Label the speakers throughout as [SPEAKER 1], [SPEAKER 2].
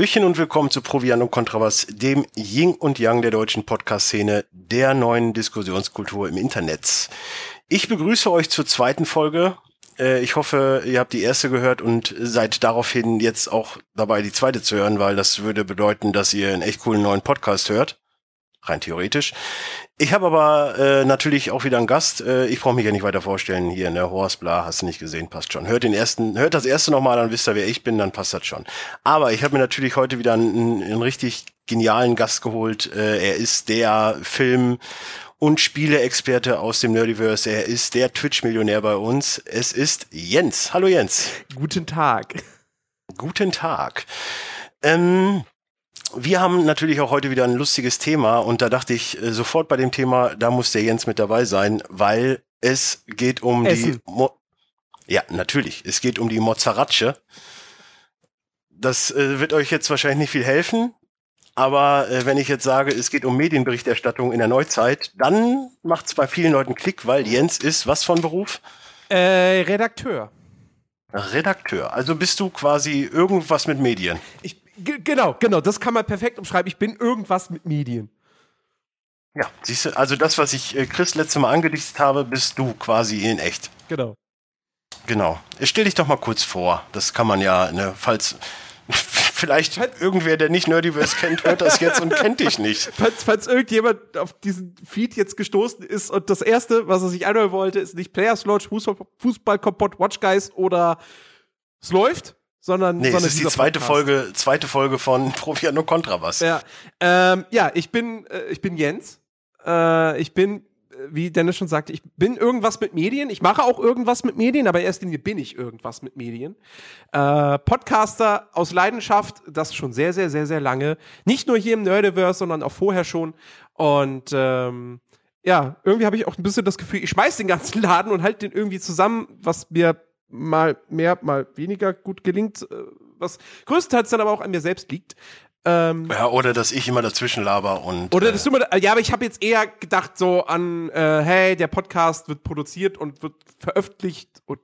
[SPEAKER 1] Hallöchen und willkommen zu Provian und Kontrabass, dem Yin und Yang der deutschen Podcast-Szene, der neuen Diskussionskultur im Internet. Ich begrüße euch zur zweiten Folge. Äh, ich hoffe, ihr habt die erste gehört und seid daraufhin jetzt auch dabei, die zweite zu hören, weil das würde bedeuten, dass ihr einen echt coolen neuen Podcast hört rein theoretisch. Ich habe aber äh, natürlich auch wieder einen Gast. Äh, ich brauche mich ja nicht weiter vorstellen. Hier in der Horst Bla, hast du nicht gesehen, passt schon. Hört den ersten, hört das erste nochmal, dann wisst ihr, wer ich bin, dann passt das schon. Aber ich habe mir natürlich heute wieder einen, einen richtig genialen Gast geholt. Äh, er ist der Film- und Spieleexperte aus dem Nerdiverse. Er ist der Twitch-Millionär bei uns. Es ist Jens. Hallo Jens.
[SPEAKER 2] Guten Tag.
[SPEAKER 1] Guten Tag. Ähm, wir haben natürlich auch heute wieder ein lustiges Thema und da dachte ich äh, sofort bei dem Thema, da muss der Jens mit dabei sein, weil es geht um Essen. die Mo Ja, natürlich, es geht um die Mozzaracce. Das äh, wird euch jetzt wahrscheinlich nicht viel helfen, aber äh, wenn ich jetzt sage, es geht um Medienberichterstattung in der Neuzeit, dann macht es bei vielen Leuten Klick, weil Jens ist was von Beruf?
[SPEAKER 2] Äh, Redakteur.
[SPEAKER 1] Redakteur. Also bist du quasi irgendwas mit Medien.
[SPEAKER 2] Ich genau, genau, das kann man perfekt umschreiben. Ich bin irgendwas mit Medien.
[SPEAKER 1] Ja, siehst du, also das, was ich äh, Chris letzte Mal angedichtet habe, bist du quasi in echt.
[SPEAKER 2] Genau.
[SPEAKER 1] Genau. Stell dich doch mal kurz vor. Das kann man ja, ne, falls vielleicht irgendwer, der nicht Nerdiverse kennt, hört das jetzt und kennt dich nicht.
[SPEAKER 2] Falls, falls irgendjemand auf diesen Feed jetzt gestoßen ist und das erste, was er sich anhören wollte, ist nicht Players Lodge, Fußball, Fußball Kompott, Watchgeist oder es läuft, sondern.
[SPEAKER 1] Nee,
[SPEAKER 2] sondern
[SPEAKER 1] es ist die zweite Folge, zweite Folge von Proviano Kontrabass.
[SPEAKER 2] Ja, ähm, ja ich, bin, äh, ich bin Jens. Äh, ich bin, äh, wie Dennis schon sagte, ich bin irgendwas mit Medien. Ich mache auch irgendwas mit Medien, aber erst in Linie bin ich irgendwas mit Medien. Äh, Podcaster aus Leidenschaft, das schon sehr, sehr, sehr, sehr lange. Nicht nur hier im Nerdiverse, sondern auch vorher schon. Und ähm, ja, irgendwie habe ich auch ein bisschen das Gefühl, ich schmeiß den ganzen Laden und halte den irgendwie zusammen, was mir mal mehr, mal weniger gut gelingt, äh, was größtenteils dann aber auch an mir selbst liegt.
[SPEAKER 1] Ähm, ja, oder dass ich immer dazwischen laber und.
[SPEAKER 2] Oder dass du immer, ja, aber ich habe jetzt eher gedacht so an, äh, hey, der Podcast wird produziert und wird veröffentlicht und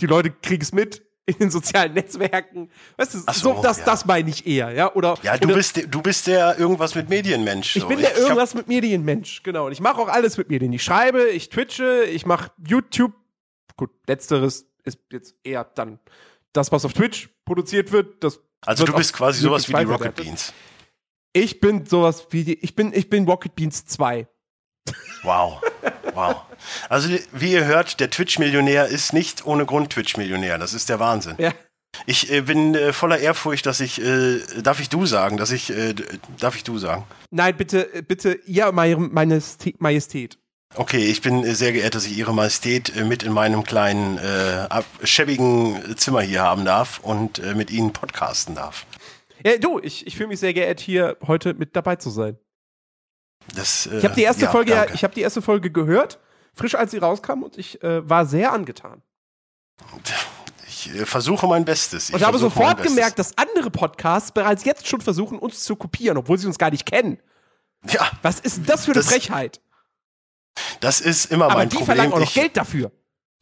[SPEAKER 2] die Leute kriegen es mit in den sozialen Netzwerken. Weißt du, so, so, das, ja. das meine ich eher, ja? Oder,
[SPEAKER 1] ja, du,
[SPEAKER 2] oder,
[SPEAKER 1] bist, du bist der irgendwas mit Medienmensch.
[SPEAKER 2] So. Ich bin der ich, irgendwas mit Medienmensch, genau. Und ich mache auch alles mit Medien. Ich schreibe, ich twitche, ich mache YouTube. Gut, letzteres ist jetzt eher dann das, was auf Twitch produziert wird. Das
[SPEAKER 1] also du bist quasi sowas wie die Rocket Beans.
[SPEAKER 2] Ich bin sowas wie die, ich bin, ich bin Rocket Beans 2.
[SPEAKER 1] Wow. Wow. Also, wie ihr hört, der Twitch-Millionär ist nicht ohne Grund Twitch-Millionär. Das ist der Wahnsinn.
[SPEAKER 2] Ja.
[SPEAKER 1] Ich äh, bin äh, voller Ehrfurcht, dass ich, äh, darf ich du sagen, dass ich, äh, darf ich du sagen?
[SPEAKER 2] Nein, bitte, bitte, ja, meine Majestät.
[SPEAKER 1] Okay, ich bin sehr geehrt, dass ich Ihre Majestät äh, mit in meinem kleinen, äh, schäbigen Zimmer hier haben darf und äh, mit Ihnen podcasten darf.
[SPEAKER 2] Ja, du, ich, ich fühle mich sehr geehrt, hier heute mit dabei zu sein.
[SPEAKER 1] Das, äh,
[SPEAKER 2] ich habe die erste ja, Folge, ich habe die erste Folge gehört, frisch als sie rauskam, und ich äh, war sehr angetan.
[SPEAKER 1] Ich äh, versuche mein Bestes.
[SPEAKER 2] Ich und habe sofort gemerkt, dass andere Podcasts bereits jetzt schon versuchen, uns zu kopieren, obwohl sie uns gar nicht kennen.
[SPEAKER 1] Ja.
[SPEAKER 2] Was ist denn das für eine das, Frechheit?
[SPEAKER 1] Das ist immer
[SPEAKER 2] aber
[SPEAKER 1] mein
[SPEAKER 2] die
[SPEAKER 1] Problem.
[SPEAKER 2] verlangen auch noch ich, Geld dafür.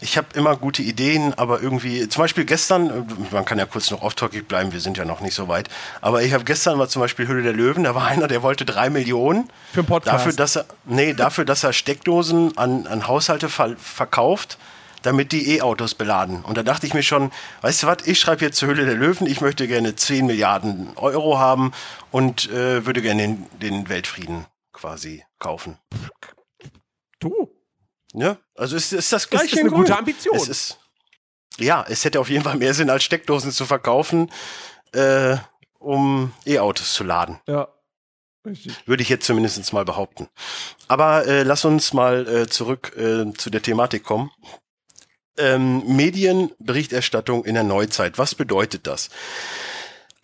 [SPEAKER 1] Ich habe immer gute Ideen, aber irgendwie, zum Beispiel gestern, man kann ja kurz noch off-topic bleiben, wir sind ja noch nicht so weit, aber ich habe gestern mal zum Beispiel Hülle der Löwen, da war einer, der wollte drei Millionen.
[SPEAKER 2] Für einen Podcast?
[SPEAKER 1] Dafür, dass er, nee, dafür, dass er Steckdosen an, an Haushalte ver verkauft, damit die E-Autos beladen. Und da dachte ich mir schon, weißt du was, ich schreibe jetzt zur Hülle der Löwen, ich möchte gerne 10 Milliarden Euro haben und äh, würde gerne den, den Weltfrieden quasi kaufen.
[SPEAKER 2] Du.
[SPEAKER 1] Ja, also ist, ist das gleiche.
[SPEAKER 2] Das ist eine gute Ambition.
[SPEAKER 1] Es ist, ja, es hätte auf jeden Fall mehr Sinn, als Steckdosen zu verkaufen, äh, um E-Autos zu laden.
[SPEAKER 2] Ja.
[SPEAKER 1] Würde ich jetzt zumindest mal behaupten. Aber äh, lass uns mal äh, zurück äh, zu der Thematik kommen. Ähm, Medienberichterstattung in der Neuzeit. Was bedeutet das?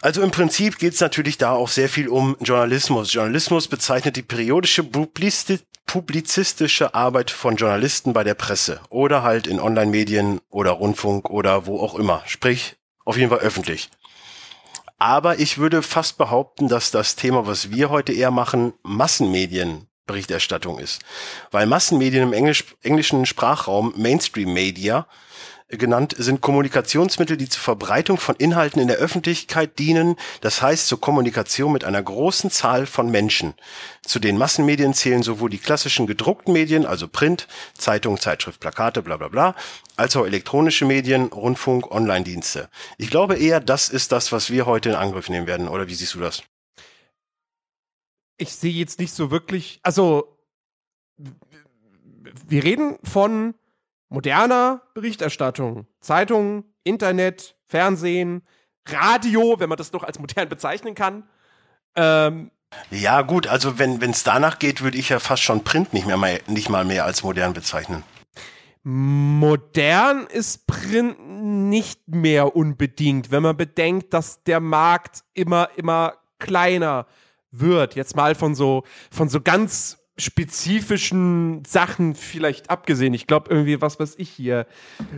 [SPEAKER 1] Also im Prinzip geht es natürlich da auch sehr viel um Journalismus. Journalismus bezeichnet die periodische Publizistik publizistische Arbeit von Journalisten bei der Presse oder halt in Online-Medien oder Rundfunk oder wo auch immer. Sprich, auf jeden Fall öffentlich. Aber ich würde fast behaupten, dass das Thema, was wir heute eher machen, Massenmedienberichterstattung ist. Weil Massenmedien im Englisch, englischen Sprachraum, Mainstream Media, genannt, sind Kommunikationsmittel, die zur Verbreitung von Inhalten in der Öffentlichkeit dienen, das heißt zur Kommunikation mit einer großen Zahl von Menschen. Zu den Massenmedien zählen sowohl die klassischen gedruckten Medien, also Print, Zeitung, Zeitschrift, Plakate, bla bla bla, als auch elektronische Medien, Rundfunk, Online-Dienste. Ich glaube eher, das ist das, was wir heute in Angriff nehmen werden, oder wie siehst du das?
[SPEAKER 2] Ich sehe jetzt nicht so wirklich, also wir reden von moderner Berichterstattung. Zeitungen, Internet, Fernsehen, Radio, wenn man das noch als modern bezeichnen kann.
[SPEAKER 1] Ähm, ja, gut, also wenn es danach geht, würde ich ja fast schon Print nicht, mehr, mehr, nicht mal mehr als modern bezeichnen.
[SPEAKER 2] Modern ist Print nicht mehr unbedingt, wenn man bedenkt, dass der Markt immer, immer kleiner wird. Jetzt mal von so, von so ganz spezifischen Sachen vielleicht abgesehen. Ich glaube irgendwie, was weiß ich hier,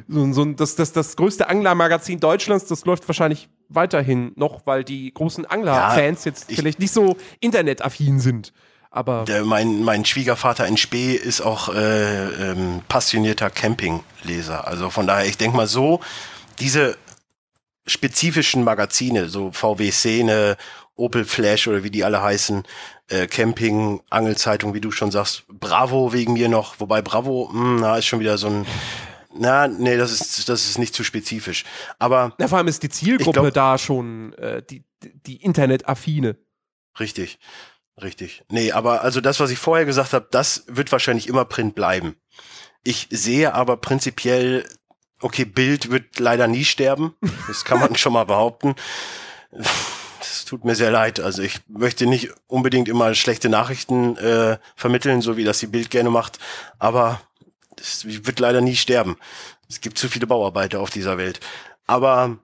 [SPEAKER 2] so, so das, das, das größte Anglermagazin Deutschlands, das läuft wahrscheinlich weiterhin noch, weil die großen Anglerfans ja, jetzt vielleicht nicht so internetaffin sind. Aber
[SPEAKER 1] der, mein, mein Schwiegervater in Spee ist auch äh, ähm, passionierter Campingleser. Also von daher, ich denke mal so, diese spezifischen Magazine, so VW Szene, Opel Flash oder wie die alle heißen, äh, Camping, Angelzeitung, wie du schon sagst, Bravo wegen mir noch, wobei Bravo, mh, hm, na, ist schon wieder so ein, na, nee, das ist, das ist nicht zu spezifisch. Aber.
[SPEAKER 2] Na, vor allem ist die Zielgruppe glaub, da schon äh, die, die Internetaffine.
[SPEAKER 1] Richtig, richtig. Nee, aber also das, was ich vorher gesagt habe, das wird wahrscheinlich immer Print bleiben. Ich sehe aber prinzipiell, okay, Bild wird leider nie sterben. Das kann man schon mal behaupten es tut mir sehr leid. Also ich möchte nicht unbedingt immer schlechte Nachrichten äh, vermitteln, so wie das die Bild gerne macht, aber es wird leider nie sterben. Es gibt zu viele Bauarbeiter auf dieser Welt. Aber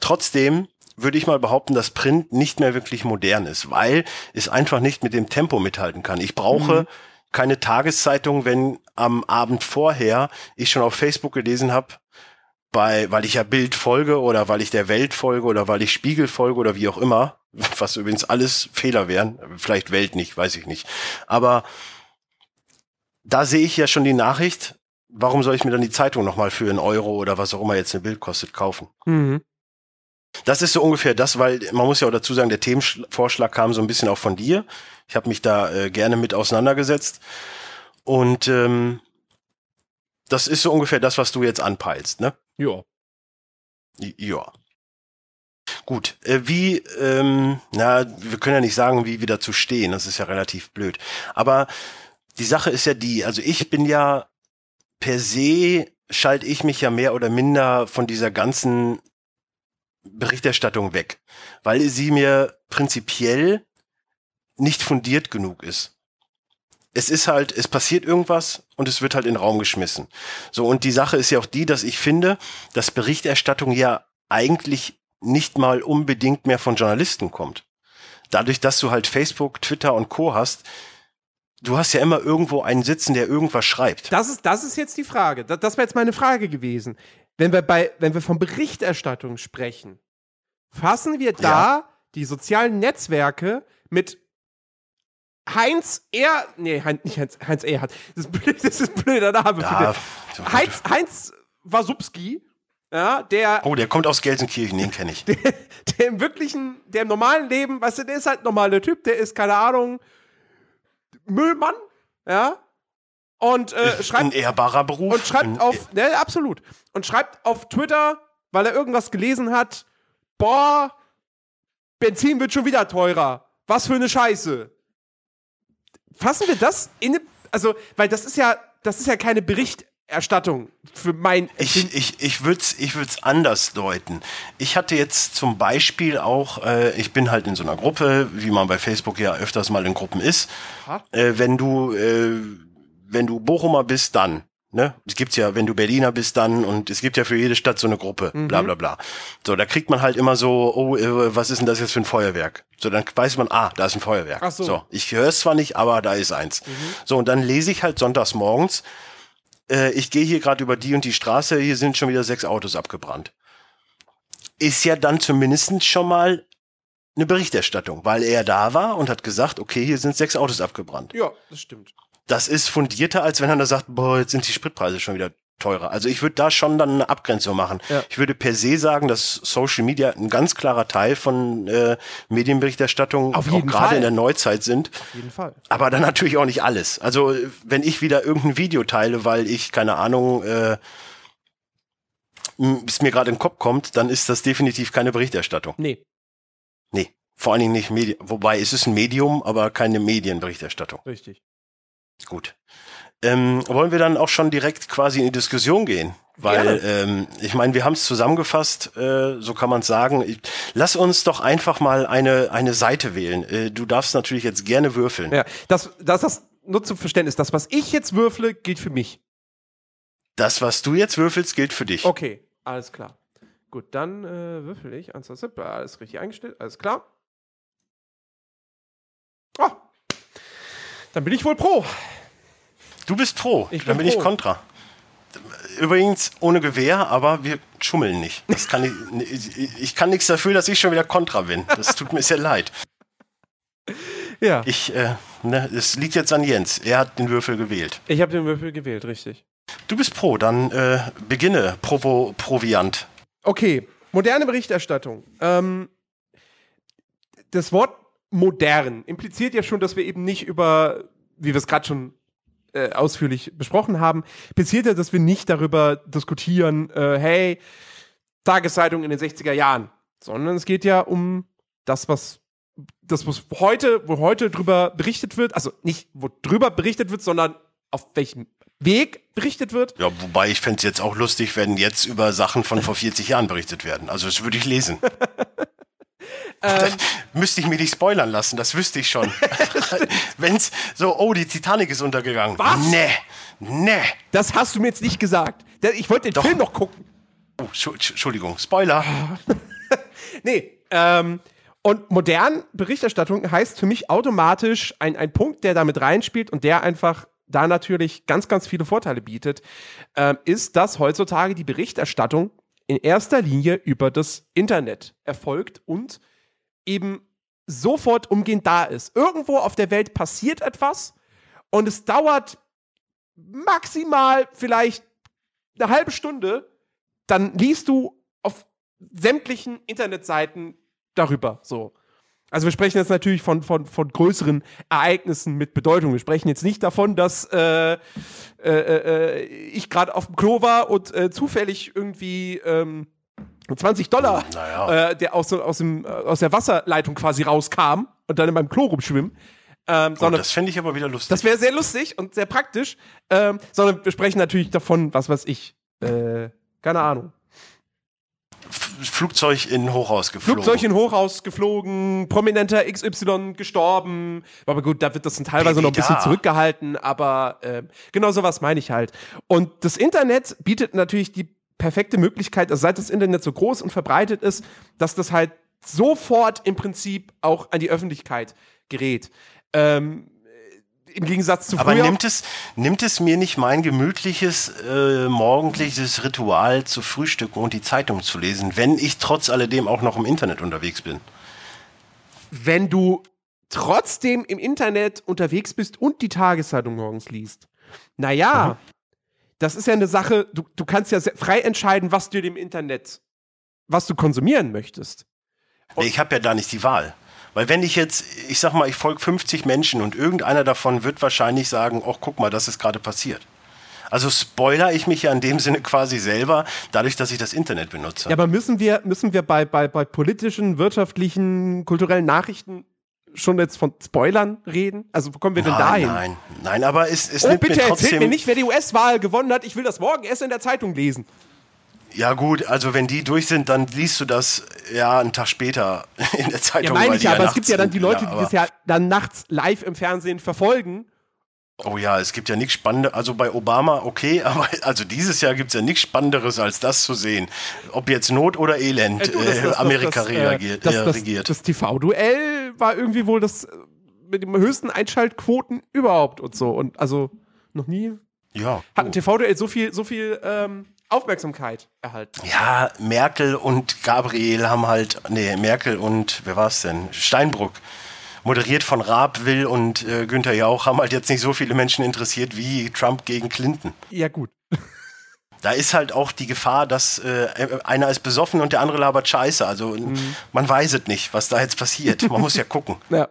[SPEAKER 1] trotzdem würde ich mal behaupten, dass Print nicht mehr wirklich modern ist, weil es einfach nicht mit dem Tempo mithalten kann. Ich brauche mhm. keine Tageszeitung, wenn am Abend vorher ich schon auf Facebook gelesen habe, bei, weil ich ja Bild folge oder weil ich der Welt folge oder weil ich Spiegel folge oder wie auch immer, was übrigens alles Fehler wären, vielleicht Welt nicht, weiß ich nicht. Aber da sehe ich ja schon die Nachricht, warum soll ich mir dann die Zeitung nochmal für einen Euro oder was auch immer jetzt ein Bild kostet kaufen? Mhm. Das ist so ungefähr das, weil man muss ja auch dazu sagen, der Themenvorschlag kam so ein bisschen auch von dir. Ich habe mich da äh, gerne mit auseinandergesetzt. Und ähm, das ist so ungefähr das, was du jetzt anpeilst, ne?
[SPEAKER 2] Ja.
[SPEAKER 1] Ja. Gut, äh, wie, ähm, na, wir können ja nicht sagen, wie wir dazu stehen, das ist ja relativ blöd. Aber die Sache ist ja die, also ich bin ja per se, schalte ich mich ja mehr oder minder von dieser ganzen Berichterstattung weg, weil sie mir prinzipiell nicht fundiert genug ist es ist halt, es passiert irgendwas und es wird halt in den Raum geschmissen. So, und die Sache ist ja auch die, dass ich finde, dass Berichterstattung ja eigentlich nicht mal unbedingt mehr von Journalisten kommt. Dadurch, dass du halt Facebook, Twitter und Co. hast, du hast ja immer irgendwo einen sitzen, der irgendwas schreibt.
[SPEAKER 2] Das ist, das ist jetzt die Frage. Das, das wäre jetzt meine Frage gewesen. Wenn wir bei, wenn wir von Berichterstattung sprechen, fassen wir da ja. die sozialen Netzwerke mit Heinz Er, nee, Heinz, nicht Heinz, Heinz Erhardt. Das ist, blöd, das ist ein blöder Name. Ja, Heinz, Heinz Wasubski, ja, der.
[SPEAKER 1] Oh, der kommt aus Gelsenkirchen, den kenne ich.
[SPEAKER 2] Der, der, im wirklichen, der im normalen Leben, weißt du, der ist halt ein normaler Typ, der ist, keine Ahnung, Müllmann, ja. Und äh, schreibt.
[SPEAKER 1] Ein ehrbarer Beruf.
[SPEAKER 2] Und schreibt auf, ne, absolut. Und schreibt auf Twitter, weil er irgendwas gelesen hat, boah, Benzin wird schon wieder teurer. Was für eine Scheiße fassen wir das in also, weil das ist ja, das ist ja keine Berichterstattung für mein.
[SPEAKER 1] Ich, ich, ich würde es ich würd's anders deuten. Ich hatte jetzt zum Beispiel auch, äh, ich bin halt in so einer Gruppe, wie man bei Facebook ja öfters mal in Gruppen ist. Äh, wenn du, äh, wenn du Bochumer bist, dann. Ne? Es gibt's ja, wenn du Berliner bist, dann und es gibt ja für jede Stadt so eine Gruppe, mhm. bla bla bla. So, da kriegt man halt immer so, oh, äh, was ist denn das jetzt für ein Feuerwerk? So, dann weiß man, ah, da ist ein Feuerwerk. Ach so. so ich höre es zwar nicht, aber da ist eins. Mhm. So, und dann lese ich halt sonntags morgens, äh, ich gehe hier gerade über die und die Straße, hier sind schon wieder sechs Autos abgebrannt. Ist ja dann zumindest schon mal eine Berichterstattung, weil er da war und hat gesagt, okay, hier sind sechs Autos abgebrannt.
[SPEAKER 2] Ja, das stimmt
[SPEAKER 1] das ist fundierter, als wenn er da sagt, boah, jetzt sind die Spritpreise schon wieder teurer. Also ich würde da schon dann eine Abgrenzung machen.
[SPEAKER 2] Ja.
[SPEAKER 1] Ich würde per se sagen, dass Social Media ein ganz klarer Teil von äh, Medienberichterstattung auch gerade in der Neuzeit sind.
[SPEAKER 2] Auf jeden Fall.
[SPEAKER 1] Aber dann natürlich auch nicht alles. Also äh, wenn ich wieder irgendein Video teile, weil ich, keine Ahnung, äh, es mir gerade in den Kopf kommt, dann ist das definitiv keine Berichterstattung.
[SPEAKER 2] Nee,
[SPEAKER 1] Nee, vor allen Dingen nicht Medien. Wobei es ist ein Medium, aber keine Medienberichterstattung.
[SPEAKER 2] richtig.
[SPEAKER 1] Gut. Ähm, wollen wir dann auch schon direkt quasi in die Diskussion gehen? Weil ähm, ich meine, wir haben es zusammengefasst, äh, so kann man es sagen. Ich, lass uns doch einfach mal eine, eine Seite wählen. Äh, du darfst natürlich jetzt gerne würfeln.
[SPEAKER 2] Ja, das, das, das nur zum Verständnis. Das, was ich jetzt würfle, gilt für mich.
[SPEAKER 1] Das, was du jetzt würfelst, gilt für dich.
[SPEAKER 2] Okay, alles klar. Gut, dann äh, würfel ich. 1, 2, 7, alles richtig eingestellt, alles klar. Dann bin ich wohl pro.
[SPEAKER 1] Du bist pro,
[SPEAKER 2] Ich
[SPEAKER 1] dann
[SPEAKER 2] bin
[SPEAKER 1] bin ich
[SPEAKER 2] pro.
[SPEAKER 1] kontra. Übrigens ohne Gewehr, aber wir schummeln nicht. Das kann ich, ich, ich kann nichts dafür, dass ich schon wieder kontra bin. Das tut mir sehr leid.
[SPEAKER 2] Ja,
[SPEAKER 1] Ich, äh, ne, es liegt jetzt an Jens. Er hat den Würfel gewählt.
[SPEAKER 2] ich habe den Würfel gewählt, richtig.
[SPEAKER 1] Du bist pro, dann äh, beginne, Provo, Proviant.
[SPEAKER 2] Okay, moderne Berichterstattung. Ähm, das Wort modern impliziert ja schon, dass wir eben nicht über, wie wir es gerade schon äh, ausführlich besprochen haben, impliziert ja, dass wir nicht darüber diskutieren, äh, hey, Tageszeitung in den 60er Jahren, sondern es geht ja um das, was das, was heute, wo heute drüber berichtet wird, also nicht, wo drüber berichtet wird, sondern auf welchem Weg berichtet wird.
[SPEAKER 1] Ja, wobei ich fände es jetzt auch lustig, wenn jetzt über Sachen von vor 40 Jahren berichtet werden. Also das würde ich lesen.
[SPEAKER 2] Ähm,
[SPEAKER 1] Müsste ich mir nicht spoilern lassen, das wüsste ich schon. Wenn's so, oh, die Titanic ist untergegangen.
[SPEAKER 2] Was?
[SPEAKER 1] Nee, nee.
[SPEAKER 2] das hast du mir jetzt nicht gesagt. Ich wollte den
[SPEAKER 1] Doch.
[SPEAKER 2] Film noch gucken.
[SPEAKER 1] Oh, Schu- Entschuldigung, Spoiler.
[SPEAKER 2] Nee, ähm, und modern Berichterstattung heißt für mich automatisch ein, ein Punkt, der damit reinspielt und der einfach da natürlich ganz, ganz viele Vorteile bietet, ähm, ist, dass heutzutage die Berichterstattung in erster Linie über das Internet erfolgt und eben sofort umgehend da ist. Irgendwo auf der Welt passiert etwas und es dauert maximal vielleicht eine halbe Stunde, dann liest du auf sämtlichen Internetseiten darüber. So. Also wir sprechen jetzt natürlich von, von, von größeren Ereignissen mit Bedeutung. Wir sprechen jetzt nicht davon, dass äh, äh, äh, ich gerade auf dem Klo war und äh, zufällig irgendwie ähm, 20 Dollar
[SPEAKER 1] Naja.
[SPEAKER 2] äh, der aus, aus, dem, äh, aus der Wasserleitung quasi rauskam und dann in meinem Klo rumschwimmen. Ähm,
[SPEAKER 1] Oh,
[SPEAKER 2] sondern
[SPEAKER 1] das fände ich aber wieder lustig.
[SPEAKER 2] das wäre sehr lustig und sehr praktisch. Ähm, sondern wir sprechen natürlich davon, was weiß ich. Äh, keine Ahnung.
[SPEAKER 1] Flugzeug in Hochhaus geflogen.
[SPEAKER 2] Flugzeug in Hochhaus geflogen, prominenter XY gestorben. Aber gut, da wird das dann teilweise noch ein bisschen
[SPEAKER 1] da.
[SPEAKER 2] zurückgehalten, aber ähm, genau sowas meine ich halt. Und das Internet bietet natürlich die perfekte Möglichkeit, also seit das Internet so groß und verbreitet ist, dass das halt sofort im Prinzip auch an die Öffentlichkeit gerät. Ähm, Im Gegensatz zu
[SPEAKER 1] Aber
[SPEAKER 2] früher.
[SPEAKER 1] nimmt es, nimmt es mir nicht mein gemütliches äh, morgendliches Ritual zu frühstücken und die Zeitung zu lesen, wenn ich trotz alledem auch noch im Internet unterwegs bin?
[SPEAKER 2] wenn du trotzdem im Internet unterwegs bist und die Tageszeitung morgens liest. Naja, das ist ja eine Sache, du, du kannst ja frei entscheiden, was du im Internet, was du konsumieren möchtest.
[SPEAKER 1] Nee, ich habe ja da nicht die Wahl. Weil wenn ich jetzt, ich sag mal, ich folge 50 Menschen und irgendeiner davon wird wahrscheinlich sagen, ach guck mal, das ist gerade passiert. Also spoiler ich mich ja in dem Sinne quasi selber, dadurch, dass ich das Internet benutze.
[SPEAKER 2] Ja, aber müssen wir, müssen wir bei, bei, bei politischen, wirtschaftlichen, kulturellen Nachrichten schon jetzt von Spoilern reden? Also wo kommen wir denn
[SPEAKER 1] nein,
[SPEAKER 2] dahin?
[SPEAKER 1] nein, nein, aber es, es
[SPEAKER 2] Oh,
[SPEAKER 1] nimmt
[SPEAKER 2] bitte
[SPEAKER 1] mir
[SPEAKER 2] erzählt
[SPEAKER 1] trotzdem.
[SPEAKER 2] mir nicht, wer die US-Wahl gewonnen hat. Ich will das morgen erst in der Zeitung lesen.
[SPEAKER 1] Ja gut, also wenn die durch sind, dann liest du das ja einen Tag später in der Zeitung.
[SPEAKER 2] Ja, meine ich ja, aber es gibt ja dann die. Leute,
[SPEAKER 1] Ja,
[SPEAKER 2] die das ja dann nachts live im Fernsehen verfolgen.
[SPEAKER 1] Oh ja, es gibt ja nichts Spannenderes. Also bei Obama okay, aber also dieses Jahr gibt es ja nichts Spannenderes, als das zu sehen. Ob jetzt Not oder Elend
[SPEAKER 2] Äh, du, das-
[SPEAKER 1] äh,
[SPEAKER 2] das-
[SPEAKER 1] Amerika
[SPEAKER 2] das, äh,
[SPEAKER 1] reagiert,
[SPEAKER 2] das,
[SPEAKER 1] äh, regiert.
[SPEAKER 2] Das TV-Duell war irgendwie wohl das äh, mit den höchsten Einschaltquoten überhaupt und so. Und also noch nie
[SPEAKER 1] ja.
[SPEAKER 2] hat ein TV-Duell so viel, so viel ähm, Aufmerksamkeit erhalten.
[SPEAKER 1] Ja, Merkel und Gabriel haben halt, nee, Merkel und, wer war es denn? Steinbrück. Moderiert von Raab, Will und äh, Günther Jauch haben halt jetzt nicht so viele Menschen interessiert wie Trump gegen Clinton.
[SPEAKER 2] Ja, gut.
[SPEAKER 1] Da ist halt auch die Gefahr, dass äh, einer ist besoffen und der andere labert Scheiße. Also mhm. man weiß es nicht, was da jetzt passiert. Man muss ja gucken.
[SPEAKER 2] Ja.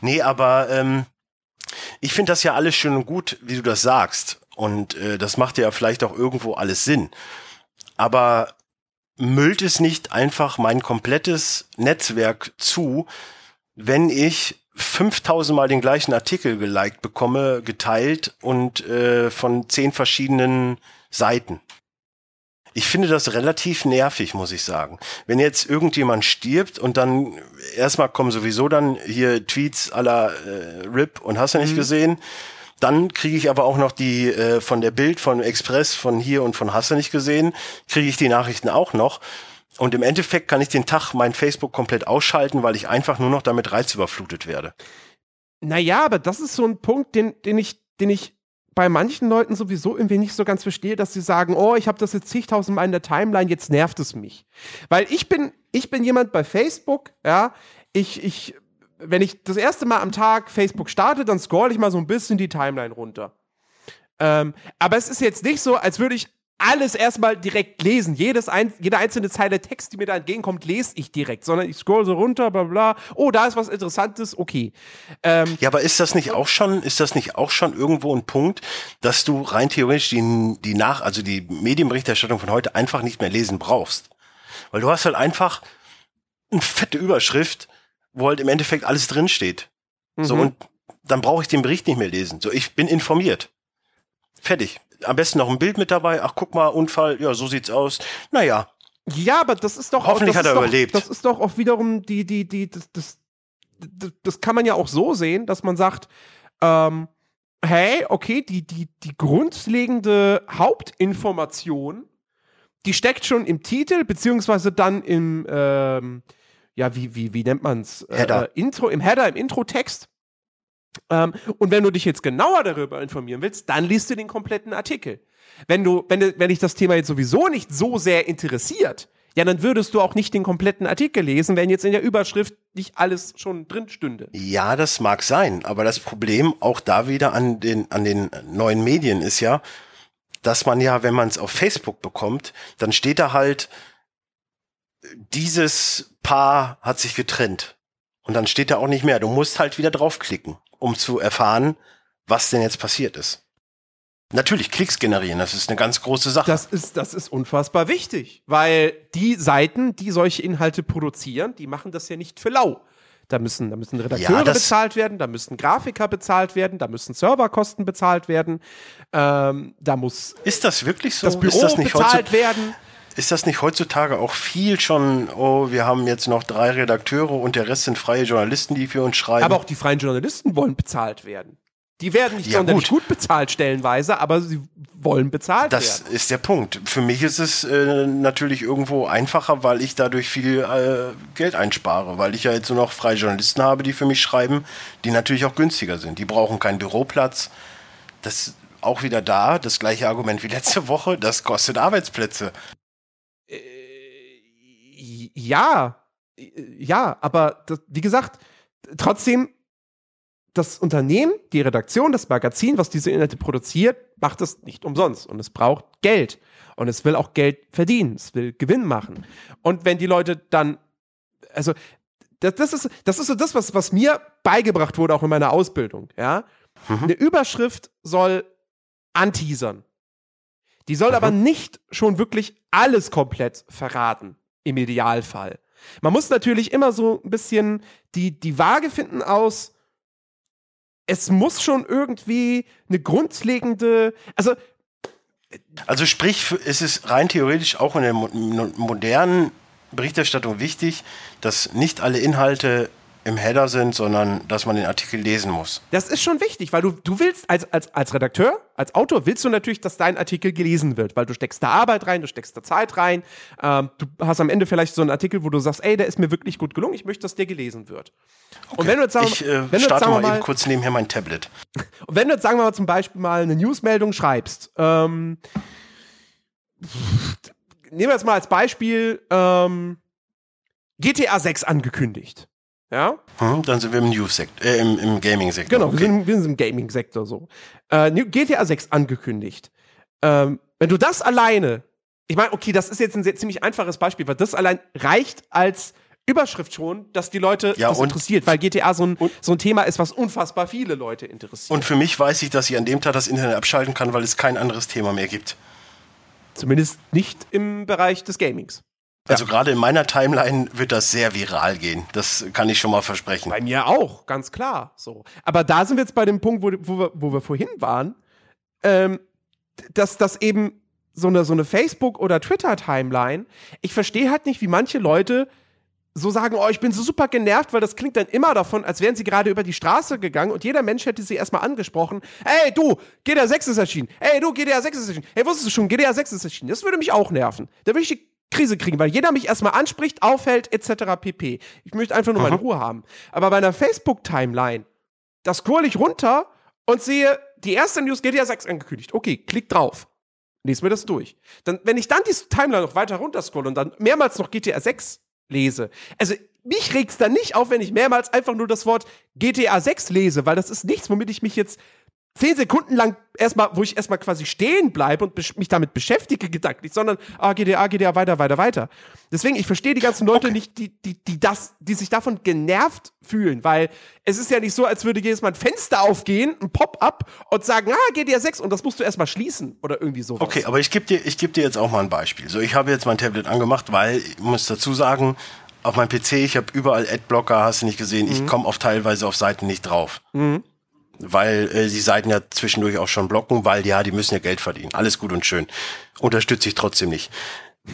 [SPEAKER 1] Nee, aber ähm, ich finde das ja alles schön und gut, wie du das sagst. Und äh, das macht ja vielleicht auch irgendwo alles Sinn. Aber müllt es nicht einfach mein komplettes Netzwerk zu, wenn ich 5000 Mal den gleichen Artikel geliked bekomme, geteilt und äh, von zehn verschiedenen Seiten. Ich finde das relativ nervig, muss ich sagen. Wenn jetzt irgendjemand stirbt und dann erstmal kommen sowieso dann hier Tweets aller äh, RIP und hast du nicht mhm. gesehen, dann kriege ich aber auch noch die äh, von der Bild, von Express, von hier und von Hasse nicht gesehen, kriege ich die Nachrichten auch noch. Und im Endeffekt kann ich den Tag mein Facebook komplett ausschalten, weil ich einfach nur noch damit reizüberflutet werde.
[SPEAKER 2] Naja, aber das ist so ein Punkt, den, den ich, den ich bei manchen Leuten sowieso irgendwie nicht so ganz verstehe, dass sie sagen, oh, ich habe das jetzt zigtausendmal in der Timeline, jetzt nervt es mich. Weil ich bin, ich bin jemand bei Facebook, ja, ich, ich, wenn ich das erste Mal am Tag Facebook starte, dann scroll ich mal so ein bisschen die Timeline runter. Ähm, aber es ist jetzt nicht so, als würde ich alles erstmal direkt lesen. Jedes ein, jede einzelne Zeile Text, die mir da entgegenkommt, lese ich direkt, sondern ich scroll so runter, bla bla. Oh, da ist was Interessantes, okay.
[SPEAKER 1] Ähm, ja, aber ist das nicht auch schon, ist das nicht auch schon irgendwo ein Punkt, dass du rein theoretisch die, die nach, also die Medienberichterstattung von heute einfach nicht mehr lesen brauchst? Weil du hast halt einfach eine fette Überschrift, wo halt im Endeffekt alles drinsteht. Mhm. So, und dann brauche ich den Bericht nicht mehr lesen. So, ich bin informiert. Fertig am besten noch ein Bild mit dabei. Ach, guck mal, Unfall, ja, so sieht's aus. Naja.
[SPEAKER 2] Ja, aber das ist doch
[SPEAKER 1] Hoffentlich
[SPEAKER 2] auch,
[SPEAKER 1] hat er
[SPEAKER 2] doch,
[SPEAKER 1] überlebt.
[SPEAKER 2] Das ist doch auch wiederum die, die, die, das, das, das, das kann man ja auch so sehen, dass man sagt, ähm, hey, okay, die, die, die grundlegende Hauptinformation, die steckt schon im Titel, beziehungsweise dann im, ähm, ja, wie, wie, wie nennt man's?
[SPEAKER 1] Header.
[SPEAKER 2] Äh, Intro, im Header, im Intro-Text. Ähm, und wenn du dich jetzt genauer darüber informieren willst, dann liest du den kompletten Artikel. Wenn du, wenn, wenn dich das Thema jetzt sowieso nicht so sehr interessiert, ja, dann würdest du auch nicht den kompletten Artikel lesen, wenn jetzt in der Überschrift nicht alles schon drin stünde.
[SPEAKER 1] Ja, das mag sein, aber das Problem auch da wieder an den, an den neuen Medien ist ja, dass man ja, wenn man es auf Facebook bekommt, dann steht da halt, dieses Paar hat sich getrennt. Und dann steht da auch nicht mehr. Du musst halt wieder draufklicken um zu erfahren, was denn jetzt passiert ist. Natürlich, Klicks generieren, das ist eine ganz große Sache.
[SPEAKER 2] Das ist, das ist unfassbar wichtig, weil die Seiten, die solche Inhalte produzieren, die machen das ja nicht für lau. Da müssen, da müssen Redakteure ja, bezahlt werden, da müssen Grafiker bezahlt werden, da müssen Serverkosten bezahlt werden, ähm, da muss
[SPEAKER 1] ist das wirklich so?
[SPEAKER 2] das Büro bezahlt werden.
[SPEAKER 1] Ist das nicht heutzutage auch viel schon, oh, wir haben jetzt noch drei Redakteure und der Rest sind freie Journalisten, die für uns schreiben?
[SPEAKER 2] Aber auch die freien Journalisten wollen bezahlt werden. Die werden nicht ja, sonderlich gut. gut. bezahlt stellenweise, aber sie wollen bezahlt
[SPEAKER 1] das
[SPEAKER 2] werden.
[SPEAKER 1] Das ist der Punkt. Für mich ist es äh, natürlich irgendwo einfacher, weil ich dadurch viel äh, Geld einspare, weil ich ja jetzt nur noch freie Journalisten habe, die für mich schreiben, die natürlich auch günstiger sind. Die brauchen keinen Büroplatz. Das auch wieder da, das gleiche Argument wie letzte Woche, das kostet Arbeitsplätze
[SPEAKER 2] ja, ja, aber das, wie gesagt, trotzdem, das Unternehmen, die Redaktion, das Magazin, was diese Inhalte produziert, macht es nicht umsonst und es braucht Geld und es will auch Geld verdienen, es will Gewinn machen. Und wenn die Leute dann, also das, das ist, das ist so das, was, was mir beigebracht wurde, auch in meiner Ausbildung, ja. Mhm. Eine Überschrift soll anteasern. Die soll mhm. aber nicht schon wirklich alles komplett verraten im Idealfall. Man muss natürlich immer so ein bisschen die, die Waage finden aus, es muss schon irgendwie eine grundlegende, also
[SPEAKER 1] also sprich, es ist rein theoretisch auch in der modernen Berichterstattung wichtig, dass nicht alle Inhalte im Header sind, sondern dass man den Artikel lesen muss.
[SPEAKER 2] Das ist schon wichtig, weil du, du willst als, als, als Redakteur, als Autor, willst du natürlich, dass dein Artikel gelesen wird, weil du steckst da Arbeit rein, du steckst da Zeit rein. Ähm, du hast am Ende vielleicht so einen Artikel, wo du sagst, ey, der ist mir wirklich gut gelungen, ich möchte, dass der gelesen wird.
[SPEAKER 1] Okay. Und wenn du jetzt sagen, ich äh, wenn starte mal, mal eben kurz nebenher mein Tablet.
[SPEAKER 2] Und wenn du jetzt, sagen wir mal, zum Beispiel mal eine Newsmeldung schreibst, ähm, nehmen wir jetzt mal als Beispiel ähm, GTA 6 angekündigt. Ja?
[SPEAKER 1] Hm, dann sind wir im News-Sektor, äh, im, im Gaming-Sektor.
[SPEAKER 2] Genau, okay. wir, sind, wir sind im Gaming-Sektor so. Äh, GTA 6 angekündigt. Ähm, wenn du das alleine, ich meine, okay, das ist jetzt ein sehr, ziemlich einfaches Beispiel, weil das allein reicht als Überschrift schon, dass die Leute
[SPEAKER 1] Ja,
[SPEAKER 2] das interessiert, weil GTA so ein, so ein Thema ist, was unfassbar viele Leute interessiert.
[SPEAKER 1] Und für mich weiß ich, dass ich an dem Tag das Internet abschalten kann, weil es kein anderes Thema mehr gibt.
[SPEAKER 2] Zumindest nicht im Bereich des Gamings.
[SPEAKER 1] Also gerade in meiner Timeline wird das sehr viral gehen. Das kann ich schon mal versprechen.
[SPEAKER 2] Bei mir auch, ganz klar. So. Aber da sind wir jetzt bei dem Punkt, wo, wo, wir, wo wir vorhin waren, ähm, dass das eben so eine, so eine Facebook- oder Twitter-Timeline, ich verstehe halt nicht, wie manche Leute so sagen, oh, ich bin so super genervt, weil das klingt dann immer davon, als wären sie gerade über die Straße gegangen und jeder Mensch hätte sie erstmal angesprochen. Hey, du, GTA 6 ist erschienen. Hey, du, GTA 6 ist erschienen. Hey, wusstest du schon, GTA 6 ist erschienen. Das würde mich auch nerven. Da würde ich die Krise kriegen, weil jeder mich erstmal anspricht, aufhält, etc. pp. Ich möchte einfach nur meine Ruhe haben. Aber bei einer Facebook-Timeline, da scroll ich runter und sehe, die erste News GTA 6 angekündigt. Okay, klick drauf. Lese mir das durch. Dann, wenn ich dann die Timeline noch weiter runter scroll und dann mehrmals noch GTA 6 lese, also mich regt's dann nicht auf, wenn ich mehrmals einfach nur das Wort GTA 6 lese, weil das ist nichts, womit ich mich jetzt zehn Sekunden lang erstmal, wo ich erstmal quasi stehen bleibe und mich damit beschäftige gedanklich, sondern ah, GTA, GTA, weiter, weiter, weiter. Deswegen, ich verstehe die ganzen Leute nicht, die, die, die das, die sich davon genervt fühlen, weil es ist ja nicht so, als würde jedes Mal ein Fenster aufgehen, ein Pop-up und sagen, ah, GTA 6 und das musst du erstmal schließen oder irgendwie sowas.
[SPEAKER 1] Okay, aber ich gebe dir, ich geb dir jetzt auch mal ein Beispiel. So, ich habe jetzt mein Tablet angemacht, weil ich muss dazu sagen, auf meinem PC, ich habe überall Adblocker, hast du nicht gesehen, ich komme auf teilweise auf Seiten nicht drauf. Weil äh, die Seiten ja zwischendurch auch schon blocken, weil ja, die müssen ja Geld verdienen. Alles gut und schön. Unterstütze ich trotzdem nicht.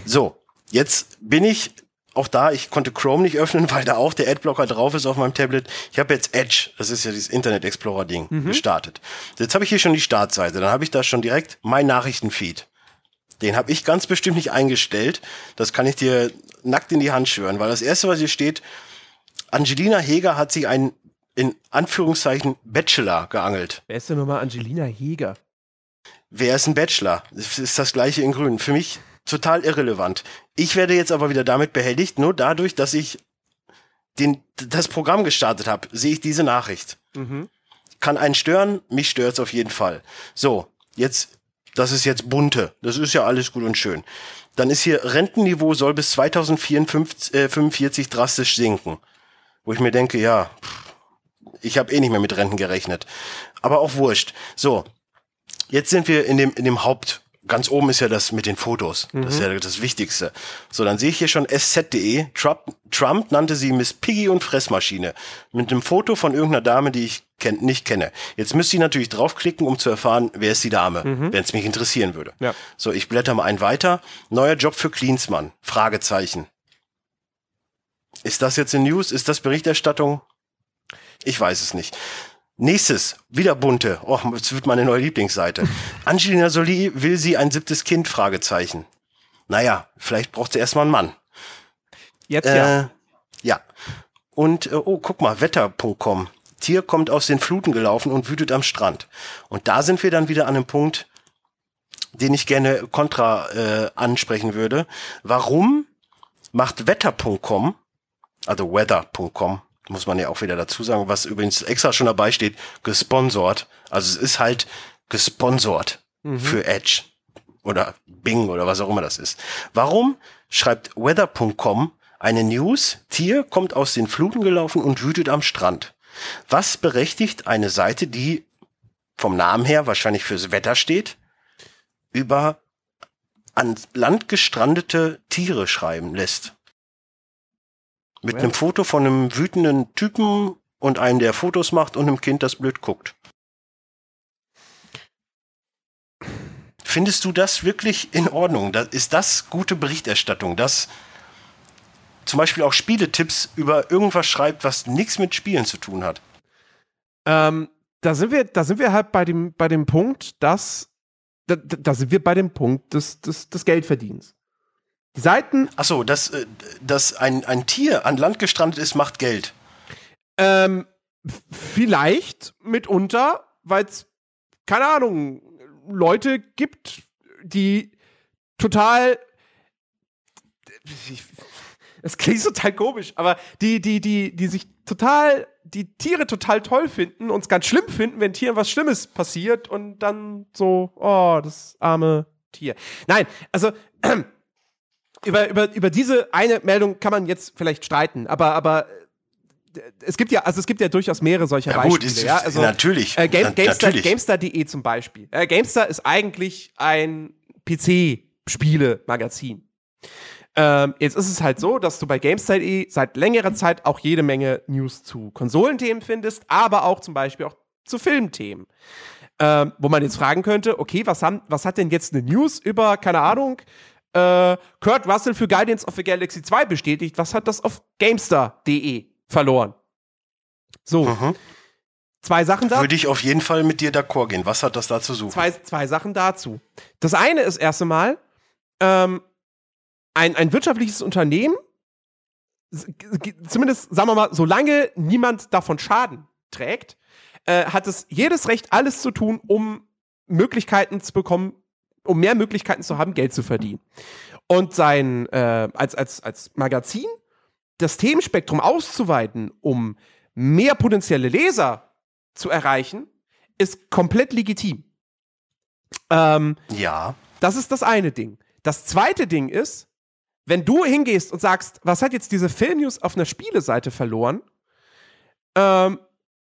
[SPEAKER 1] So, jetzt bin ich auch da, ich konnte Chrome nicht öffnen, weil da auch der Adblocker drauf ist auf meinem Tablet. Ich habe jetzt Edge, das ist ja dieses Internet Explorer Ding, gestartet. Jetzt habe ich hier schon die Startseite, dann habe ich da schon direkt mein Nachrichtenfeed. Den habe ich ganz bestimmt nicht eingestellt. Das kann ich dir nackt in die Hand schwören, weil das erste, was hier steht, Angelina Heger hat sich einen in Anführungszeichen Bachelor geangelt.
[SPEAKER 2] Wer ist denn nochmal Angelina Heger?
[SPEAKER 1] Wer ist ein Bachelor? Das ist das gleiche in Grün. Für mich total irrelevant. Ich werde jetzt aber wieder damit behelligt, nur dadurch, dass ich den, das Programm gestartet habe, sehe ich diese Nachricht. Kann einen stören, mich stört's auf jeden Fall. So, jetzt, das ist jetzt bunte. Das ist ja alles gut und schön. Dann ist hier Rentenniveau soll bis 2045 äh, 45 drastisch sinken. Wo ich mir denke, ja, pff, ich habe eh nicht mehr mit Renten gerechnet. Aber auch wurscht. So, jetzt sind wir in dem, in dem Haupt. Ganz oben ist ja das mit den Fotos. Das ist ja das Wichtigste. So, dann sehe ich hier schon sz.de. Trump, Trump nannte sie Miss Piggy und Fressmaschine. Mit einem Foto von irgendeiner Dame, die ich kenn, nicht kenne. Jetzt müsste ich natürlich draufklicken, um zu erfahren, wer ist die Dame, wenn es mich interessieren würde.
[SPEAKER 2] Ja.
[SPEAKER 1] So, ich blätter mal einen weiter. Neuer Job für Cleansmann. Fragezeichen. Ist das jetzt eine News? Ist das Berichterstattung? Ich weiß es nicht. Nächstes, wieder bunte. Oh, das wird meine neue Lieblingsseite. Angelina Jolie will sie ein siebtes Kind? Fragezeichen. Naja, vielleicht braucht sie erstmal einen Mann.
[SPEAKER 2] Jetzt ja.
[SPEAKER 1] Äh, ja. Und, äh, oh, guck mal, wetter.com. Tier kommt aus den Fluten gelaufen und wütet am Strand. Und da sind wir dann wieder an einem Punkt, den ich gerne kontra äh, ansprechen würde. Warum macht wetter.com, also weather.com, muss man ja auch wieder dazu sagen, was übrigens extra schon dabei steht, gesponsort. Also es ist halt gesponsort für Edge oder Bing oder was auch immer das ist. Warum schreibt weather.com eine News, Tier kommt aus den Fluten gelaufen und wütet am Strand? Was berechtigt eine Seite, die vom Namen her wahrscheinlich fürs Wetter steht, über an Land gestrandete Tiere schreiben lässt? Mit einem Foto von einem wütenden Typen und einem, der Fotos macht und einem Kind, das blöd guckt. Findest du das wirklich in Ordnung? Da- Ist das gute Berichterstattung, dass zum Beispiel auch Spieletipps über irgendwas schreibt, was nichts mit Spielen zu tun hat?
[SPEAKER 2] Ähm, da sind wir, da sind wir halt bei dem, bei dem Punkt, dass da, da da sind wir bei dem Punkt des, des, des Geldverdienens. Die Seiten,
[SPEAKER 1] Ach so, dass, äh, dass ein, ein Tier an Land gestrandet ist, macht Geld.
[SPEAKER 2] ähm, vielleicht mitunter, weil es, keine Ahnung, Leute gibt, die total. Es klingt total komisch, aber die, die, die, die sich total, die Tiere total toll finden und es ganz schlimm finden, wenn Tieren was Schlimmes passiert und dann so, oh, das arme Tier. Nein, also über, über, über diese eine Meldung kann man jetzt vielleicht streiten, aber, aber äh, es gibt ja, also es gibt ja durchaus mehrere solcher
[SPEAKER 1] Ja,
[SPEAKER 2] Beispiele.
[SPEAKER 1] gut, ist,
[SPEAKER 2] ja? Also,
[SPEAKER 1] natürlich.
[SPEAKER 2] äh, Game, GameStar. GameStar.de zum Beispiel. Äh, GameStar ist eigentlich ein PC-Spiele-Magazin. Ähm, jetzt ist es halt so, dass du bei GameStar.de seit längerer Zeit auch jede Menge News zu Konsolenthemen findest, aber auch zum Beispiel auch zu Filmthemen. Ähm, wo man jetzt fragen könnte, okay, was, haben, was hat denn jetzt eine News über, keine Ahnung, äh, Kurt Russell für Guardians of the Galaxy 2 bestätigt, was hat das auf GameStar.de verloren? So,
[SPEAKER 1] Mhm.
[SPEAKER 2] zwei Sachen da.
[SPEAKER 1] Würde ich auf jeden Fall mit dir d'accord gehen. Was hat das da zu suchen?
[SPEAKER 2] Zwei, zwei Sachen dazu. Das eine ist erst einmal, ähm, ein, ein wirtschaftliches Unternehmen, zumindest sagen wir mal, solange niemand davon Schaden trägt, äh, hat es jedes Recht, alles zu tun, um Möglichkeiten zu bekommen, um mehr Möglichkeiten zu haben, Geld zu verdienen. Und sein, äh, als, als, als Magazin das Themenspektrum auszuweiten, um mehr potenzielle Leser zu erreichen, ist komplett legitim. Ähm,
[SPEAKER 1] Ja.
[SPEAKER 2] das ist das eine Ding. Das zweite Ding ist, wenn du hingehst und sagst, was hat jetzt diese Filmnews auf einer Spieleseite verloren, ähm,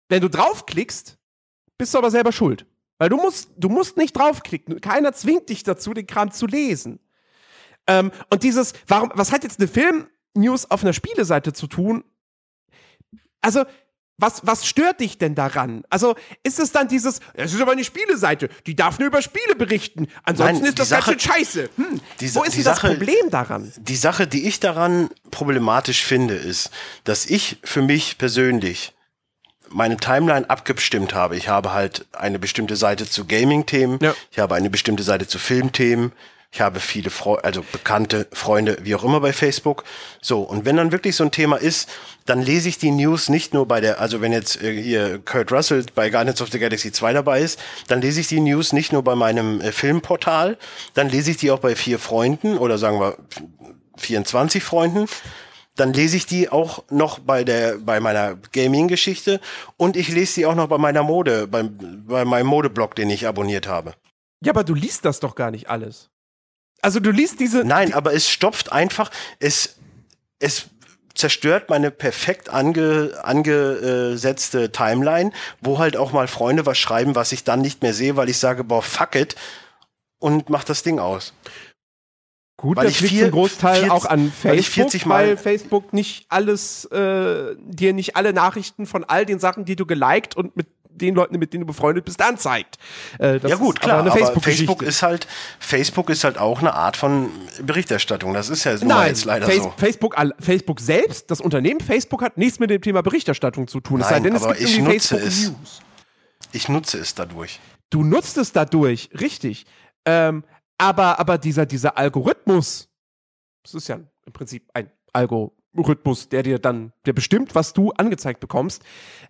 [SPEAKER 2] wenn du draufklickst, bist du aber selber schuld. Weil du musst, du musst nicht draufklicken. Keiner zwingt dich dazu, den Kram zu lesen. Ähm, und dieses, warum, was hat jetzt eine Filmnews auf einer Spieleseite zu tun? Also, was, was stört dich denn daran? Also, ist es dann dieses, es ist aber eine Spieleseite, die darf nur über Spiele berichten. Ansonsten
[SPEAKER 1] Nein,
[SPEAKER 2] ist das
[SPEAKER 1] die
[SPEAKER 2] ganz
[SPEAKER 1] Sache-
[SPEAKER 2] schön scheiße. Hm,
[SPEAKER 1] die
[SPEAKER 2] wo ist
[SPEAKER 1] die
[SPEAKER 2] denn das
[SPEAKER 1] Sache-
[SPEAKER 2] Problem daran?
[SPEAKER 1] Die Sache, die ich daran problematisch finde, ist, dass ich für mich persönlich meine Timeline abgestimmt habe. Ich habe halt eine bestimmte Seite zu Gaming-Themen,
[SPEAKER 2] Ja.
[SPEAKER 1] ich habe eine bestimmte Seite zu Filmthemen, ich habe viele Freu also bekannte Freunde, wie auch immer bei Facebook. So, und wenn dann wirklich so ein Thema ist, dann lese ich die News nicht nur bei der, also wenn jetzt äh, hier Kurt Russell bei Guardians of the Galaxy 2 dabei ist, dann lese ich die News nicht nur bei meinem äh, Filmportal, dann lese ich die auch bei vier Freunden oder sagen wir 24 Freunden. Dann lese ich die auch noch bei der bei meiner Gaming-Geschichte und ich lese die auch noch bei meiner Mode, bei, bei meinem Modeblog, den ich abonniert habe.
[SPEAKER 2] Ja, aber du liest das doch gar nicht alles. Also, du liest diese.
[SPEAKER 1] Nein, aber es stopft einfach, es, es zerstört meine perfekt ange, angesetzte Timeline, wo halt auch mal Freunde was schreiben, was ich dann nicht mehr sehe, weil ich sage, boah, fuck it und mach das Ding aus.
[SPEAKER 2] Gut,
[SPEAKER 1] weil
[SPEAKER 2] das
[SPEAKER 1] ich
[SPEAKER 2] liegt
[SPEAKER 1] vier-
[SPEAKER 2] zum Großteil
[SPEAKER 1] 40
[SPEAKER 2] auch an
[SPEAKER 1] weil
[SPEAKER 2] Facebook,
[SPEAKER 1] 40 Mal-
[SPEAKER 2] weil Facebook nicht alles, äh, dir nicht alle Nachrichten von all den Sachen, die du geliked und mit den Leuten, mit denen du befreundet bist, anzeigt. Äh,
[SPEAKER 1] ja gut,
[SPEAKER 2] ist
[SPEAKER 1] klar,
[SPEAKER 2] aber
[SPEAKER 1] Facebook,
[SPEAKER 2] Facebook-Geschichte.
[SPEAKER 1] ist halt, Facebook ist halt auch eine Art von Berichterstattung. Das ist ja nun
[SPEAKER 2] Nein,
[SPEAKER 1] jetzt leider
[SPEAKER 2] Face
[SPEAKER 1] so.
[SPEAKER 2] Facebook, Facebook selbst, das Unternehmen Facebook hat nichts mit dem Thema Berichterstattung zu tun. es sei
[SPEAKER 1] Nein,
[SPEAKER 2] denn, es
[SPEAKER 1] aber
[SPEAKER 2] gibt
[SPEAKER 1] ich nutze
[SPEAKER 2] Facebook
[SPEAKER 1] es.
[SPEAKER 2] News.
[SPEAKER 1] Ich nutze es dadurch.
[SPEAKER 2] Du nutzt es dadurch, richtig. Ähm, aber, aber dieser, dieser Algorithmus, das ist ja im Prinzip ein Algorithmus, der dir dann, der bestimmt, was du angezeigt bekommst,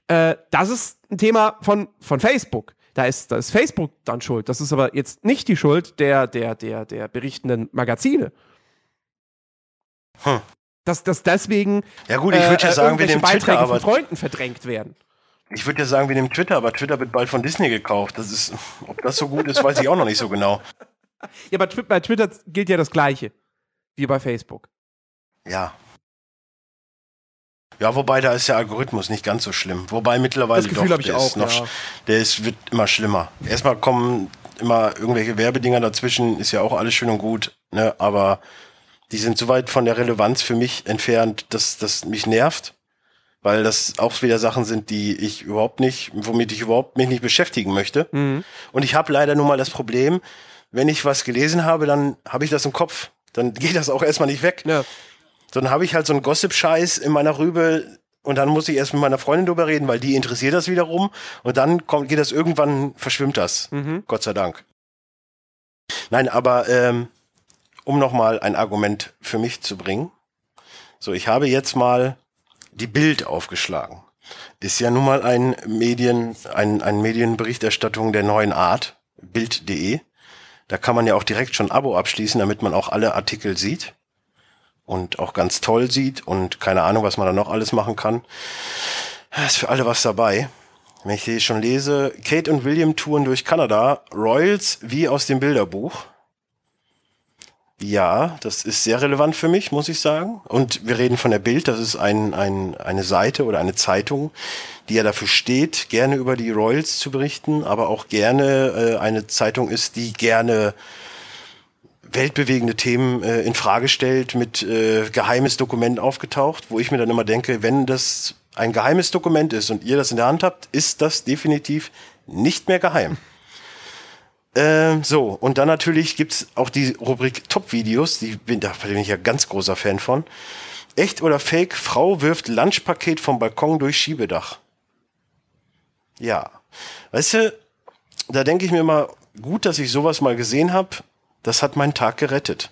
[SPEAKER 2] äh, das ist ein Thema von, von Facebook. Da ist, da ist Facebook dann schuld. Das ist aber jetzt nicht die Schuld der, der, der, der berichtenden Magazine.
[SPEAKER 1] Hm.
[SPEAKER 2] Dass, dass deswegen
[SPEAKER 1] Ja gut, ich würde ja
[SPEAKER 2] äh,
[SPEAKER 1] sagen, wir nehmen Twitter,
[SPEAKER 2] Beiträge
[SPEAKER 1] aber
[SPEAKER 2] von Freunden verdrängt werden.
[SPEAKER 1] ich würde ja sagen, wir nehmen Twitter, aber Twitter wird bald von Disney gekauft. Das ist, ob das so gut ist, weiß ich auch noch nicht so genau.
[SPEAKER 2] Ja, aber bei Twitter gilt ja das Gleiche wie bei Facebook.
[SPEAKER 1] Ja. Ja, wobei da ist der Algorithmus nicht ganz so schlimm. Wobei mittlerweile
[SPEAKER 2] Das Gefühl
[SPEAKER 1] doch,
[SPEAKER 2] habe ich
[SPEAKER 1] der
[SPEAKER 2] auch.
[SPEAKER 1] ist noch,
[SPEAKER 2] ja.
[SPEAKER 1] der ist, wird immer schlimmer. Erstmal kommen immer irgendwelche Werbedinger dazwischen, ist ja auch alles schön und gut, ne? Aber die sind so weit von der Relevanz für mich entfernt, dass das mich nervt, weil das auch wieder Sachen sind, die ich überhaupt nicht, womit ich überhaupt mich nicht beschäftigen möchte.
[SPEAKER 2] Mhm.
[SPEAKER 1] Und ich habe leider nun mal das Problem, wenn ich was gelesen habe, dann habe ich das im Kopf. Dann geht das auch erstmal nicht weg.
[SPEAKER 2] Ja.
[SPEAKER 1] Dann habe ich halt so einen Gossip-Scheiß in meiner Rübe und dann muss ich erst mit meiner Freundin drüber reden, weil die interessiert das wiederum. Und dann kommt, geht das irgendwann, verschwimmt das.
[SPEAKER 2] Mhm.
[SPEAKER 1] Gott sei Dank. Nein, aber ähm, um nochmal ein Argument für mich zu bringen. So, ich habe jetzt mal die Bild aufgeschlagen. Ist ja nun mal ein Medien, ein, ein Medienberichterstattung der neuen Art, Bild.de. Da kann man ja auch direkt schon ein Abo abschließen, damit man auch alle Artikel sieht. und auch ganz toll sieht und keine Ahnung, was man da noch alles machen kann. Da ist für alle was dabei. Wenn ich hier schon lese, Kate und William touren durch Kanada, Royals wie aus dem Bilderbuch. Ja, das ist sehr relevant für mich, muss ich sagen. Und wir reden von der Bild, das ist ein, ein, eine Seite oder eine Zeitung, die ja dafür steht, gerne über die Royals zu berichten, aber auch gerne äh, eine Zeitung ist, die gerne weltbewegende Themen äh, in Frage stellt, mit äh, geheimes Dokument aufgetaucht, wo ich mir dann immer denke, wenn das ein geheimes Dokument ist und ihr das in der Hand habt, ist das definitiv nicht mehr geheim. Ähm, so, und dann natürlich gibt's auch die Rubrik Top-Videos, die bin, da bin ich ja ganz großer Fan von. Echt oder Fake, Frau wirft Lunchpaket vom Balkon durch Schiebedach. Ja. Weißt du, da denke ich mir mal, gut, dass ich sowas mal gesehen habe. Das hat meinen Tag gerettet.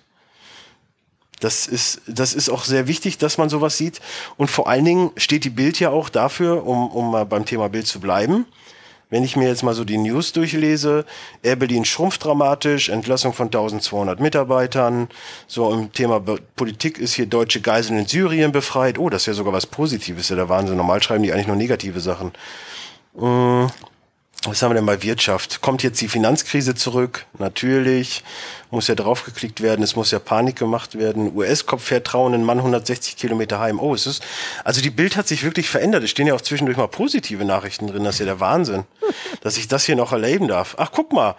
[SPEAKER 1] Das ist, das ist auch sehr wichtig, dass man sowas sieht. Und vor allen Dingen steht die Bild ja auch dafür, um, um mal beim Thema Bild zu bleiben wenn ich mir jetzt mal so die News durchlese, Air Berlin schrumpft dramatisch, Entlassung von 1200 Mitarbeitern. So im Thema Politik ist hier deutsche Geiseln in Syrien befreit. Oh, das ist ja sogar was Positives, ja der Wahnsinn. Normal schreiben die eigentlich nur negative Sachen. Mmh. Was haben wir denn bei Wirtschaft? Kommt jetzt die Finanzkrise zurück? Natürlich. Muss ja draufgeklickt werden. Es muss ja Panik gemacht werden. US-Kopf fährt trauenden Mann 160 Kilometer heim. Oh, es ist, also die Bild hat sich wirklich verändert. Es stehen ja auch zwischendurch mal positive Nachrichten drin. Das ist ja der Wahnsinn, dass ich das hier noch erleben darf. Ach, guck mal.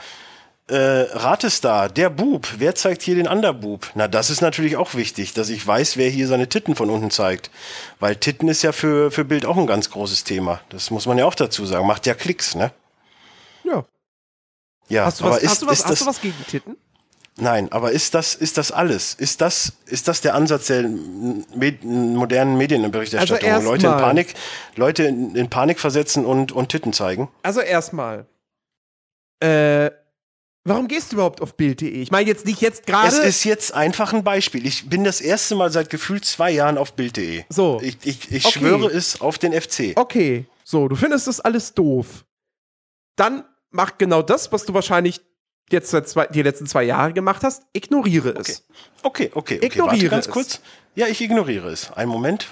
[SPEAKER 1] Äh, Ratestar, der Bub. Wer zeigt hier den Underbub? Na, das ist natürlich auch wichtig, dass ich weiß, wer hier seine Titten von unten zeigt. Weil Titten ist ja für, für Bild auch ein ganz großes Thema. Das muss man ja auch dazu sagen. Macht ja Klicks, ne?
[SPEAKER 2] Ja.
[SPEAKER 1] Ja,
[SPEAKER 2] hast du
[SPEAKER 1] aber
[SPEAKER 2] was,
[SPEAKER 1] ist,
[SPEAKER 2] hast du was,
[SPEAKER 1] ist
[SPEAKER 2] hast
[SPEAKER 1] das,
[SPEAKER 2] du was gegen Titten?
[SPEAKER 1] Nein, aber ist das, ist das alles? Ist das, ist das der Ansatz der med modernen Medienberichterstattung?
[SPEAKER 2] Also
[SPEAKER 1] Leute in. Panik, Leute in, in Panik versetzen und, und Titten zeigen?
[SPEAKER 2] Also erstmal. Äh, warum gehst du überhaupt auf Bild.de? Ich meine jetzt nicht jetzt
[SPEAKER 1] Es
[SPEAKER 2] gerade.
[SPEAKER 1] ist jetzt einfach ein Beispiel. Ich bin das erste Mal seit gefühlt zwei Jahren auf Bild.de.
[SPEAKER 2] So.
[SPEAKER 1] Ich, ich, ich
[SPEAKER 2] Okay.
[SPEAKER 1] schwöre es auf den FC.
[SPEAKER 2] Okay, so, du findest das alles doof. Dann mach genau das, was du wahrscheinlich jetzt seit zwei, die letzten zwei Jahre gemacht hast. Ignoriere es.
[SPEAKER 1] Okay, okay, okay.
[SPEAKER 2] Ignoriere
[SPEAKER 1] Warte ganz
[SPEAKER 2] es.
[SPEAKER 1] kurz. Ja, ich ignoriere es. Einen Moment.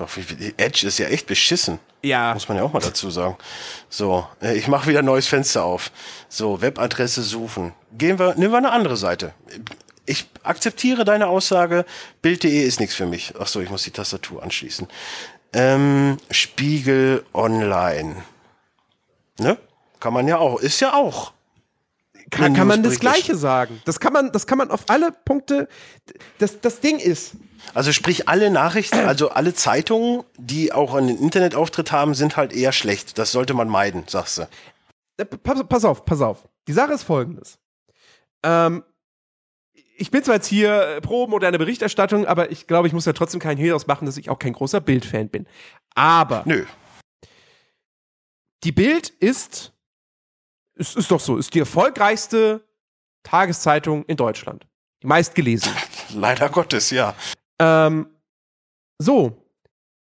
[SPEAKER 1] Edge ist ja echt beschissen.
[SPEAKER 2] Ja.
[SPEAKER 1] Muss man ja auch mal dazu sagen. So, äh, ich mache wieder ein neues Fenster auf. So, Webadresse suchen. Gehen wir, nehmen wir eine andere Seite. Ich akzeptiere deine Aussage, Bild.de ist nichts für mich. Ach so, ich muss die Tastatur anschließen. Ähm, Spiegel Online. Ne? Kann man ja auch. Ist ja auch.
[SPEAKER 2] Kann, kann man das. Gleiche sagen. Das kann man, das kann man auf alle Punkte. Das, das Ding ist,
[SPEAKER 1] Also sprich, alle Nachrichten, also alle Zeitungen, die auch einen Internetauftritt haben, sind halt eher schlecht. Das sollte man meiden, sagst du.
[SPEAKER 2] Äh, Pass, pass auf, pass auf. Die Sache ist folgendes. Ähm, ich bin zwar jetzt hier äh, pro moderne Berichterstattung, aber ich glaube, ich muss ja trotzdem keinen Hehl machen, dass ich auch kein großer Bild-Fan bin. Aber
[SPEAKER 1] Nö.
[SPEAKER 2] die Bild ist, es ist doch so, ist die erfolgreichste Tageszeitung in Deutschland. Die meistgelesene.
[SPEAKER 1] Leider Gottes, ja.
[SPEAKER 2] Ähm, so,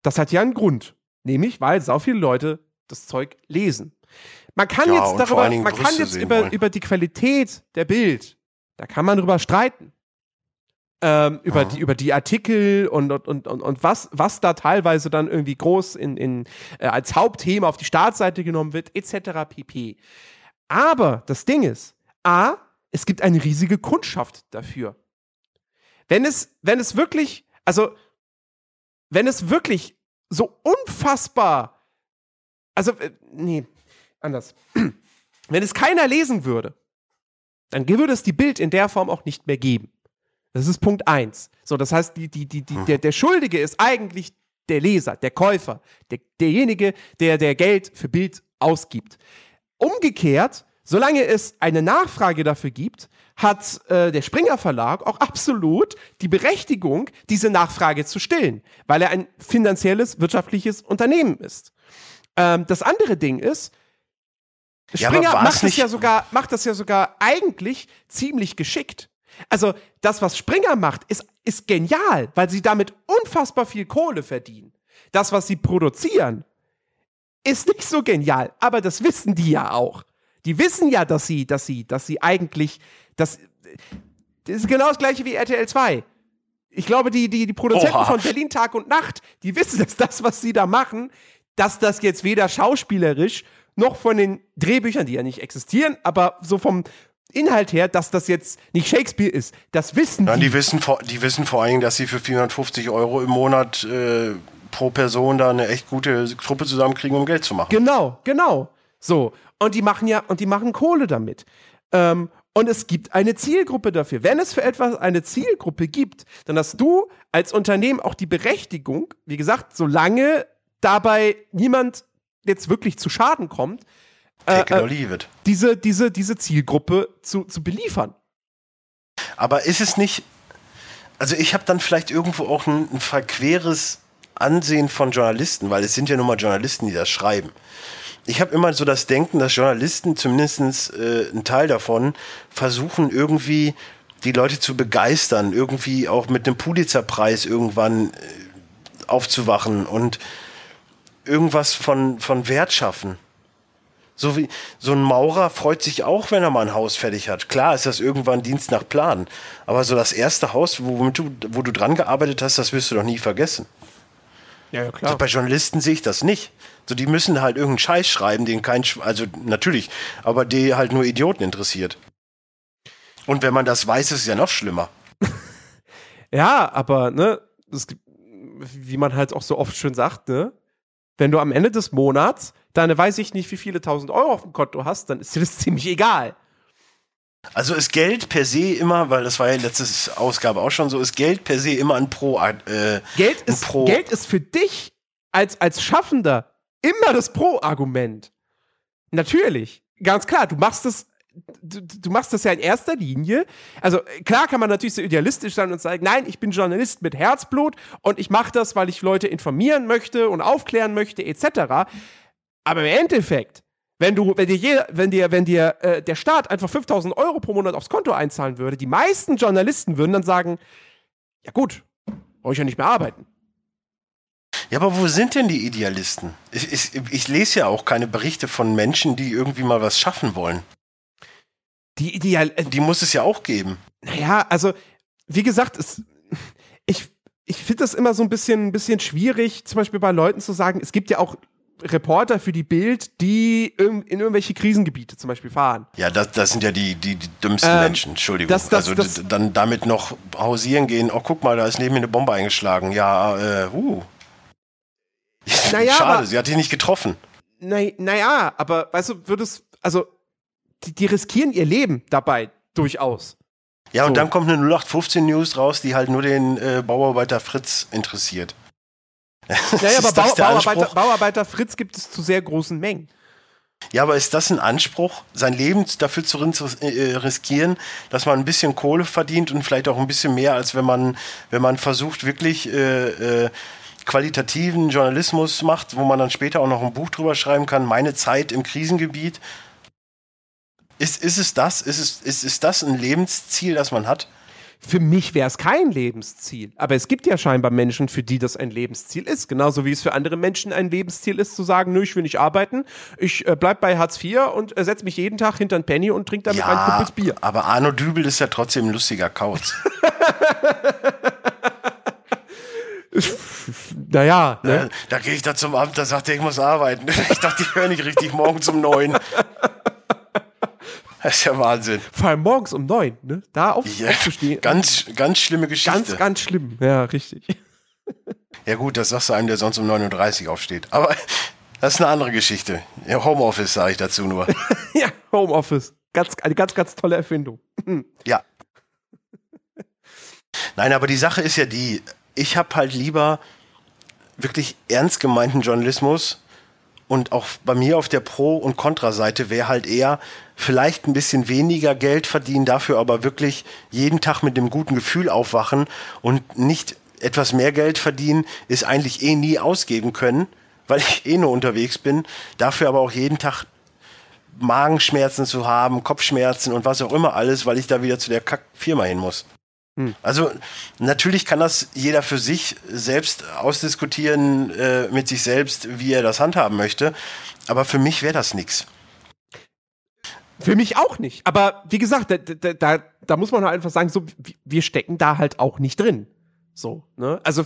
[SPEAKER 2] das hat ja einen Grund. Nämlich, weil sau viele Leute das Zeug lesen. Man kann
[SPEAKER 1] Ja,
[SPEAKER 2] jetzt darüber, man kann
[SPEAKER 1] Brüste
[SPEAKER 2] jetzt
[SPEAKER 1] sehen
[SPEAKER 2] über,
[SPEAKER 1] wollen.
[SPEAKER 2] über die Qualität der Bild, da kann man drüber streiten. Ähm, über,
[SPEAKER 1] Mhm.
[SPEAKER 2] die, über die Artikel und, und, und, und, und was, was da teilweise dann irgendwie groß in, in, äh, als Hauptthema auf die Startseite genommen wird, etc. pp. Aber das Ding ist, A, es gibt eine riesige Kundschaft dafür. Wenn es, wenn es wirklich, also, wenn es wirklich so unfassbar, also, äh, nee, anders. Wenn es keiner lesen würde, dann würde es die Bild in der Form auch nicht mehr geben. Das ist Punkt eins. So, das heißt, die, die, die, die, der, der Schuldige ist eigentlich der Leser, der Käufer, der, derjenige, der, der Geld für Bild ausgibt. Umgekehrt, solange es eine Nachfrage dafür gibt, hat äh, der Springer Verlag auch absolut die Berechtigung, diese Nachfrage zu stillen, weil er ein finanzielles, wirtschaftliches Unternehmen ist. Ähm, das andere Ding ist,
[SPEAKER 1] Ja,
[SPEAKER 2] Springer
[SPEAKER 1] war's
[SPEAKER 2] macht das ja sogar, macht das ja sogar eigentlich ziemlich geschickt. Also, das, was Springer macht, ist, ist genial, weil sie damit unfassbar viel Kohle verdienen. Das, was sie produzieren, ist nicht so genial, aber das wissen die ja auch. Die wissen ja, dass sie, dass sie, dass sie eigentlich, das, das ist genau das gleiche wie RTL 2. Ich glaube, die, die, die Produzenten
[SPEAKER 1] Oha.
[SPEAKER 2] von Berlin Tag und Nacht, die wissen, dass das, was sie da machen, dass das jetzt weder schauspielerisch noch von den Drehbüchern, die ja nicht existieren, aber so vom Inhalt her, dass das jetzt nicht Shakespeare ist. Das wissen
[SPEAKER 1] Nein,
[SPEAKER 2] die.
[SPEAKER 1] die wissen, vor, die wissen vor allen Dingen, dass sie für 450 Euro im Monat äh, pro Person da eine echt gute Truppe zusammenkriegen, um Geld zu machen.
[SPEAKER 2] Genau, genau. So. Und die machen ja, und die machen Kohle damit. Ähm, und es gibt eine Zielgruppe dafür. Wenn es für etwas eine Zielgruppe gibt, dann hast du als Unternehmen auch die Berechtigung, wie gesagt, solange dabei niemand jetzt wirklich zu Schaden kommt, äh,
[SPEAKER 1] it.
[SPEAKER 2] diese, diese, diese Zielgruppe zu, zu beliefern.
[SPEAKER 1] Aber ist es nicht, also ich habe dann vielleicht irgendwo auch ein, ein verqueres Ansehen von Journalisten, weil es sind ja nun mal Journalisten, die das schreiben. Ich habe immer so das Denken, dass Journalisten, zumindest äh, ein Teil davon, versuchen irgendwie die Leute zu begeistern, irgendwie auch mit einem Pulitzer-Preis irgendwann äh, aufzuwachen und irgendwas von, von Wert schaffen. So wie so ein Maurer freut sich auch, wenn er mal ein Haus fertig hat. Klar ist das irgendwann Dienst nach Plan. Aber so das erste Haus, womit du, wo du dran gearbeitet hast, das wirst du doch nie vergessen.
[SPEAKER 2] Ja, ja,
[SPEAKER 1] So, bei Journalisten sehe ich das nicht. So, die müssen halt irgendeinen Scheiß schreiben, den kein, Sch- also natürlich, aber die halt nur Idioten interessiert. Und wenn man das weiß, ist es ja noch schlimmer.
[SPEAKER 2] Ja, aber, ne, es gibt, wie man halt auch so oft schön sagt, ne, wenn du am Ende des Monats deine weiß ich nicht, wie viele tausend Euro auf dem Konto hast, dann ist dir das ziemlich egal.
[SPEAKER 1] Also ist Geld per se immer, weil das war ja letzte Ausgabe auch schon so, ist Geld per se immer ein Pro. Äh,
[SPEAKER 2] Geld ist,
[SPEAKER 1] Pro.
[SPEAKER 2] Geld ist für dich als, als Schaffender immer das Pro-Argument. Natürlich. Ganz klar, du machst das. Du, du machst das ja in erster Linie. Also klar kann man natürlich so idealistisch sein und sagen, nein, ich bin Journalist mit Herzblut und ich mache das, weil ich Leute informieren möchte und aufklären möchte, etc. Aber im Endeffekt, wenn du, wenn dir, jeder, wenn dir, wenn dir äh, der Staat einfach 5000 Euro pro Monat aufs Konto einzahlen würde, die meisten Journalisten würden dann sagen, ja gut, brauche ich ja nicht mehr arbeiten.
[SPEAKER 1] Ja, aber wo sind denn die Idealisten? Ich, ich, ich lese ja auch keine Berichte von Menschen, die irgendwie mal was schaffen wollen.
[SPEAKER 2] Die Ideal, äh,
[SPEAKER 1] Die muss es ja auch geben.
[SPEAKER 2] Naja, also, wie gesagt, es, ich, ich finde das immer so ein bisschen, ein bisschen schwierig, zum Beispiel bei Leuten zu sagen, es gibt ja auch Reporter für die Bild, die in, in irgendwelche Krisengebiete zum Beispiel fahren.
[SPEAKER 1] Ja, das, das sind ja die, die, die dümmsten
[SPEAKER 2] Ähm,
[SPEAKER 1] Menschen, Entschuldigung.
[SPEAKER 2] das- das-
[SPEAKER 1] also
[SPEAKER 2] das-
[SPEAKER 1] dann damit noch hausieren gehen, oh guck mal, da ist neben mir eine Bombe eingeschlagen. Ja, äh, uh.
[SPEAKER 2] Naja,
[SPEAKER 1] Schade,
[SPEAKER 2] aber-
[SPEAKER 1] sie hat dich nicht getroffen.
[SPEAKER 2] Naja, naja, aber weißt du, würdest, also, die, die riskieren ihr Leben dabei durchaus.
[SPEAKER 1] Ja, und
[SPEAKER 2] So.
[SPEAKER 1] dann kommt eine 0815 News raus, die halt nur den äh, Bauarbeiter Fritz interessiert.
[SPEAKER 2] Naja, aber Bau, Bauarbeiter? Bauarbeiter Fritz gibt es zu sehr großen Mengen.
[SPEAKER 1] Ja, aber ist das ein Anspruch, sein Leben dafür zu ris äh, riskieren, dass man ein bisschen Kohle verdient und vielleicht auch ein bisschen mehr, als wenn man, wenn man versucht, wirklich äh, äh, qualitativen Journalismus macht, wo man dann später auch noch ein Buch drüber schreiben kann, meine Zeit im Krisengebiet. Ist, ist es das? Ist, es, ist, ist das ein Lebensziel, das man hat?
[SPEAKER 2] Für mich wäre es kein Lebensziel. Aber es gibt ja scheinbar Menschen, für die das ein Lebensziel ist. Genauso wie es für andere Menschen ein Lebensziel ist, zu sagen, nö, ich will nicht arbeiten, ich äh, bleib bei Hartz IV und äh, setze mich jeden Tag hinter ein Penny und trinke damit meinen Kumpels Bier.
[SPEAKER 1] aber Arno Dübel ist ja trotzdem ein lustiger Kauz.
[SPEAKER 2] Naja, ne?
[SPEAKER 1] Äh, Da gehe ich da zum Amt, da sagt er, ich muss arbeiten. Ich dachte, ich höre nicht richtig morgen um neun. Das ist ja Wahnsinn.
[SPEAKER 2] Vor allem morgens um neun, ne? Da auf,
[SPEAKER 1] Ja,
[SPEAKER 2] aufzustehen.
[SPEAKER 1] ganz, ganz schlimme Geschichte.
[SPEAKER 2] ganz, ganz schlimm. Ja, richtig.
[SPEAKER 1] ja gut, das sagst du einem, der sonst um 9.30 Uhr aufsteht. Aber das ist eine andere Geschichte. Ja, Homeoffice sage ich dazu nur.
[SPEAKER 2] ja, Homeoffice. Ganz, eine ganz, ganz tolle Erfindung.
[SPEAKER 1] Ja. Nein, aber die Sache ist ja die, ich habe halt lieber wirklich ernst gemeinten Journalismus und auch bei mir auf der Pro- und Kontraseite wäre halt eher vielleicht ein bisschen weniger Geld verdienen, dafür aber wirklich jeden Tag mit dem guten Gefühl aufwachen und nicht etwas mehr Geld verdienen, ist eigentlich eh nie ausgeben können, weil ich eh nur unterwegs bin, dafür aber auch jeden Tag Magenschmerzen zu haben, Kopfschmerzen und was auch immer alles, weil ich da wieder zu der Kack-Firma hin muss. Also natürlich kann das jeder für sich selbst ausdiskutieren äh, mit sich selbst, wie er das handhaben möchte. Aber für mich wäre das nichts.
[SPEAKER 2] Für mich auch nicht. Aber wie gesagt, da, da, da, da muss man halt einfach sagen, so, wir stecken da halt auch nicht drin. So, ne? Also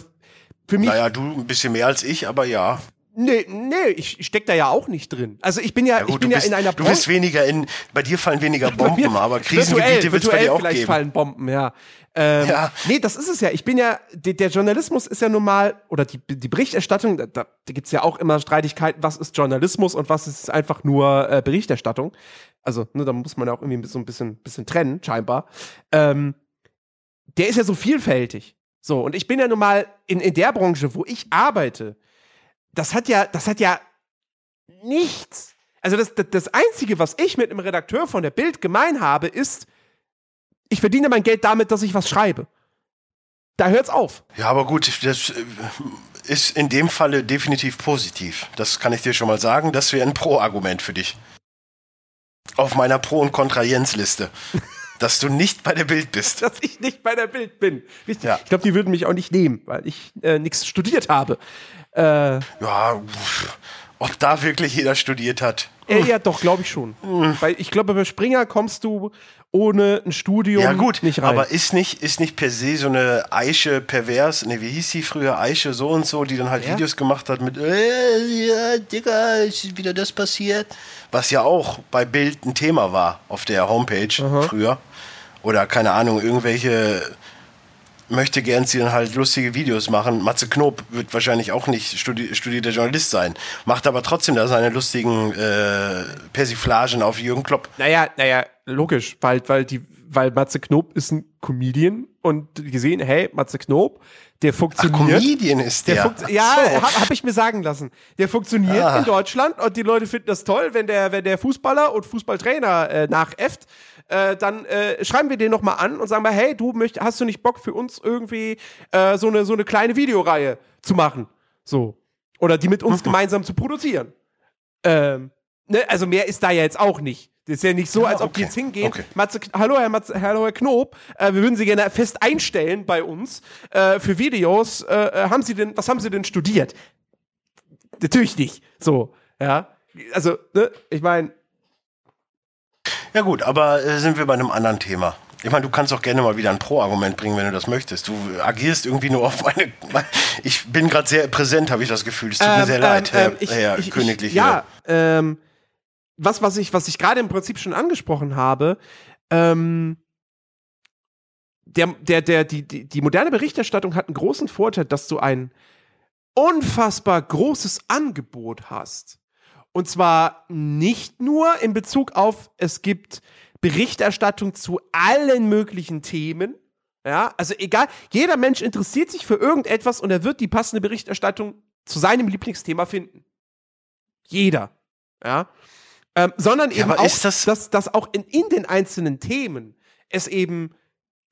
[SPEAKER 2] für mich.
[SPEAKER 1] Naja, du ein bisschen mehr als ich, aber ja.
[SPEAKER 2] Nee, nee, ich, ich steck da ja auch nicht drin. Also ich bin ja, ja gut, ich bin ja
[SPEAKER 1] bist,
[SPEAKER 2] in einer
[SPEAKER 1] Du bist weniger in, bei dir fallen weniger Bomben, aber Krisengebiete wird es bei dir auch
[SPEAKER 2] vielleicht
[SPEAKER 1] geben.
[SPEAKER 2] fallen Bomben, ja. Ähm, ja. Nee, das ist es ja. Ich bin ja, der, der Journalismus ist ja normal, oder die, die Berichterstattung, da, da gibt's ja auch immer Streitigkeiten, was ist Journalismus und was ist einfach nur äh, Berichterstattung. Also, ne, da muss man ja auch irgendwie so ein bisschen, bisschen trennen, scheinbar. Ähm, der ist ja so vielfältig. So, und ich bin ja nun mal in, in der Branche, wo ich arbeite, das hat ja, das hat ja nichts. Also das, das, das Einzige, was ich mit einem Redakteur von der Bild gemein habe, ist, ich verdiene mein Geld damit, dass ich was schreibe. Da hört's auf.
[SPEAKER 1] Ja, aber gut, das äh, ist in dem Falle definitiv positiv. Das kann ich dir schon mal sagen. Das wäre ein Pro-Argument für dich. Auf meiner Pro- und Kontra-Jens-Liste. dass du nicht bei der Bild bist.
[SPEAKER 2] dass ich nicht bei der Bild bin. Richtig. Ja. Ich glaube, die würden mich auch nicht nehmen, weil ich äh, nichts studiert habe.
[SPEAKER 1] Äh, ja, ob da wirklich jeder studiert hat.
[SPEAKER 2] Äh, ja, doch, glaube ich schon. Mhm. Weil ich glaube, bei Springer kommst du ohne ein Studium
[SPEAKER 1] ja, gut,
[SPEAKER 2] nicht rein.
[SPEAKER 1] Aber ist nicht, ist nicht per se so eine Eiche pervers, ne, wie hieß sie früher? Eiche so und so, die dann halt ja? Videos gemacht hat mit, äh, ja, Digga, ist wieder das passiert. Was ja auch bei Bild ein Thema war auf der Homepage Aha. früher. Oder keine Ahnung, irgendwelche möchte gern sie dann halt lustige Videos machen. Matze Knob wird wahrscheinlich auch nicht studi studierter Journalist sein, macht aber trotzdem da seine lustigen äh, Persiflagen auf Jürgen Klopp.
[SPEAKER 2] Naja, naja, logisch, weil, weil, die, weil Matze Knob ist ein Comedian und gesehen, hey, Matze Knob, der funktioniert.
[SPEAKER 1] Ach, Comedian ist der. der
[SPEAKER 2] ja, so. habe hab ich mir sagen lassen. Der funktioniert ah. in Deutschland und die Leute finden das toll, wenn der, wenn der Fußballer und Fußballtrainer äh, nachäfft äh, dann äh, schreiben wir den nochmal an und sagen mal, hey, du möcht, hast du nicht Bock für uns irgendwie äh, so, eine, so eine kleine Videoreihe zu machen? So. Oder die mit uns mhm. gemeinsam zu produzieren. Ähm, ne? Also mehr ist da ja jetzt auch nicht. Das ist ja nicht so, als ob okay. die jetzt hingehen. Okay. Matze, hallo, Herr Matze, hallo, Herr Knob, äh, wir würden Sie gerne fest einstellen bei uns äh, für Videos. Äh, äh haben Sie denn, was haben Sie denn studiert? Natürlich nicht. So, ja. Also, ne, ich meine,
[SPEAKER 1] ja gut, aber äh, sind wir bei einem anderen Thema. Ich meine, du kannst auch gerne mal wieder ein Pro-Argument bringen, wenn du das möchtest. Du agierst irgendwie nur auf meine. Ich bin gerade sehr präsent, habe ich das Gefühl. Es tut ähm, mir sehr ähm, leid, Herr, ähm, ich, Herr ich, Königliche.
[SPEAKER 2] Ich, ja, ähm, was, was ich, was ich gerade im Prinzip schon angesprochen habe, ähm, der, der, der, die, die, die moderne Berichterstattung hat einen großen Vorteil, dass du ein unfassbar großes Angebot hast. Und zwar nicht nur in Bezug auf, es gibt Berichterstattung zu allen möglichen Themen. Ja, also egal, jeder Mensch interessiert sich für irgendetwas und er wird die passende Berichterstattung zu seinem Lieblingsthema finden. Jeder. Ja. Ähm, sondern eben ja, auch, das dass, dass auch in, in den einzelnen Themen es eben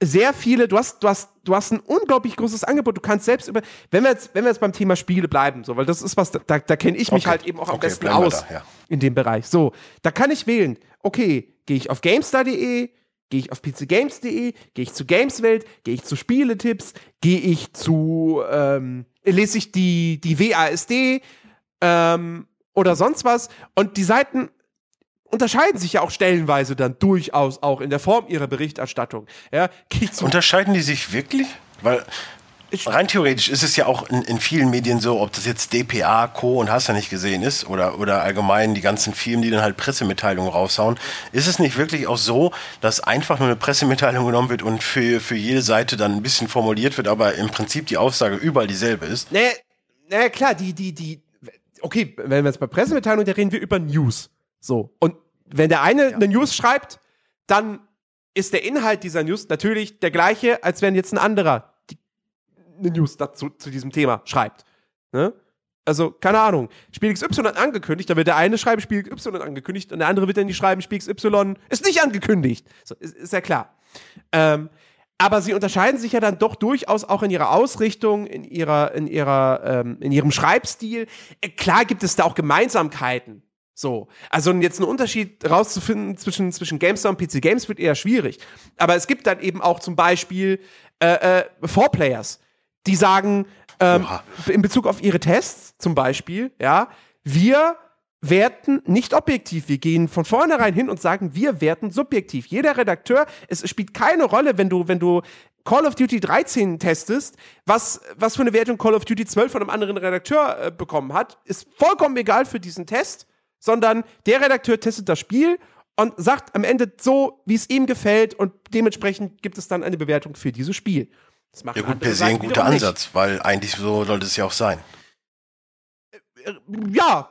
[SPEAKER 2] sehr viele, du hast, du hast, du hast ein unglaublich großes Angebot. Du kannst selbst über, wenn wir jetzt, wenn wir jetzt beim Thema Spiele bleiben, so, weil das ist was, da, da kenne ich mich okay. halt eben auch am okay, besten aus da, ja. in dem Bereich. So, da kann ich wählen. Okay, gehe ich auf GameStar.de, gehe ich auf pcgames.de, gehe ich zu Gameswelt, gehe ich zu Spieletipps, gehe ich zu, ähm, lese ich die, die WASD, ähm, oder sonst was. Und die Seiten unterscheiden sich ja auch stellenweise dann durchaus auch in der Form ihrer Berichterstattung. Ja,
[SPEAKER 1] unterscheiden die sich wirklich? Weil rein theoretisch ist es ja auch in, in, vielen Medien so, ob das jetzt DPA, Co. und hast ja nicht gesehen ist oder, oder allgemein die ganzen Firmen, die dann halt Pressemitteilungen raushauen, ist es nicht wirklich auch so, dass einfach nur eine Pressemitteilung genommen wird und für, für jede Seite dann ein bisschen formuliert wird, aber im Prinzip die Aussage überall dieselbe ist?
[SPEAKER 2] Naja, naja klar, die, die, die, okay, wenn wir jetzt bei Pressemitteilungen, da reden wir über News. So. Und wenn der eine ja. eine News schreibt, dann ist der Inhalt dieser News natürlich der gleiche, als wenn jetzt ein anderer die, eine News dazu zu diesem Thema schreibt. Ne? Also, keine Ahnung. Spiel XY hat angekündigt, dann wird der eine schreiben, Spiel XY angekündigt und der andere wird dann nicht schreiben, Spiel XY ist nicht angekündigt. So, ist, ist ja klar. Ähm, aber sie unterscheiden sich ja dann doch durchaus auch in ihrer Ausrichtung, in ihrer, in ihrer, ähm, in ihrem Schreibstil. Äh, klar gibt es da auch Gemeinsamkeiten. So. Also jetzt einen Unterschied rauszufinden zwischen, zwischen GameStar und PC Games wird eher schwierig. Aber es gibt dann eben auch zum Beispiel äh, äh, die sagen, ähm, in Bezug auf ihre Tests zum Beispiel, ja, wir werten nicht objektiv. Wir gehen von vornherein hin und sagen, wir werten subjektiv. Jeder Redakteur, es spielt keine Rolle, wenn du, wenn du Call of Duty 13 testest, was, was für eine Wertung Call of Duty 12 von einem anderen Redakteur äh, bekommen hat, ist vollkommen egal für diesen Test, sondern der Redakteur testet das Spiel und sagt am Ende so, wie es ihm gefällt und dementsprechend gibt es dann eine Bewertung für dieses Spiel.
[SPEAKER 1] Das macht ja gut, per se ein guter Ansatz, weil eigentlich so sollte es ja auch sein.
[SPEAKER 2] Äh, ja,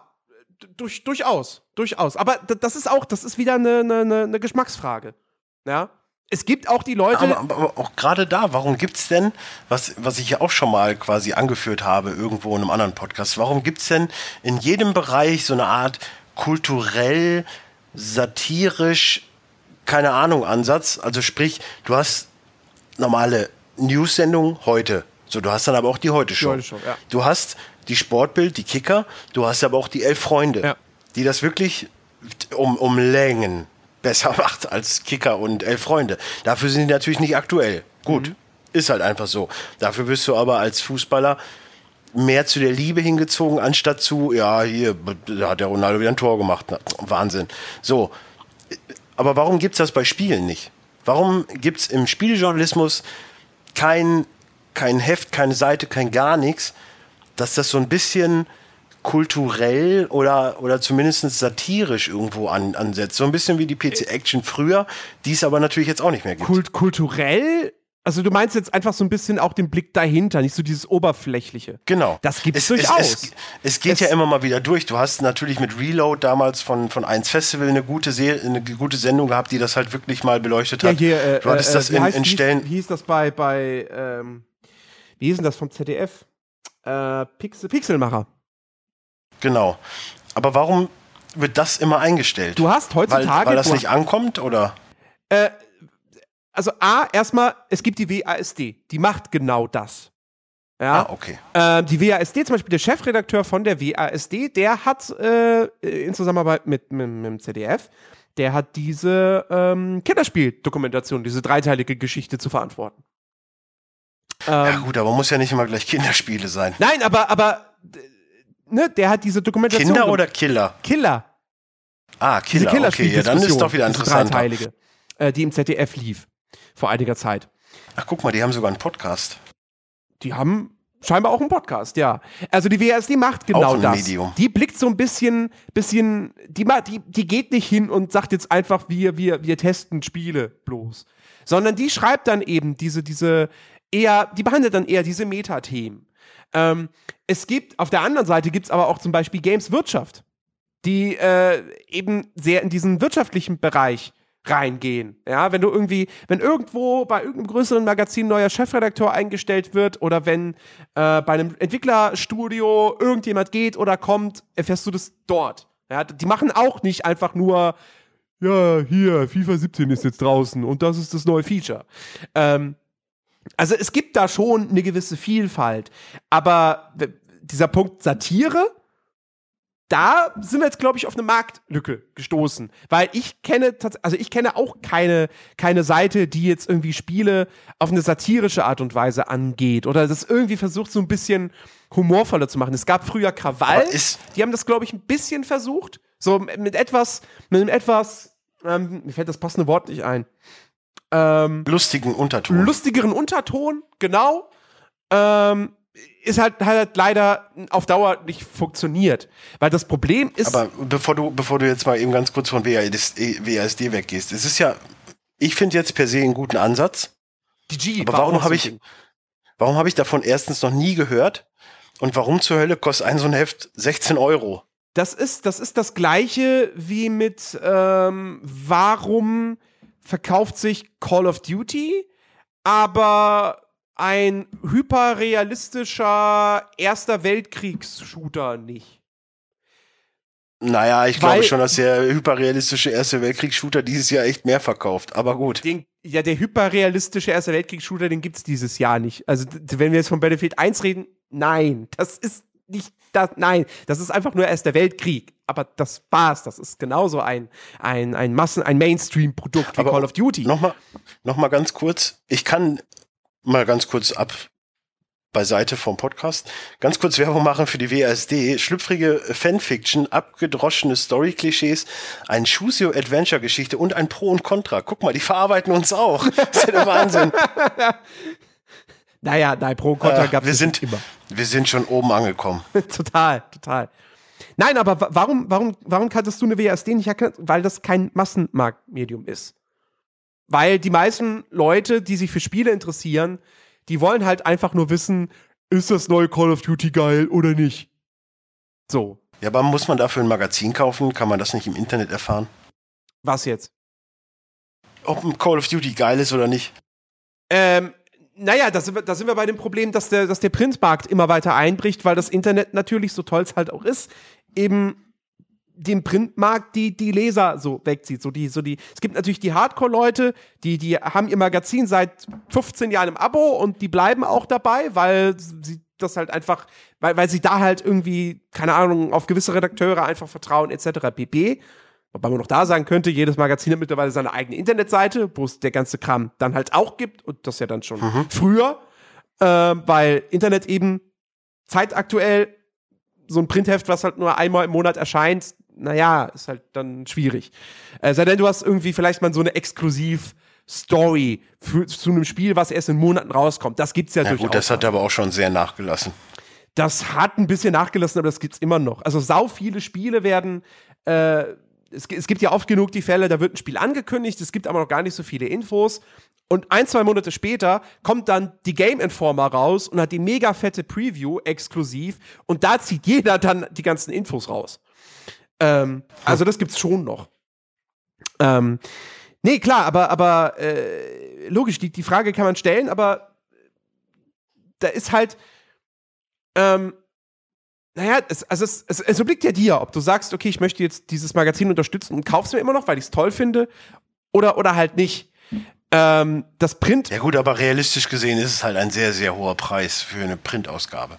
[SPEAKER 2] durch, durchaus, durchaus. Aber das ist auch, das ist wieder eine, eine, eine Geschmacksfrage. Ja. Es gibt auch die Leute.
[SPEAKER 1] Aber, aber auch gerade da, warum gibt es denn, was, was ich ja auch schon mal quasi angeführt habe, irgendwo in einem anderen Podcast, warum gibt es denn in jedem Bereich so eine Art kulturell, satirisch, keine Ahnung, Ansatz? Also sprich, du hast normale News-Sendungen heute. So, du hast dann aber auch die Heute-Show. Heute ja. Du hast die Sportbild, die Kicker, du hast aber auch die Elf Freunde, ja. die das wirklich um, um Längen besser macht als Kicker und Elf Freunde. Dafür sind die natürlich nicht aktuell. Gut, mhm. ist halt einfach so. Dafür wirst du aber als Fußballer mehr zu der Liebe hingezogen, anstatt zu, ja, hier, da hat der Ronaldo wieder ein Tor gemacht. Wahnsinn. So. Aber warum gibt es das bei Spielen nicht? Warum gibt es im Spieljournalismus kein, kein Heft, keine Seite, kein gar nichts, dass das so ein bisschen kulturell oder, oder zumindest satirisch irgendwo an, ansetzt. So ein bisschen wie die PC Action früher, die es aber natürlich jetzt auch nicht mehr gibt.
[SPEAKER 2] Kult kulturell also du meinst jetzt einfach so ein bisschen auch den Blick dahinter, nicht so dieses Oberflächliche.
[SPEAKER 1] Genau.
[SPEAKER 2] Das gibt es durchaus.
[SPEAKER 1] Es, es geht es, ja immer mal wieder durch. Du hast natürlich mit Reload damals von, von 1 Festival eine gute, Serie, eine gute Sendung gehabt, die das halt wirklich mal beleuchtet hat.
[SPEAKER 2] Ja, hier, äh,
[SPEAKER 1] du hattest
[SPEAKER 2] äh,
[SPEAKER 1] das in,
[SPEAKER 2] heißt,
[SPEAKER 1] in Stellen.
[SPEAKER 2] Wie hieß, wie hieß das bei, bei ähm, wie hieß denn das vom ZDF? Äh, Pixel, Pixelmacher.
[SPEAKER 1] Genau. Aber warum wird das immer eingestellt?
[SPEAKER 2] Du hast heutzutage.
[SPEAKER 1] Weil, weil das nicht ankommt, oder?
[SPEAKER 2] Äh, also A, erstmal, es gibt die WASD, die macht genau das. Ja,
[SPEAKER 1] ah, okay.
[SPEAKER 2] Äh, die WASD, zum Beispiel der Chefredakteur von der WASD, der hat äh, in Zusammenarbeit mit, mit, mit, dem ZDF, der hat diese ähm, Kinderspieldokumentation, diese dreiteilige Geschichte zu verantworten.
[SPEAKER 1] Ähm, ja gut, aber muss ja nicht immer gleich Kinderspiele sein.
[SPEAKER 2] Nein, aber, aber ne, der hat diese Dokumentation.
[SPEAKER 1] Kinder oder Killer?
[SPEAKER 2] Killer.
[SPEAKER 1] Ah, Killer, okay, ja, dann ist doch wieder interessant.
[SPEAKER 2] Dreiteilige, äh, die im ZDF lief vor einiger Zeit.
[SPEAKER 1] Ach, guck mal, die haben sogar einen Podcast.
[SPEAKER 2] Die haben scheinbar auch einen Podcast, ja. Also die WSD macht genau das. Medium. Die blickt so ein bisschen, bisschen, die, die, die geht nicht hin und sagt jetzt einfach, wir, wir, wir testen Spiele bloß. Sondern die schreibt dann eben diese, diese eher, die behandelt dann eher diese Metathemen. Ähm, es gibt, auf der anderen Seite gibt es aber auch zum Beispiel Games Wirtschaft, die äh, eben sehr in diesen wirtschaftlichen Bereich reingehen. Ja, wenn du irgendwie, wenn irgendwo bei irgendeinem größeren Magazin neuer Chefredakteur eingestellt wird oder wenn äh, bei einem Entwicklerstudio irgendjemand geht oder kommt, erfährst du das dort. Ja, die machen auch nicht einfach nur, ja, hier, FIFA 17 ist jetzt draußen und das ist das neue Feature. Ähm, also es gibt da schon eine gewisse Vielfalt, aber dieser Punkt Satire da sind wir jetzt, glaube ich, auf eine Marktlücke gestoßen. Weil ich kenne, also ich kenne auch keine, keine Seite, die jetzt irgendwie Spiele auf eine satirische Art und Weise angeht oder das irgendwie versucht, so ein bisschen humorvoller zu machen. Es gab früher Krawall, die haben das, glaube ich, ein bisschen versucht. So mit etwas, mit einem etwas, ähm, mir fällt das passende Wort nicht ein.
[SPEAKER 1] Ähm, Lustigen Unterton.
[SPEAKER 2] Lustigeren Unterton, genau. Ähm, ist halt, halt leider auf Dauer nicht funktioniert. Weil das Problem ist.
[SPEAKER 1] Aber bevor du, bevor du jetzt mal eben ganz kurz von WASD, WASD weggehst, es ist ja, ich finde jetzt per se einen guten Ansatz.
[SPEAKER 2] Die G,
[SPEAKER 1] aber warum habe ich, warum habe ich davon erstens noch nie gehört? Und warum zur Hölle kostet ein so ein Heft 16 Euro?
[SPEAKER 2] Das ist, das ist das Gleiche wie mit, ähm, warum verkauft sich Call of Duty, aber ein hyperrealistischer Erster Weltkriegs-Shooter nicht.
[SPEAKER 1] Naja, ich Weil, glaube schon, dass der hyperrealistische Erste Weltkriegs-Shooter dieses Jahr echt mehr verkauft, aber gut.
[SPEAKER 2] Den, ja, der hyperrealistische Erste Weltkriegs-Shooter, den gibt es dieses Jahr nicht. Also, wenn wir jetzt von Battlefield 1 reden, nein, das ist nicht das, nein, das ist einfach nur Erster Weltkrieg. Aber das war's. Das ist genauso ein, ein, ein Massen-, ein Mainstream-Produkt wie Call of Duty.
[SPEAKER 1] Nochmal, noch mal ganz kurz. Ich kann mal ganz kurz ab, beiseite vom Podcast. Ganz kurz Werbung machen für die WASD. Schlüpfrige Fanfiction, abgedroschene Story-Klischees, ein Choose-Your-Adventure-Geschichte und ein Pro und Contra. Guck mal, die verarbeiten uns auch. Das ist ja der Wahnsinn.
[SPEAKER 2] naja, nein, Pro und Contra
[SPEAKER 1] Äh,
[SPEAKER 2] gab
[SPEAKER 1] wir
[SPEAKER 2] es
[SPEAKER 1] sind,
[SPEAKER 2] immer.
[SPEAKER 1] wir sind schon oben angekommen.
[SPEAKER 2] total, total. Nein, aber wa- warum, warum, warum kanntest du eine WASD nicht erkennen? Weil das kein Massenmarktmedium ist. Weil die meisten Leute, die sich für Spiele interessieren, die wollen halt einfach nur wissen, ist das neue Call of Duty geil oder nicht? So,
[SPEAKER 1] Ja, aber muss man dafür ein Magazin kaufen? Kann man das nicht im Internet erfahren?
[SPEAKER 2] was jetzt?
[SPEAKER 1] Ob ein Call of Duty geil ist oder nicht?
[SPEAKER 2] Ähm, naja, da sind, wir, da sind wir bei dem Problem, dass der, dass der Printmarkt immer weiter einbricht, weil das Internet natürlich, so toll es halt auch ist, eben dem Printmarkt die, die Leser so wegzieht. So die, so die, es gibt natürlich die Hardcore-Leute, die, die haben ihr Magazin seit 15 Jahren im Abo und die bleiben auch dabei, weil sie das halt einfach, weil, weil sie da halt irgendwie, keine Ahnung, auf gewisse Redakteure einfach vertrauen, etc. pp. Wobei man noch da sagen könnte, jedes Magazin hat mittlerweile seine eigene Internetseite, wo es der ganze Kram dann halt auch gibt und das ja dann schon früher, äh, weil Internet eben zeitaktuell so ein Printheft, was halt nur einmal im Monat erscheint, naja, ist halt dann schwierig. Äh, sei denn, du hast irgendwie vielleicht mal so eine Exklusiv-Story für, zu einem Spiel, was erst in Monaten rauskommt. Das gibt's ja,
[SPEAKER 1] Ja
[SPEAKER 2] durchaus.
[SPEAKER 1] gut, das hat aber auch schon sehr nachgelassen.
[SPEAKER 2] Das hat ein bisschen nachgelassen, aber das gibt's immer noch. Also sau viele Spiele werden, äh, es, es gibt ja oft genug die Fälle, da wird ein Spiel angekündigt, es gibt aber noch gar nicht so viele Infos. Und ein, zwei Monate später kommt dann die Game Informer raus und hat die mega fette Preview exklusiv und da zieht jeder dann die ganzen Infos raus. Ähm, also das gibt's schon noch. Ähm, nee, klar, aber, aber äh, logisch, die, die Frage kann man stellen, aber da ist halt, ähm, naja, es, also es, es, es obliegt ja dir, ob du sagst, okay, ich möchte jetzt dieses Magazin unterstützen und kauf's mir immer noch, weil ich es toll finde, oder, oder halt nicht. Ähm, das Print,
[SPEAKER 1] Ja gut, aber realistisch gesehen ist es halt ein sehr, sehr hoher Preis für eine Printausgabe.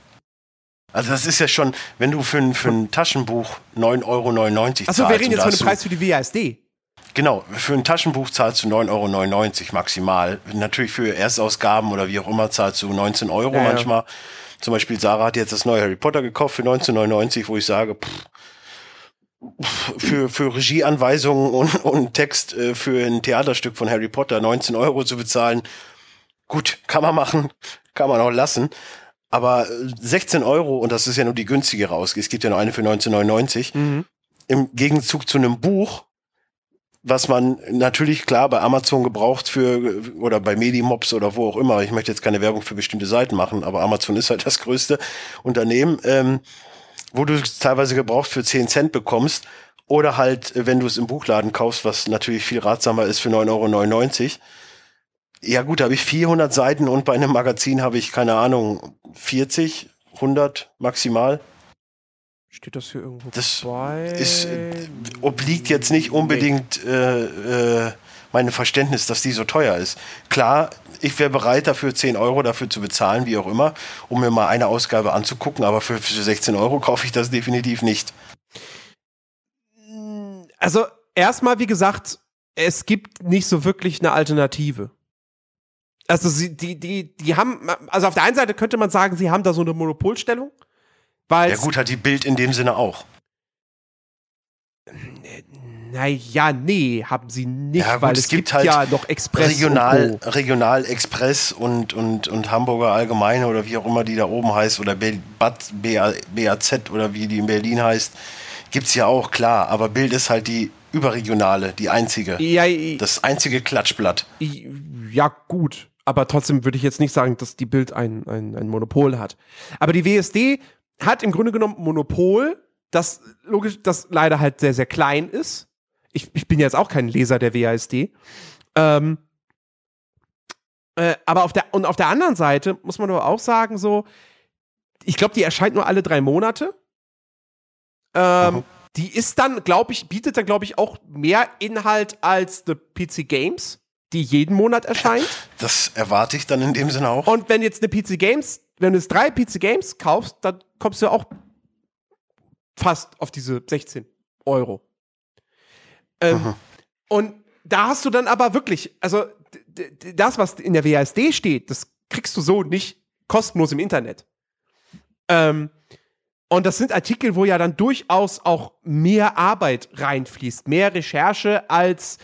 [SPEAKER 1] Also das ist ja schon, wenn du für ein, für ein Taschenbuch 9,99 Euro zahlst.
[SPEAKER 2] achso, wir reden jetzt von dem Preis für die WASD.
[SPEAKER 1] Genau, für ein Taschenbuch zahlst du 9,99 Euro maximal. Natürlich für Erstausgaben oder wie auch immer zahlst du 19 Euro
[SPEAKER 2] Ja, ja.
[SPEAKER 1] manchmal. Zum Beispiel Sarah hat jetzt das neue Harry Potter gekauft für 19,99, wo ich sage, pff, für, für Regieanweisungen und, und Text äh, für ein Theaterstück von Harry Potter 19 Euro zu bezahlen, gut, kann man machen, kann man auch lassen. Aber äh, 16 Euro, und das ist ja nur die günstigere aus, es gibt ja noch eine für 19,99,
[SPEAKER 2] Mhm.
[SPEAKER 1] im Gegenzug zu einem Buch, was man natürlich klar bei Amazon gebraucht für oder bei Medimobs oder wo auch immer. Ich möchte jetzt keine Werbung für bestimmte Seiten machen, aber Amazon ist halt das größte Unternehmen, ähm, wo du es teilweise gebraucht für 10 Cent bekommst. Oder halt, äh, wenn du es im Buchladen kaufst, was natürlich viel ratsamer ist für 9,99 Euro. Ja gut, da habe ich 400 Seiten und bei einem Magazin habe ich, keine Ahnung, 40, 100 maximal.
[SPEAKER 2] Steht das hier irgendwo
[SPEAKER 1] Das
[SPEAKER 2] bei?
[SPEAKER 1] ist, äh, obliegt jetzt nicht unbedingt äh, äh, meinem Verständnis, dass die so teuer ist. Klar, ich wäre bereit dafür 10 Euro dafür zu bezahlen, wie auch immer, um mir mal eine Ausgabe anzugucken, aber für, für 16 Euro kaufe ich das definitiv nicht.
[SPEAKER 2] Also, erstmal, wie gesagt, es gibt nicht so wirklich eine Alternative. Also, sie, die, die, die haben, also auf der einen Seite könnte man sagen, sie haben da so eine Monopolstellung, weil
[SPEAKER 1] Ja gut, hat die Bild in dem Sinne auch.
[SPEAKER 2] Naja, nee, haben sie nicht,
[SPEAKER 1] Ja, gut,
[SPEAKER 2] weil
[SPEAKER 1] es
[SPEAKER 2] es
[SPEAKER 1] gibt
[SPEAKER 2] gibt
[SPEAKER 1] halt
[SPEAKER 2] ja noch Express
[SPEAKER 1] Regional,
[SPEAKER 2] und Co.
[SPEAKER 1] Regional Express und, und, und Hamburger Allgemeine oder wie auch immer die da oben heißt oder Bel- Bad BA, BAZ oder wie die in Berlin heißt, gibt's ja auch, klar. Aber Bild ist halt die überregionale, die einzige.
[SPEAKER 2] Ja,
[SPEAKER 1] Das einzige Klatschblatt.
[SPEAKER 2] ja, gut. Aber trotzdem würde ich jetzt nicht sagen, dass die Bild ein, ein, ein Monopol hat. Aber die WSD hat im Grunde genommen ein Monopol, das logisch, das leider halt sehr, sehr klein ist. Ich, ich bin jetzt auch kein Leser der WASD. Ähm, äh, aber auf der, und auf der anderen Seite muss man aber auch sagen, so, ich glaube, die erscheint nur alle drei Monate. Ähm. Die ist dann, glaube ich, bietet dann, glaube ich, auch mehr Inhalt als The PC Games, die jeden Monat erscheint.
[SPEAKER 1] Das erwarte ich dann in dem Sinne auch.
[SPEAKER 2] Und wenn jetzt eine PC Games, wenn du jetzt drei PC Games kaufst, dann kommst du auch fast auf diese 16 Euro. Ähm,
[SPEAKER 1] Mhm.
[SPEAKER 2] Und da hast du dann aber wirklich, also das, was in der WASD steht, das kriegst du so nicht kostenlos im Internet. Ähm, und das sind Artikel, wo ja dann durchaus auch mehr Arbeit reinfließt, mehr Recherche als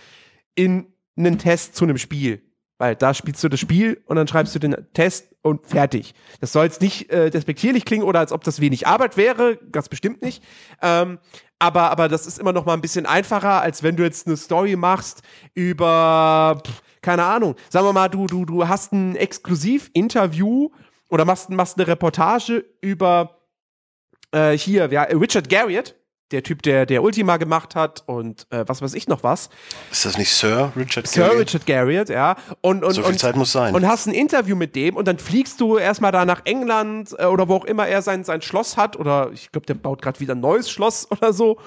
[SPEAKER 2] in einen Test zu einem Spiel. Weil da spielst du das Spiel und dann schreibst du den Test und fertig. Das soll jetzt nicht äh, despektierlich klingen oder als ob das wenig Arbeit wäre, ganz bestimmt nicht. Ähm, aber, aber das ist immer noch mal ein bisschen einfacher, als wenn du jetzt eine Story machst über, pff, keine Ahnung, sagen wir mal, du, du, du hast ein Exklusiv-Interview oder machst, machst eine Reportage über äh, hier, ja, Richard Garriott, der Typ, der, der Ultima gemacht hat und äh, was weiß ich noch was.
[SPEAKER 1] Ist das nicht Sir Richard
[SPEAKER 2] Sir
[SPEAKER 1] Garriott?
[SPEAKER 2] Richard Garriott, ja. Und, und,
[SPEAKER 1] So viel
[SPEAKER 2] und,
[SPEAKER 1] Zeit muss sein.
[SPEAKER 2] und hast ein Interview mit dem und dann fliegst du erstmal da nach England äh, oder wo auch immer er sein, sein Schloss hat oder ich glaube, der baut gerade wieder ein neues Schloss oder so.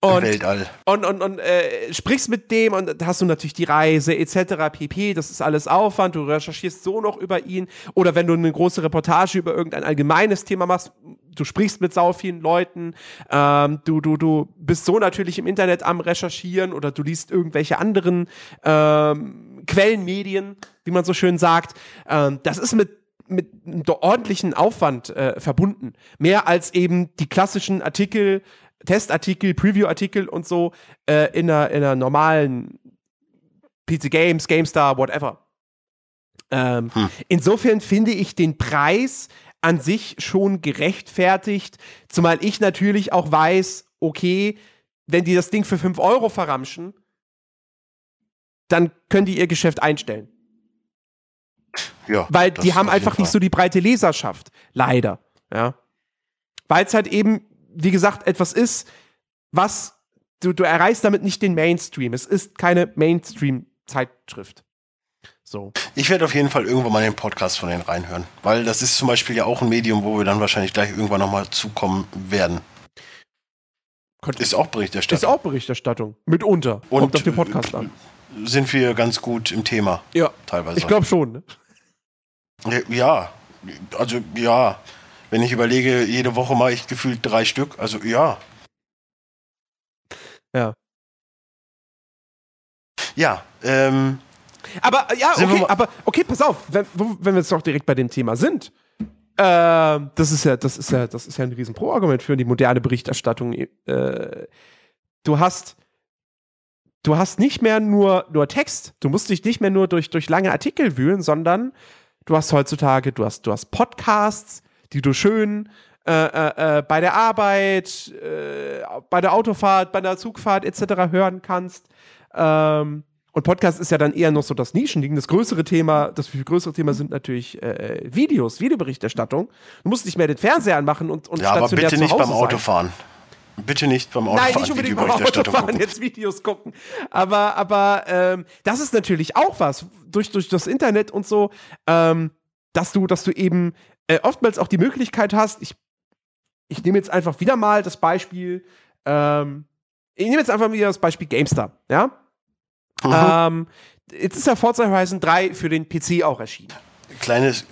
[SPEAKER 2] Und,
[SPEAKER 1] Weltall.
[SPEAKER 2] und, und, und äh, sprichst mit dem und da hast du natürlich die Reise etc. pp. Das ist alles Aufwand. Du recherchierst so noch über ihn. Oder wenn du eine große Reportage über irgendein allgemeines Thema machst, du sprichst mit sau vielen Leuten, ähm, du, du, du bist so natürlich im Internet am Recherchieren oder du liest irgendwelche anderen ähm, Quellenmedien, wie man so schön sagt. Ähm, das ist mit mit einem ordentlichen Aufwand äh, verbunden. Mehr als eben die klassischen Artikel, Testartikel, Preview-Artikel und so äh, in, einer, in einer normalen PC Games, GameStar, whatever. Ähm,
[SPEAKER 1] Hm.
[SPEAKER 2] Insofern finde ich den Preis an sich schon gerechtfertigt, zumal ich natürlich auch weiß, okay, wenn die das Ding für 5 Euro verramschen, dann können die ihr Geschäft einstellen.
[SPEAKER 1] Ja,
[SPEAKER 2] Weil die haben einfach nicht so die breite Leserschaft. Leider. Ja. Weil es halt eben, wie gesagt, etwas ist, was du, du erreichst damit nicht den Mainstream. Es ist keine Mainstream-Zeitschrift. So.
[SPEAKER 1] Ich werde auf jeden Fall irgendwann mal den Podcast von denen reinhören. Weil das ist zum Beispiel ja auch ein Medium, wo wir dann wahrscheinlich gleich irgendwann nochmal zukommen werden. Ist auch Berichterstattung.
[SPEAKER 2] Ist auch Berichterstattung. Mitunter. Kommt auf den Podcast an.
[SPEAKER 1] Sind wir ganz gut im Thema,
[SPEAKER 2] Ja.
[SPEAKER 1] teilweise.
[SPEAKER 2] Ich glaube schon. Ne?
[SPEAKER 1] Ja, also ja. Wenn ich überlege, jede Woche mache ich gefühlt drei Stück. Also ja.
[SPEAKER 2] Ja.
[SPEAKER 1] Ja, ähm,
[SPEAKER 2] Aber äh, ja, okay, aber okay, pass auf, wenn, wenn wir jetzt doch direkt bei dem Thema sind. Ähm, das ist ja, das ist ja, das ist ja ein riesen Pro-Argument für die moderne Berichterstattung. Äh, du hast, du hast nicht mehr nur, nur Text, du musst dich nicht mehr nur durch, durch lange Artikel wühlen, sondern du hast heutzutage, du hast, du hast Podcasts, die du schön äh, äh, äh, bei der Arbeit, äh, bei der Autofahrt, bei der Zugfahrt etc. hören kannst. Ähm, und Podcast ist ja dann eher noch so das Nischending. Das größere Thema, das viel größere Thema sind natürlich äh, Videos, Videoberichterstattung. Du musst nicht mehr den Fernseher anmachen und, und
[SPEAKER 1] ja, aber bitte nicht beim. Autofahren. Bitte nicht beim Autofahren.
[SPEAKER 2] Nein, nicht unbedingt beim Autofahren
[SPEAKER 1] gucken.
[SPEAKER 2] jetzt Videos gucken. Aber, aber ähm, das ist natürlich auch was durch, durch das Internet und so, ähm, dass du, dass du eben äh, oftmals auch die Möglichkeit hast. Ich, ich nehme jetzt einfach wieder mal das Beispiel. Ähm, ich nehme jetzt einfach wieder das Beispiel GameStar. Ja. Ähm, jetzt ist ja Forza Horizon 3 für den PC auch erschienen.
[SPEAKER 1] Kleines,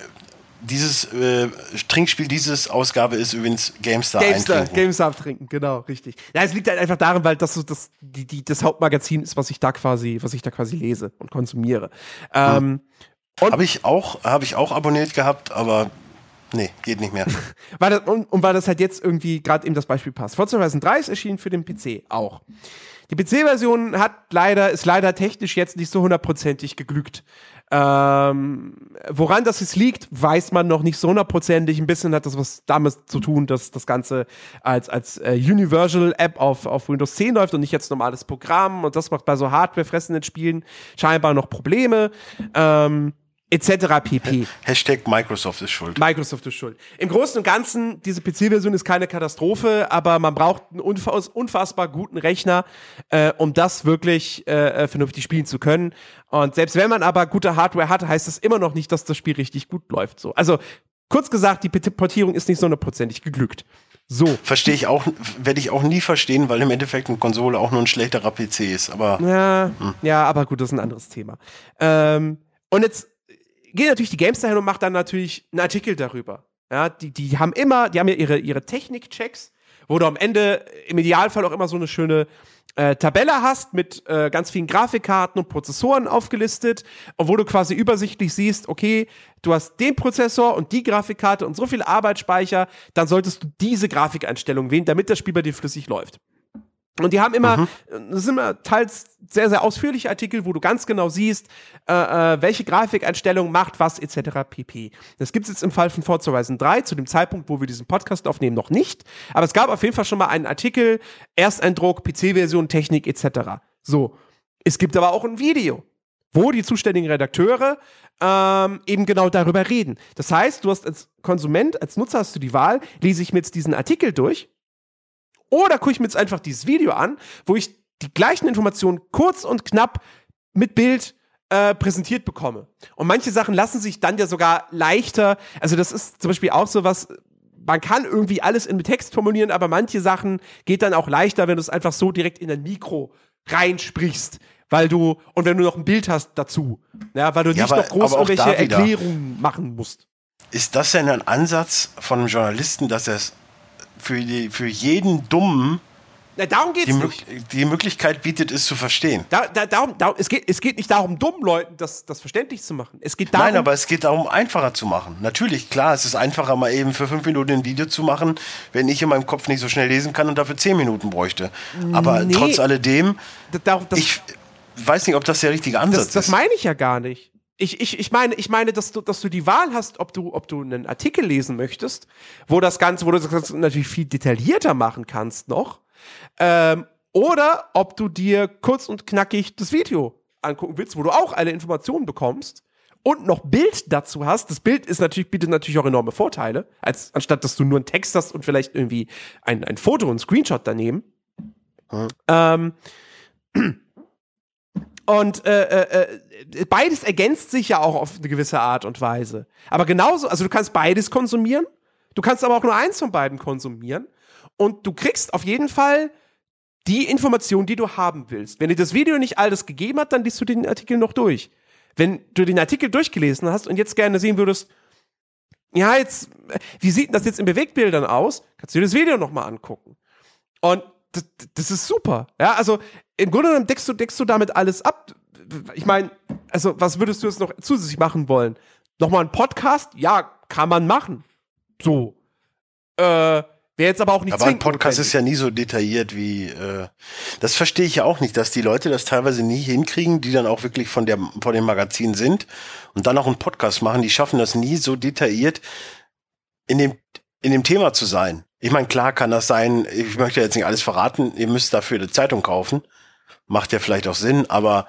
[SPEAKER 1] dieses äh, Trinkspiel, dieses Ausgabe ist übrigens GameStar,
[SPEAKER 2] GameStar,
[SPEAKER 1] eintrinken.
[SPEAKER 2] GameStar trinken, genau, richtig. Ja, es liegt halt einfach daran, weil das so das, die, die, das Hauptmagazin ist, was ich da quasi, was ich da quasi lese und konsumiere. Ähm,
[SPEAKER 1] Habe ich auch, habe ich auch abonniert gehabt, aber nee, geht nicht mehr.
[SPEAKER 2] weil das, und, und weil das halt jetzt irgendwie gerade eben das Beispiel passt. Forza Horizon 3 ist erschienen für den PC auch. Die PC-Version hat leider, ist leider technisch jetzt nicht so hundertprozentig geglückt. Ähm, woran das jetzt liegt, weiß man noch nicht so hundertprozentig. Ein bisschen hat das was damit zu tun, dass das Ganze als, als äh, Universal-App auf, auf Windows 10 läuft und nicht jetzt normales Programm. Und das macht bei so hardwarefressenden Spielen scheinbar noch Probleme. Ähm, etc. pp.
[SPEAKER 1] Hashtag Microsoft ist schuld.
[SPEAKER 2] Microsoft ist schuld. Im Großen und Ganzen, diese PC-Version ist keine Katastrophe, aber man braucht einen unfass unfassbar guten Rechner, äh, um das wirklich äh, vernünftig spielen zu können. Und selbst wenn man aber gute Hardware hat, heißt das immer noch nicht, dass das Spiel richtig gut läuft. So. Also, kurz gesagt, die Portierung ist nicht so hundertprozentig geglückt. So.
[SPEAKER 1] Verstehe ich auch, werde ich auch nie verstehen, weil im Endeffekt eine Konsole auch nur ein schlechterer PC ist. Aber
[SPEAKER 2] Ja, ja, aber gut, das ist ein anderes Thema. Ähm, und jetzt geht natürlich die Gamestar hin und macht dann natürlich einen Artikel darüber. Ja, die, die haben immer, die haben ja ihre, ihre Technik-Checks, wo du am Ende im Idealfall auch immer so eine schöne äh, Tabelle hast mit äh, ganz vielen Grafikkarten und Prozessoren aufgelistet und wo du quasi übersichtlich siehst, okay, du hast den Prozessor und die Grafikkarte und so viel Arbeitsspeicher, dann solltest du diese Grafikeinstellung wählen, damit das Spiel bei dir flüssig läuft. Und die haben immer, mhm. das sind immer teils sehr, sehr ausführliche Artikel, wo du ganz genau siehst, äh, äh, welche Grafikeinstellung macht was, etc. pp. Das gibt es jetzt im Fall von Forza Horizon 3, zu dem Zeitpunkt, wo wir diesen Podcast aufnehmen, noch nicht. Aber es gab auf jeden Fall schon mal einen Artikel, Ersteindruck, PC-Version, Technik, etc. So. Es gibt aber auch ein Video, wo die zuständigen Redakteure ähm, eben genau darüber reden. Das heißt, du hast als Konsument, als Nutzer hast du die Wahl, lese ich mir jetzt diesen Artikel durch oder gucke ich mir jetzt einfach dieses Video an, wo ich die gleichen Informationen kurz und knapp mit Bild äh, präsentiert bekomme. Und manche Sachen lassen sich dann ja sogar leichter, also das ist zum Beispiel auch so was, man kann irgendwie alles in Text formulieren, aber manche Sachen geht dann auch leichter, wenn du es einfach so direkt in ein Mikro reinsprichst, weil du, und wenn du noch ein Bild hast dazu, ja, weil du ja, nicht aber, noch groß irgendwelche Erklärungen machen musst.
[SPEAKER 1] Ist das denn ein Ansatz von einem Journalisten, dass er es für, die, für jeden Dummen
[SPEAKER 2] na, darum geht's
[SPEAKER 1] die,
[SPEAKER 2] nicht.
[SPEAKER 1] die Möglichkeit bietet, es zu verstehen.
[SPEAKER 2] Da, da, darum, darum, es, geht, es geht nicht darum, dummen Leuten das, das verständlich zu machen. Es geht darum,
[SPEAKER 1] Nein, aber es geht darum, einfacher zu machen. Natürlich, klar, es ist einfacher, mal eben für fünf Minuten ein Video zu machen, wenn ich in meinem Kopf nicht so schnell lesen kann und dafür zehn Minuten bräuchte. Aber nee, trotz alledem, das, das, ich weiß nicht, ob das der richtige Ansatz
[SPEAKER 2] das ist. Das meine ich ja gar nicht. Ich, ich, ich meine, ich meine, dass du, dass du die Wahl hast, ob du, ob du einen Artikel lesen möchtest, wo das Ganze, wo du das Ganze natürlich viel detaillierter machen kannst noch, ähm, oder ob du dir kurz und knackig das Video angucken willst, wo du auch alle Informationen bekommst und noch Bild dazu hast. Das Bild ist natürlich, bietet natürlich auch enorme Vorteile, als anstatt dass du nur einen Text hast und vielleicht irgendwie ein, ein Foto und ein Screenshot daneben. Hm. Ähm, und äh, äh, äh, beides ergänzt sich ja auch auf eine gewisse Art und Weise. Aber genauso, also du kannst beides konsumieren, du kannst aber auch nur eins von beiden konsumieren. Und du kriegst auf jeden Fall die Information, die du haben willst. Wenn dir das Video nicht alles gegeben hat, dann liest du den Artikel noch durch. Wenn du den Artikel durchgelesen hast und jetzt gerne sehen würdest, ja, jetzt, wie sieht das jetzt in Bewegtbildern aus? Kannst du dir das Video nochmal angucken. Und das, das, ist super. Ja, also im Grunde genommen deckst du, deckst du damit alles ab. Ich meine, also was würdest du jetzt noch zusätzlich machen wollen? Nochmal ein Podcast? Ja, kann man machen. So. Äh, Wäre jetzt aber auch nicht
[SPEAKER 1] Aber ein Podcast ist ja nie so detailliert wie. Äh, das verstehe ich ja auch nicht, dass die Leute das teilweise nie hinkriegen, die dann auch wirklich von der von dem Magazin sind und dann auch einen Podcast machen. Die schaffen das nie so detailliert in dem in dem Thema zu sein. Ich meine, klar kann das sein. Ich möchte jetzt nicht alles verraten. Ihr müsst dafür eine Zeitung kaufen. Macht ja vielleicht auch Sinn, aber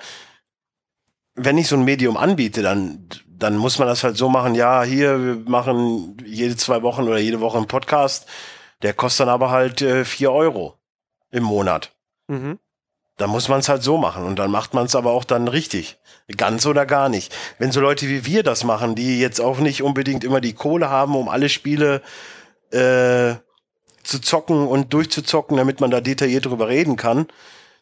[SPEAKER 1] wenn ich so ein Medium anbiete, dann, dann muss man das halt so machen, ja, hier, wir machen jede zwei Wochen oder jede Woche einen Podcast der kostet dann aber halt äh, 4 Euro im Monat. Mhm. Da muss man es halt so machen und dann macht man es aber auch dann richtig. Ganz oder gar nicht. Wenn so Leute wie wir das machen, die jetzt auch nicht unbedingt immer die Kohle haben, um alle Spiele äh, zu zocken und durchzuzocken, damit man da detailliert drüber reden kann,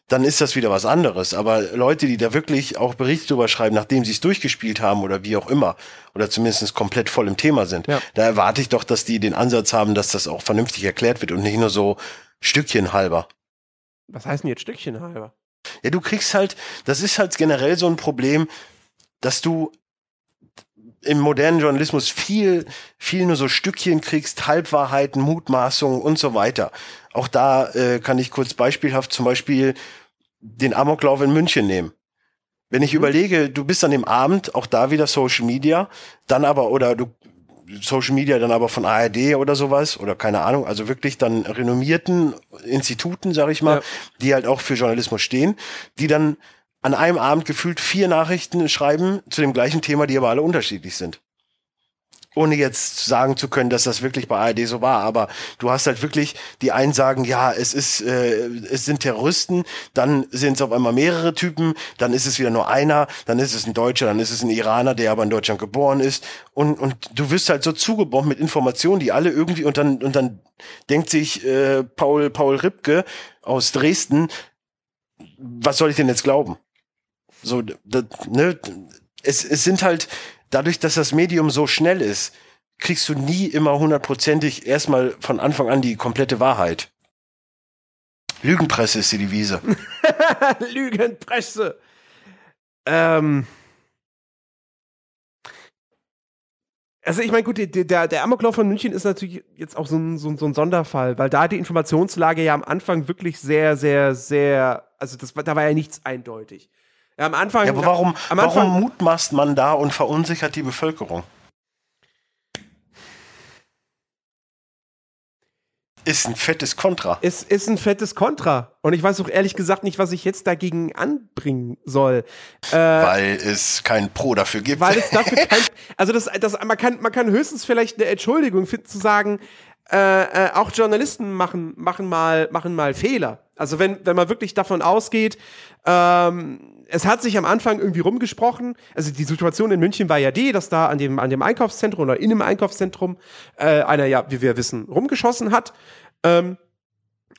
[SPEAKER 1] dann ist das wieder was anderes. Aber Leute, die da wirklich auch Berichte drüber schreiben, nachdem sie es durchgespielt haben oder wie auch immer, oder zumindest komplett voll im Thema sind, ja. da erwarte ich doch, dass die den Ansatz haben, dass das auch vernünftig erklärt wird und nicht nur so Stückchen halber.
[SPEAKER 2] Was heißt denn jetzt Stückchen halber?
[SPEAKER 1] Ja, du kriegst halt, das ist halt generell so ein Problem, dass du im modernen Journalismus viel, viel nur so Stückchen kriegst, Halbwahrheiten, Mutmaßungen und so weiter. Auch da äh, kann ich kurz beispielhaft zum Beispiel den Amoklauf in München nehmen. Wenn ich mhm. überlege, du bist an dem Abend, auch da wieder Social Media, dann aber, oder du, Social Media dann aber von ARD oder sowas, oder keine Ahnung, also wirklich dann renommierten Instituten, sag ich mal, ja. die halt auch für Journalismus stehen, die dann an einem Abend gefühlt vier Nachrichten schreiben zu dem gleichen Thema, die aber alle unterschiedlich sind. Ohne jetzt sagen zu können, dass das wirklich bei ARD so war, aber du hast halt wirklich, die einen sagen, ja, es ist, äh, es sind Terroristen, dann sind es auf einmal mehrere Typen, dann ist es wieder nur einer, dann ist es ein Deutscher, dann ist es ein Iraner, der aber in Deutschland geboren ist und und du wirst halt so zugebombt mit Informationen, die alle irgendwie und dann und dann denkt sich äh, Paul Paul Ripke aus Dresden, was soll ich denn jetzt glauben? So, das, ne, es, es sind halt, dadurch, dass das Medium so schnell ist, kriegst du nie immer hundertprozentig erstmal von Anfang an die komplette Wahrheit. Lügenpresse ist die Devise.
[SPEAKER 2] Lügenpresse. Ähm. Also ich meine, gut, der, der Amoklauf von München ist natürlich jetzt auch so ein, so, ein, so ein Sonderfall, weil da die Informationslage ja am Anfang wirklich sehr, sehr, sehr, also das, da war ja nichts eindeutig. Ja, am Anfang. Ja,
[SPEAKER 1] aber warum, am Anfang, warum mutmaßt man da und verunsichert die Bevölkerung? Ist ein fettes Kontra.
[SPEAKER 2] Es ist ein fettes Kontra. Und ich weiß auch ehrlich gesagt nicht, was ich jetzt dagegen anbringen soll.
[SPEAKER 1] Äh, weil es kein Pro dafür gibt.
[SPEAKER 2] Weil es dafür kein. Also das, das, man, kann, man kann höchstens vielleicht eine Entschuldigung finden, zu sagen, äh, äh, auch Journalisten machen, machen, mal, machen mal Fehler. Also wenn, wenn man wirklich davon ausgeht, ähm, es hat sich am Anfang irgendwie rumgesprochen. Also die Situation in München war ja die, dass da an dem, an dem Einkaufszentrum oder in dem Einkaufszentrum äh, einer ja, wie wir wissen, rumgeschossen hat. Ähm,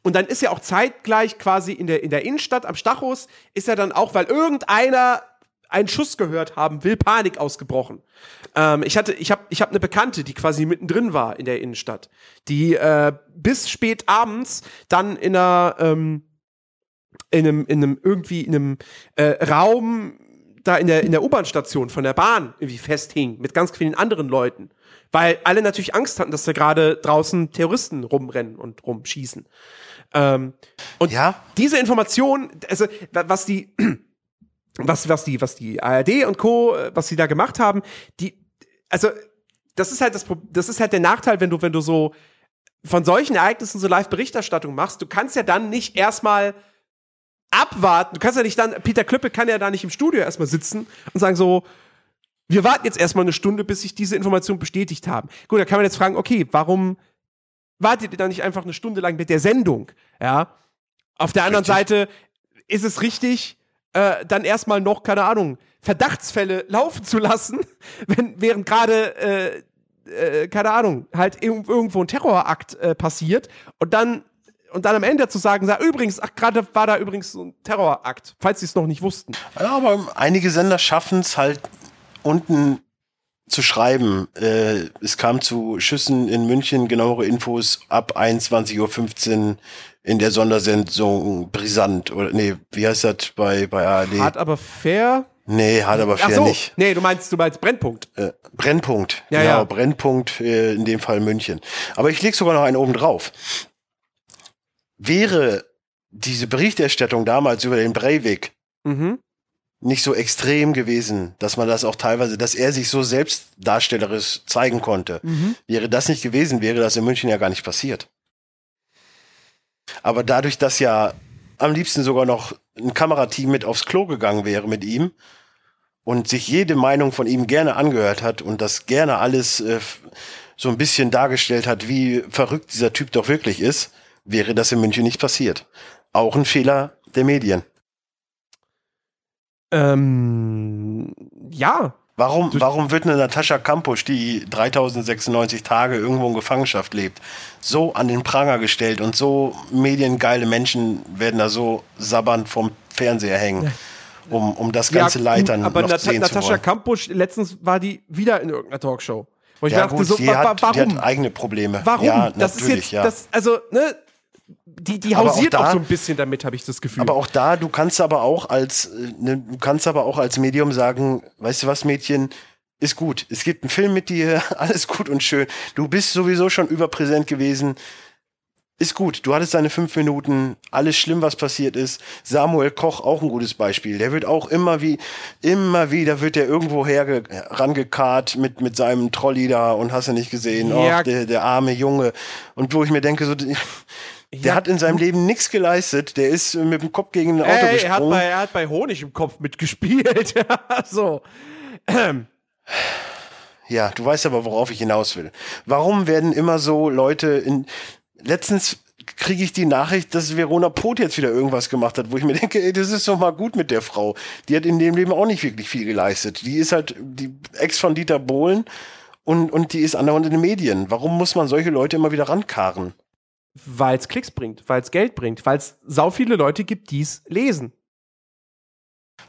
[SPEAKER 2] und dann ist ja auch zeitgleich quasi in der, in der Innenstadt am Stachus, ist ja dann auch, weil irgendeiner einen Schuss gehört haben will, Panik ausgebrochen. Ähm, ich hatte, ich habe, ich habe eine Bekannte, die quasi mittendrin war in der Innenstadt, die äh, bis spät abends dann in einer, ähm, in einem, in einem irgendwie in einem äh, Raum da in der in der U-Bahn-Station von der Bahn irgendwie festhing mit ganz vielen anderen Leuten, weil alle natürlich Angst hatten, dass da gerade draußen Terroristen rumrennen und rumschießen. Ähm, und ja. diese Information, also was die was, was die, was die ARD und Co., äh, was sie da gemacht haben, die, also, das ist halt das, das ist halt der Nachteil, wenn du, wenn du so von solchen Ereignissen so Live-Berichterstattung machst, du kannst ja dann nicht erstmal abwarten, du kannst ja nicht dann, Peter Klöppel kann ja da nicht im Studio erstmal sitzen und sagen so, wir warten jetzt erstmal eine Stunde, bis sich diese Informationen bestätigt haben. Gut, da kann man jetzt fragen, okay, warum wartet ihr da nicht einfach eine Stunde lang mit der Sendung? Ja. Auf der anderen richtig. Seite ist es richtig, äh, dann erstmal noch, keine Ahnung, Verdachtsfälle laufen zu lassen, wenn, während gerade, äh, äh, keine Ahnung, halt irgendwo ein Terrorakt äh, passiert und dann und dann am Ende zu sagen, sag, übrigens, ach, gerade war da übrigens so ein Terrorakt, falls sie es noch nicht wussten.
[SPEAKER 1] Ja, aber einige Sender schaffen es halt unten zu schreiben. Äh, es kam zu Schüssen in München, genauere Infos ab 21.15 Uhr in der Sondersendung brisant. Oder nee, wie heißt das bei, bei ARD?
[SPEAKER 2] Hart aber fair.
[SPEAKER 1] Nee, hart aber fair Ach so. nicht.
[SPEAKER 2] Nee, du meinst, du meinst Brennpunkt.
[SPEAKER 1] Äh, Brennpunkt, ja, genau, ja. Brennpunkt, äh, in dem Fall München. Aber ich leg sogar noch einen oben drauf. Wäre diese Berichterstattung damals über den Breivik mhm. Nicht so extrem gewesen, dass man das auch teilweise, dass er sich so selbstdarstellerisch zeigen konnte, mhm. wäre das nicht gewesen, wäre das in München ja gar nicht passiert. Aber dadurch, dass ja am liebsten sogar noch ein Kamerateam mit aufs Klo gegangen wäre mit ihm und sich jede Meinung von ihm gerne angehört hat und das gerne alles äh, so ein bisschen dargestellt hat, wie verrückt dieser Typ doch wirklich ist, wäre das in München nicht passiert. Auch ein Fehler der Medien.
[SPEAKER 2] Ähm, ja,
[SPEAKER 1] Warum, warum wird eine Natascha Kampusch, die 3096 Tage irgendwo in Gefangenschaft lebt, so an den Pranger gestellt und so mediengeile Menschen werden da so sabbernd vom Fernseher hängen, um, um das ganze ja, Leid dann
[SPEAKER 2] aber
[SPEAKER 1] noch Nat sehen
[SPEAKER 2] Natascha
[SPEAKER 1] zu wollen.
[SPEAKER 2] Kampusch, letztens war die wieder in irgendeiner Talkshow.
[SPEAKER 1] Wo ich ja, dachte, gut, so, wa hat, warum? Die hat eigene Probleme.
[SPEAKER 2] Warum?
[SPEAKER 1] Ja,
[SPEAKER 2] das ist jetzt, ja. das, also, ne, die, die hausiert auch, da, auch, so ein bisschen damit, habe ich das Gefühl.
[SPEAKER 1] Aber auch da, du kannst aber auch als, ne, du kannst aber auch als Medium sagen, weißt du was, Mädchen, ist gut. Es gibt einen Film mit dir, alles gut und schön. Du bist sowieso schon überpräsent gewesen. Ist gut. Du hattest deine fünf Minuten. Alles schlimm, was passiert ist. Samuel Koch, auch ein gutes Beispiel. Der wird auch immer wie, immer wieder wird der irgendwo herangekarrt mit, mit seinem Trolley da und hast du nicht gesehen. Ja. Och, der, der arme Junge. Und wo ich mir denke, so, der hat in seinem Leben nichts geleistet. Der ist mit dem Kopf gegen ein Auto Ey, gesprungen.
[SPEAKER 2] Er hat, bei, er hat bei Honig im Kopf mitgespielt. so.
[SPEAKER 1] Ja, du weißt aber, worauf ich hinaus will. Warum werden immer so Leute in. Letztens kriege ich die Nachricht, dass Verona Pot jetzt wieder irgendwas gemacht hat, wo ich mir denke, ey, das ist doch mal gut mit der Frau. Die hat in dem Leben auch nicht wirklich viel geleistet. Die ist halt die Ex von Dieter Bohlen und, und die ist andauernd in den Medien. Warum muss man solche Leute immer wieder rankarren?
[SPEAKER 2] Weil es Klicks bringt, weil es Geld bringt, weil es sau viele Leute gibt, die es lesen.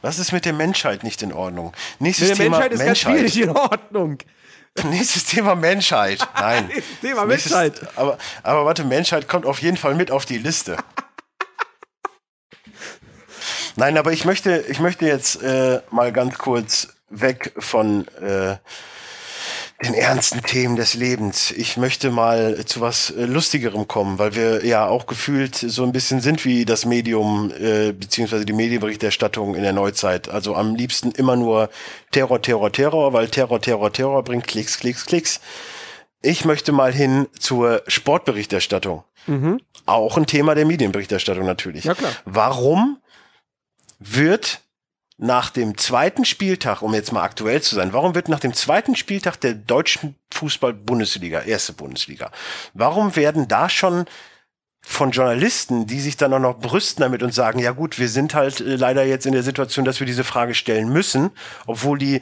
[SPEAKER 1] Was ist mit der Menschheit nicht in Ordnung? Nächstes mit der
[SPEAKER 2] Thema Menschheit ist Menschheit. ganz schwierig in Ordnung.
[SPEAKER 1] Nächstes Thema Menschheit. Nein.
[SPEAKER 2] Thema Nächstes,
[SPEAKER 1] Menschheit. Aber, aber warte, Menschheit kommt auf jeden Fall mit auf die Liste. Nein, aber ich möchte, ich möchte jetzt äh, mal ganz kurz weg von äh, den ernsten Themen des Lebens. Ich möchte mal zu was äh, Lustigerem kommen, weil wir ja auch gefühlt so ein bisschen sind wie das Medium äh, beziehungsweise die Medienberichterstattung in der Neuzeit. Also am liebsten immer nur Terror, Terror, Terror, weil Terror, Terror, Terror bringt Klicks, Klicks, Klicks. Ich möchte mal hin zur Sportberichterstattung. Mhm. Auch ein Thema der Medienberichterstattung natürlich.
[SPEAKER 2] Ja, klar.
[SPEAKER 1] Warum wird nach dem zweiten Spieltag, um jetzt mal aktuell zu sein, warum wird nach dem zweiten Spieltag der deutschen Fußball-Bundesliga, erste Bundesliga, warum werden da schon von Journalisten, die sich dann auch noch brüsten damit und sagen, ja gut, wir sind halt äh, leider jetzt in der Situation, dass wir diese Frage stellen müssen, obwohl die,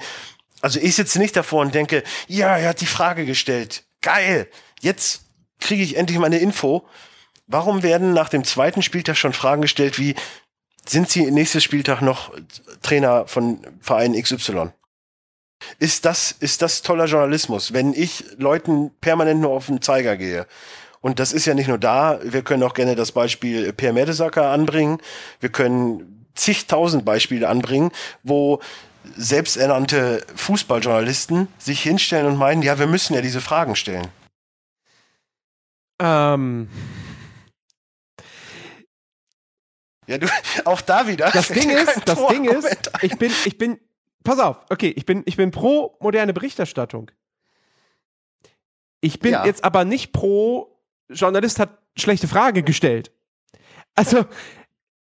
[SPEAKER 1] also ich sitze nicht davor und denke, ja, er hat die Frage gestellt, geil, jetzt kriege ich endlich mal eine Info. Warum werden nach dem zweiten Spieltag schon Fragen gestellt wie, sind Sie nächstes Spieltag noch Trainer von Verein XY? Ist das, ist das toller Journalismus, wenn ich Leuten permanent nur auf den Zeiger gehe? Und das ist ja nicht nur da. Wir können auch gerne das Beispiel Per Mertesacker anbringen. Wir können zigtausend Beispiele anbringen, wo selbsternannte Fußballjournalisten sich hinstellen und meinen, ja, wir müssen ja diese Fragen stellen.
[SPEAKER 2] Ähm,
[SPEAKER 1] ja, du, auch da wieder.
[SPEAKER 2] Das Ding ist, das Ding ist, ich bin, ich bin, pass auf, okay, ich bin, ich bin pro moderne Berichterstattung. Ich bin ja. jetzt aber nicht pro Journalist hat schlechte Frage gestellt. Also,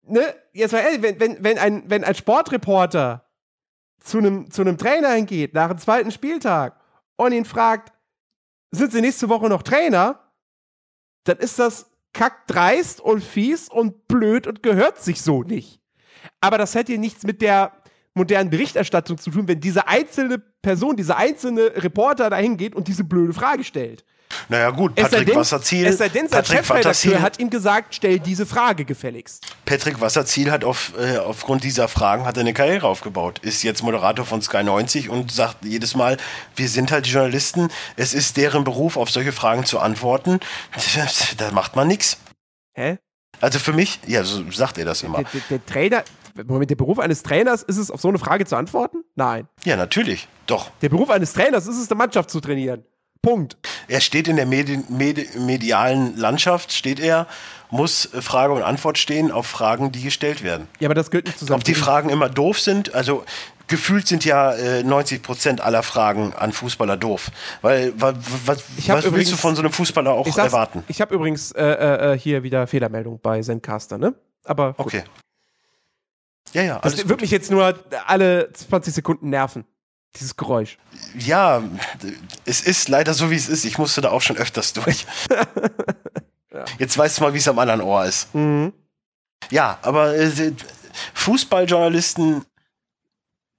[SPEAKER 2] ne, jetzt mal ehrlich, wenn, wenn, wenn ein, wenn ein Sportreporter zu einem, zu einem Trainer hingeht, nach dem zweiten Spieltag und ihn fragt, sind Sie nächste Woche noch Trainer? Dann ist das kackdreist und fies und blöd und gehört sich so nicht. Aber das hätte nichts mit der modernen Berichterstattung zu tun, wenn diese einzelne Person, dieser einzelne Reporter dahin geht und diese blöde Frage stellt.
[SPEAKER 1] Naja gut, Patrick
[SPEAKER 2] denn,
[SPEAKER 1] Wasserziel.
[SPEAKER 2] Es sei denn, sein Chefredakteur hat ihm gesagt, stell diese Frage gefälligst.
[SPEAKER 1] Patrick Wasserziel hat auf, äh, aufgrund dieser Fragen hat eine Karriere aufgebaut. Ist jetzt Moderator von Sky 90 und sagt jedes Mal, wir sind halt die Journalisten, es ist deren Beruf, auf solche Fragen zu antworten. Da macht man nichts.
[SPEAKER 2] Hä?
[SPEAKER 1] Also für mich, ja, so sagt er das immer.
[SPEAKER 2] Der, der, der Trainer, Moment, der Beruf eines Trainers ist es, auf so eine Frage zu antworten? Nein.
[SPEAKER 1] Ja, natürlich. Doch.
[SPEAKER 2] Der Beruf eines Trainers ist es, eine Mannschaft zu trainieren. Punkt.
[SPEAKER 1] Er steht in der Medi Medi medialen Landschaft, steht er, muss Frage und Antwort stehen auf Fragen, die gestellt werden.
[SPEAKER 2] Ja, aber das gilt nicht zusammen.
[SPEAKER 1] Ob die Fragen immer doof sind, also gefühlt sind ja äh, 90 Prozent aller Fragen an Fußballer doof. Weil, was, was übrigens, willst du von so einem Fußballer auch ich erwarten?
[SPEAKER 2] Ich habe übrigens äh, äh, äh, hier wieder Fehlermeldung bei Zencaster, ne? Aber gut.
[SPEAKER 1] Okay. Ja, ja.
[SPEAKER 2] Das wirklich jetzt nur alle 20 Sekunden nerven. Dieses Geräusch.
[SPEAKER 1] Ja, es ist leider so, wie es ist. Ich musste da auch schon öfters durch. ja. Jetzt weißt du mal, wie es am anderen Ohr ist.
[SPEAKER 2] Mhm.
[SPEAKER 1] Ja, aber äh, Fußballjournalisten,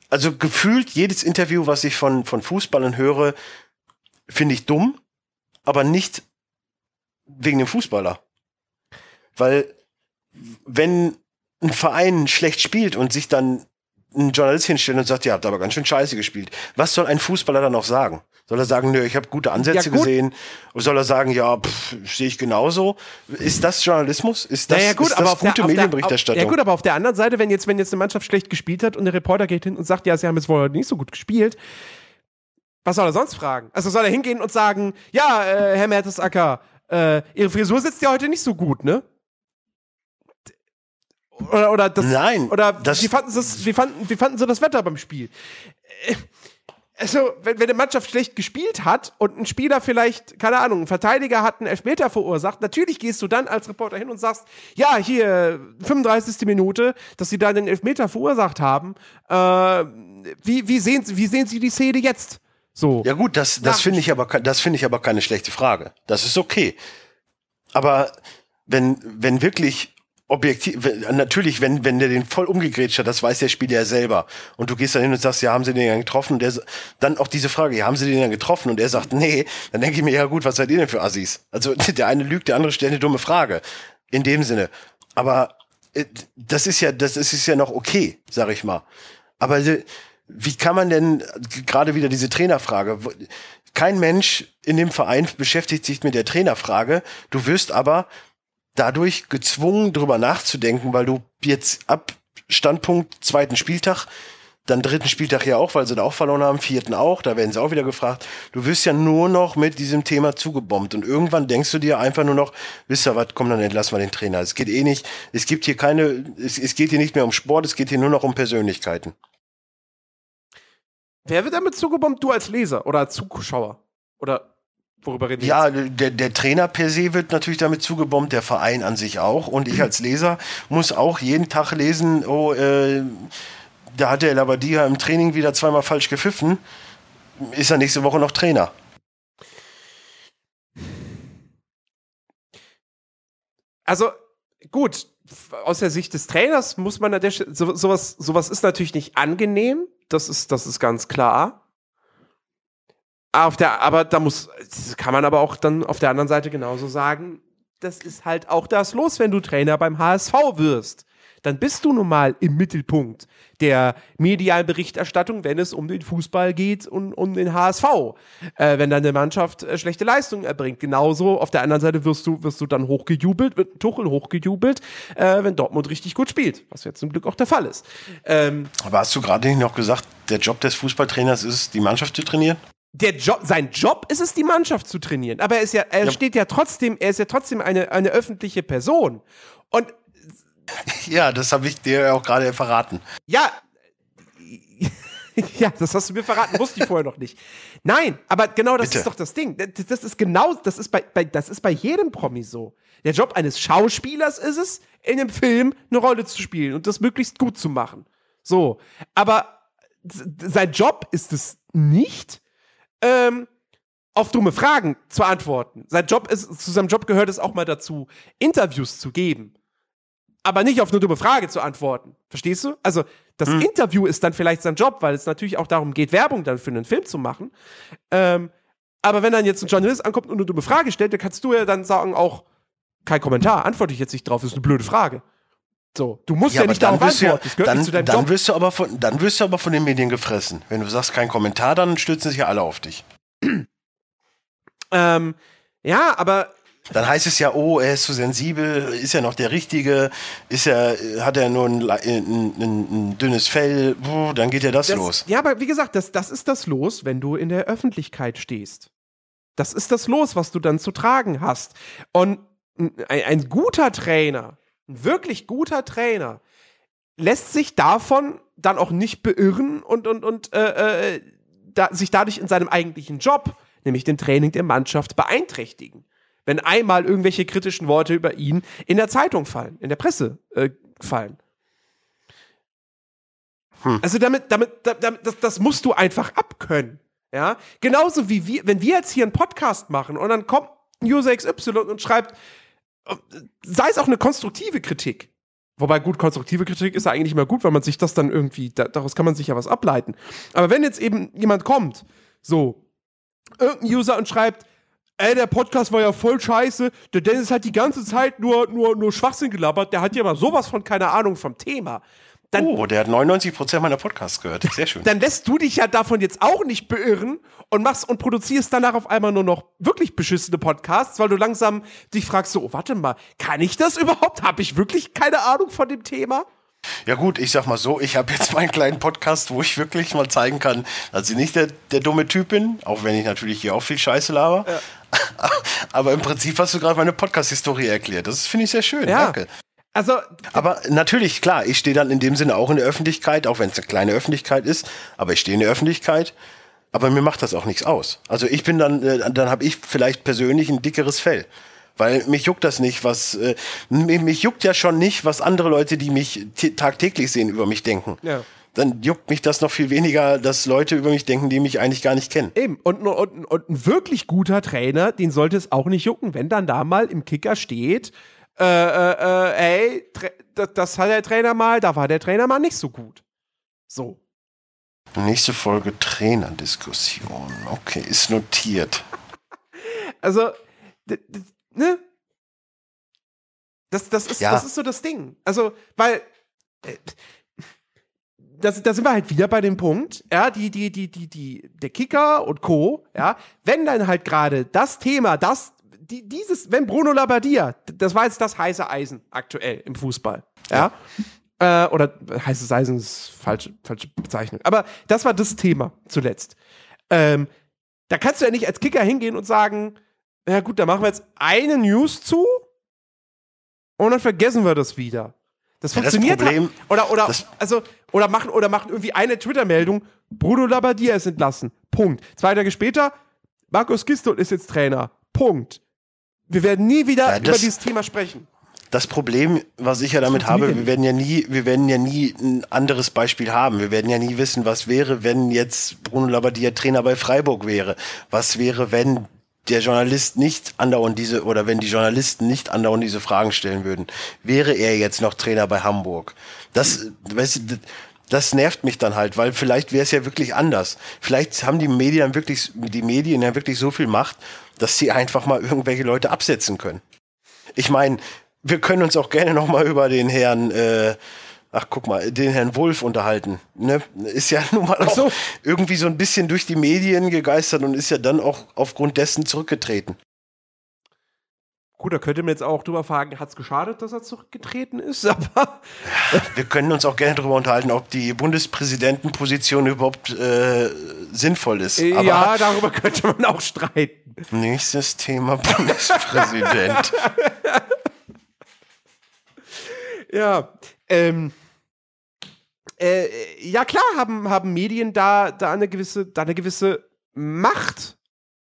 [SPEAKER 1] also gefühlt jedes Interview, was ich von, von Fußballern höre, finde ich dumm, aber nicht wegen dem Fußballer. Weil wenn ein Verein schlecht spielt und sich dann ein Journalist hinstellen und sagt, ihr habt aber ganz schön scheiße gespielt. Was soll ein Fußballer dann noch sagen? Soll er sagen, nö, ich habe gute Ansätze ja, gesehen? Oder soll er sagen, ja, sehe ich genauso? Ist das Journalismus? Ist das,
[SPEAKER 2] naja, gut,
[SPEAKER 1] ist
[SPEAKER 2] das
[SPEAKER 1] aber gute
[SPEAKER 2] der,
[SPEAKER 1] Medienberichterstattung?
[SPEAKER 2] ja gut, aber auf der anderen Seite, wenn jetzt, wenn jetzt eine Mannschaft schlecht gespielt hat und der Reporter geht hin und sagt, ja, sie haben jetzt wohl nicht so gut gespielt, was soll er sonst fragen? Also soll er hingehen und sagen, ja, äh, Herr Mertesacker, äh, Ihre Frisur sitzt ja heute nicht so gut, ne? Oder, oder das,
[SPEAKER 1] Nein.
[SPEAKER 2] Oder
[SPEAKER 1] das
[SPEAKER 2] wie, fanden das, wie, fanden, wie fanden sie das Wetter beim Spiel? Äh, also, wenn, wenn eine Mannschaft schlecht gespielt hat und ein Spieler vielleicht, keine Ahnung, ein Verteidiger hat einen Elfmeter verursacht, natürlich gehst du dann als Reporter hin und sagst, ja, hier, 35. Minute, dass sie da den Elfmeter verursacht haben. Äh, wie, wie, sehen, wie sehen Sie die Szene jetzt? So.
[SPEAKER 1] Ja gut, das, das finde ich aber, das finde ich aber keine schlechte Frage. Das ist okay. Aber wenn, wenn wirklich objektiv, natürlich, wenn, wenn der den voll umgegrätscht hat, das weiß der Spieler ja selber. Und du gehst dann hin und sagst, ja, haben sie den ja getroffen? Und der, dann auch diese Frage, ja, haben sie den ja getroffen? Und er sagt, nee, dann denke ich mir, ja gut, was seid ihr denn für Assis? Also der eine lügt, der andere stellt eine dumme Frage. In dem Sinne. Aber äh, das ist ja, das ist ja noch okay, sag ich mal. Aber äh, wie kann man denn, gerade wieder diese Trainerfrage, kein Mensch in dem Verein beschäftigt sich mit der Trainerfrage. Du wirst aber dadurch gezwungen, drüber nachzudenken, weil du jetzt ab Standpunkt zweiten Spieltag, dann dritten Spieltag ja auch, weil sie da auch verloren haben, vierten auch, da werden sie auch wieder gefragt. Du wirst ja nur noch mit diesem Thema zugebombt und irgendwann denkst du dir einfach nur noch, wisst ihr was, komm, dann entlassen wir den Trainer. Es geht eh nicht, es gibt hier keine, es, es geht hier nicht mehr um Sport, es geht hier nur noch um Persönlichkeiten.
[SPEAKER 2] Wer wird damit zugebombt? Du als Leser oder als Zuschauer? Oder worüber reden
[SPEAKER 1] Ja, der, der Trainer per se wird natürlich damit zugebombt, der Verein an sich auch. Und ich als Leser muss auch jeden Tag lesen, oh, äh, da hat der Labadia im Training wieder zweimal falsch gepfiffen. Ist er nächste Woche noch Trainer?
[SPEAKER 2] Also, gut, aus der Sicht des Trainers muss man so, sowas, sowas ist natürlich nicht angenehm. Das ist, das ist ganz klar. Auf der, aber da muss, kann man aber auch dann auf der anderen Seite genauso sagen, das ist halt auch das los, wenn du Trainer beim HSV wirst. Dann bist du nun mal im Mittelpunkt der medialen Berichterstattung, wenn es um den Fußball geht und um den HSV. Äh, wenn deine Mannschaft äh, schlechte Leistungen erbringt. Genauso auf der anderen Seite wirst du, wirst du dann hochgejubelt, wird Tuchel hochgejubelt, äh, wenn Dortmund richtig gut spielt. Was jetzt zum Glück auch der Fall ist. Ähm,
[SPEAKER 1] Aber hast du gerade nicht noch gesagt, der Job des Fußballtrainers ist, die Mannschaft zu trainieren?
[SPEAKER 2] Der Job, sein Job ist es, die Mannschaft zu trainieren. Aber er ist ja, er
[SPEAKER 1] Ja.
[SPEAKER 2] steht ja trotzdem, er ist ja trotzdem eine, eine öffentliche Person. Und
[SPEAKER 1] Ja, das habe ich dir auch gerade verraten.
[SPEAKER 2] ja, ja, das hast du mir verraten, wusste ich vorher noch nicht. Nein, aber genau das
[SPEAKER 1] Bitte.
[SPEAKER 2] ist doch das Ding. Das, das ist genau, das ist bei, bei, das ist bei jedem Promi so. Der Job eines Schauspielers ist es, in einem Film eine Rolle zu spielen und das möglichst gut zu machen. So. Aber sein Job ist es nicht, ähm, auf dumme Fragen zu antworten. Sein Job ist, zu seinem Job gehört es auch mal dazu, Interviews zu geben. Aber nicht auf eine dumme Frage zu antworten. Verstehst du? Also, das Interview ist dann vielleicht sein Job, weil es natürlich auch darum geht, Werbung dann für einen Film zu machen. Ähm, aber wenn dann jetzt ein Journalist ankommt und eine dumme Frage stellt, dann kannst du ja dann sagen auch, kein Kommentar, antworte ich jetzt nicht drauf, ist eine blöde Frage. So, du musst ja,
[SPEAKER 1] aber
[SPEAKER 2] nicht darauf
[SPEAKER 1] ja,
[SPEAKER 2] antworten. Gehört
[SPEAKER 1] dann, dann
[SPEAKER 2] Job.
[SPEAKER 1] wirst du aber von, dann wirst du aber von den Medien gefressen. Wenn du sagst kein Kommentar, dann stürzen sich ja alle auf dich.
[SPEAKER 2] Ähm, ja, aber
[SPEAKER 1] Dann heißt es ja, oh, er ist zu sensibel, ist er noch der Richtige, ist er, hat er nur ein, le- ein, ein, ein dünnes Fell, Puh, dann geht ja das,
[SPEAKER 2] Das,
[SPEAKER 1] los.
[SPEAKER 2] Ja, aber wie gesagt, das, das ist das Los, wenn du in der Öffentlichkeit stehst. Das ist das Los, was du dann zu tragen hast. Und ein guter Trainer, ein wirklich guter Trainer, lässt sich davon dann auch nicht beirren und, und, und äh, äh, da, sich dadurch in seinem eigentlichen Job, nämlich dem Training der Mannschaft, beeinträchtigen. Wenn einmal irgendwelche kritischen Worte über ihn in der Zeitung fallen, in der Presse äh, fallen. Also damit, damit, da- damit das, das musst du einfach abkönnen. Ja, genauso wie wir, wenn wir jetzt hier einen Podcast machen und dann kommt User XY und schreibt, sei es auch eine konstruktive Kritik. Wobei gut, konstruktive Kritik ist ja eigentlich immer gut, weil man sich das dann irgendwie, da, daraus kann man sich ja was ableiten. Aber wenn jetzt eben jemand kommt, so, irgendein User und schreibt, ey, der Podcast war ja voll scheiße, der Dennis hat die ganze Zeit nur, nur, nur Schwachsinn gelabert, der hat ja mal sowas von keine Ahnung vom Thema. Dann,
[SPEAKER 1] Oh, der hat 99% meiner Podcasts gehört. Sehr schön.
[SPEAKER 2] dann lässt du dich ja davon jetzt auch nicht beirren und machst und produzierst danach auf einmal nur noch wirklich beschissene Podcasts, weil du langsam dich fragst, so, oh, warte mal, kann ich das überhaupt? Habe ich wirklich keine Ahnung von dem Thema?
[SPEAKER 1] Ja gut, ich sag mal so, ich habe jetzt meinen kleinen Podcast, wo ich wirklich mal zeigen kann, dass ich nicht der, der dumme Typ bin, auch wenn ich natürlich hier auch viel Scheiße laber. Aber im Prinzip hast du gerade meine Podcast-Historie erklärt. Das finde ich sehr schön.
[SPEAKER 2] Ja.
[SPEAKER 1] Danke.
[SPEAKER 2] Also,
[SPEAKER 1] Aber natürlich, klar, ich stehe dann in dem Sinne auch in der Öffentlichkeit, auch wenn es eine kleine Öffentlichkeit ist, aber ich stehe in der Öffentlichkeit. Aber mir macht das auch nichts aus. Also ich bin dann, äh, dann habe ich vielleicht persönlich ein dickeres Fell. Weil mich juckt das nicht, was, äh, mich, mich juckt ja schon nicht, was andere Leute, die mich tagtäglich sehen, über mich denken.
[SPEAKER 2] Ja.
[SPEAKER 1] Dann juckt mich das noch viel weniger, dass Leute über mich denken, die mich eigentlich gar nicht kennen.
[SPEAKER 2] eben, und, und, und ein wirklich guter Trainer, den sollte es auch nicht jucken, wenn dann da mal im Kicker steht, äh, äh, äh, ey, das, hat der Trainer mal, da war der Trainer mal nicht so gut. So.
[SPEAKER 1] Nächste Folge Trainerdiskussion. Okay, ist notiert.
[SPEAKER 2] Also, ne? Das, das, ist,
[SPEAKER 1] Ja.
[SPEAKER 2] das ist so das Ding. Also, weil, äh, da sind wir halt wieder bei dem Punkt, ja, die, die, die, die, die, der Kicker und Co., ja, wenn dann halt gerade das Thema, das, die, dieses, wenn Bruno Labbadia, das war jetzt das heiße Eisen aktuell im Fußball, ja, Äh, oder heißes Eisen ist falsche, falsche Bezeichnung. Aber das war das Thema zuletzt. Ähm, da kannst du ja nicht als Kicker hingehen und sagen, ja gut, da machen wir jetzt eine News zu und dann vergessen wir das wieder. Das
[SPEAKER 1] Ja, das
[SPEAKER 2] funktioniert
[SPEAKER 1] Problem-
[SPEAKER 2] halt. Oder, oder,
[SPEAKER 1] das-
[SPEAKER 2] also, oder machen, oder machen irgendwie eine Twitter-Meldung, Bruno Labbadia ist entlassen. Punkt. Zwei Tage später, Markus Gistol ist jetzt Trainer. Punkt. Wir werden nie wieder
[SPEAKER 1] Ja,
[SPEAKER 2] über
[SPEAKER 1] das-
[SPEAKER 2] dieses Thema sprechen.
[SPEAKER 1] Das Problem, was ich ja damit habe, wir werden ja nie, wir werden ja nie ein anderes Beispiel haben. Wir werden ja nie wissen, was wäre, wenn jetzt Bruno Labbadia Trainer bei Freiburg wäre. Was wäre, wenn der Journalist nicht andauernd diese, oder wenn die Journalisten nicht andauernd diese Fragen stellen würden. Wäre er jetzt noch Trainer bei Hamburg? Das, weißt du, das nervt mich dann halt, weil vielleicht wäre es ja wirklich anders. Vielleicht haben die Medien wirklich, die Medien ja wirklich so viel Macht, dass sie einfach mal irgendwelche Leute absetzen können. Ich meine, wir können uns auch gerne noch mal über den Herrn, äh, ach guck mal, den Herrn Wolf unterhalten. Ne? Ist ja nun mal
[SPEAKER 2] so.
[SPEAKER 1] irgendwie so ein bisschen durch die Medien gegeistert und ist ja dann auch aufgrund dessen zurückgetreten.
[SPEAKER 2] Gut, da könnte man jetzt auch drüber fragen, hat es geschadet, dass er zurückgetreten ist? Aber
[SPEAKER 1] Wir können uns auch gerne darüber unterhalten, ob die Bundespräsidentenposition überhaupt äh, sinnvoll ist. Aber
[SPEAKER 2] ja, darüber könnte man auch streiten.
[SPEAKER 1] nächstes Thema Bundespräsident.
[SPEAKER 2] Ja, ähm, äh, ja klar haben, haben Medien da, da eine gewisse, da eine gewisse Macht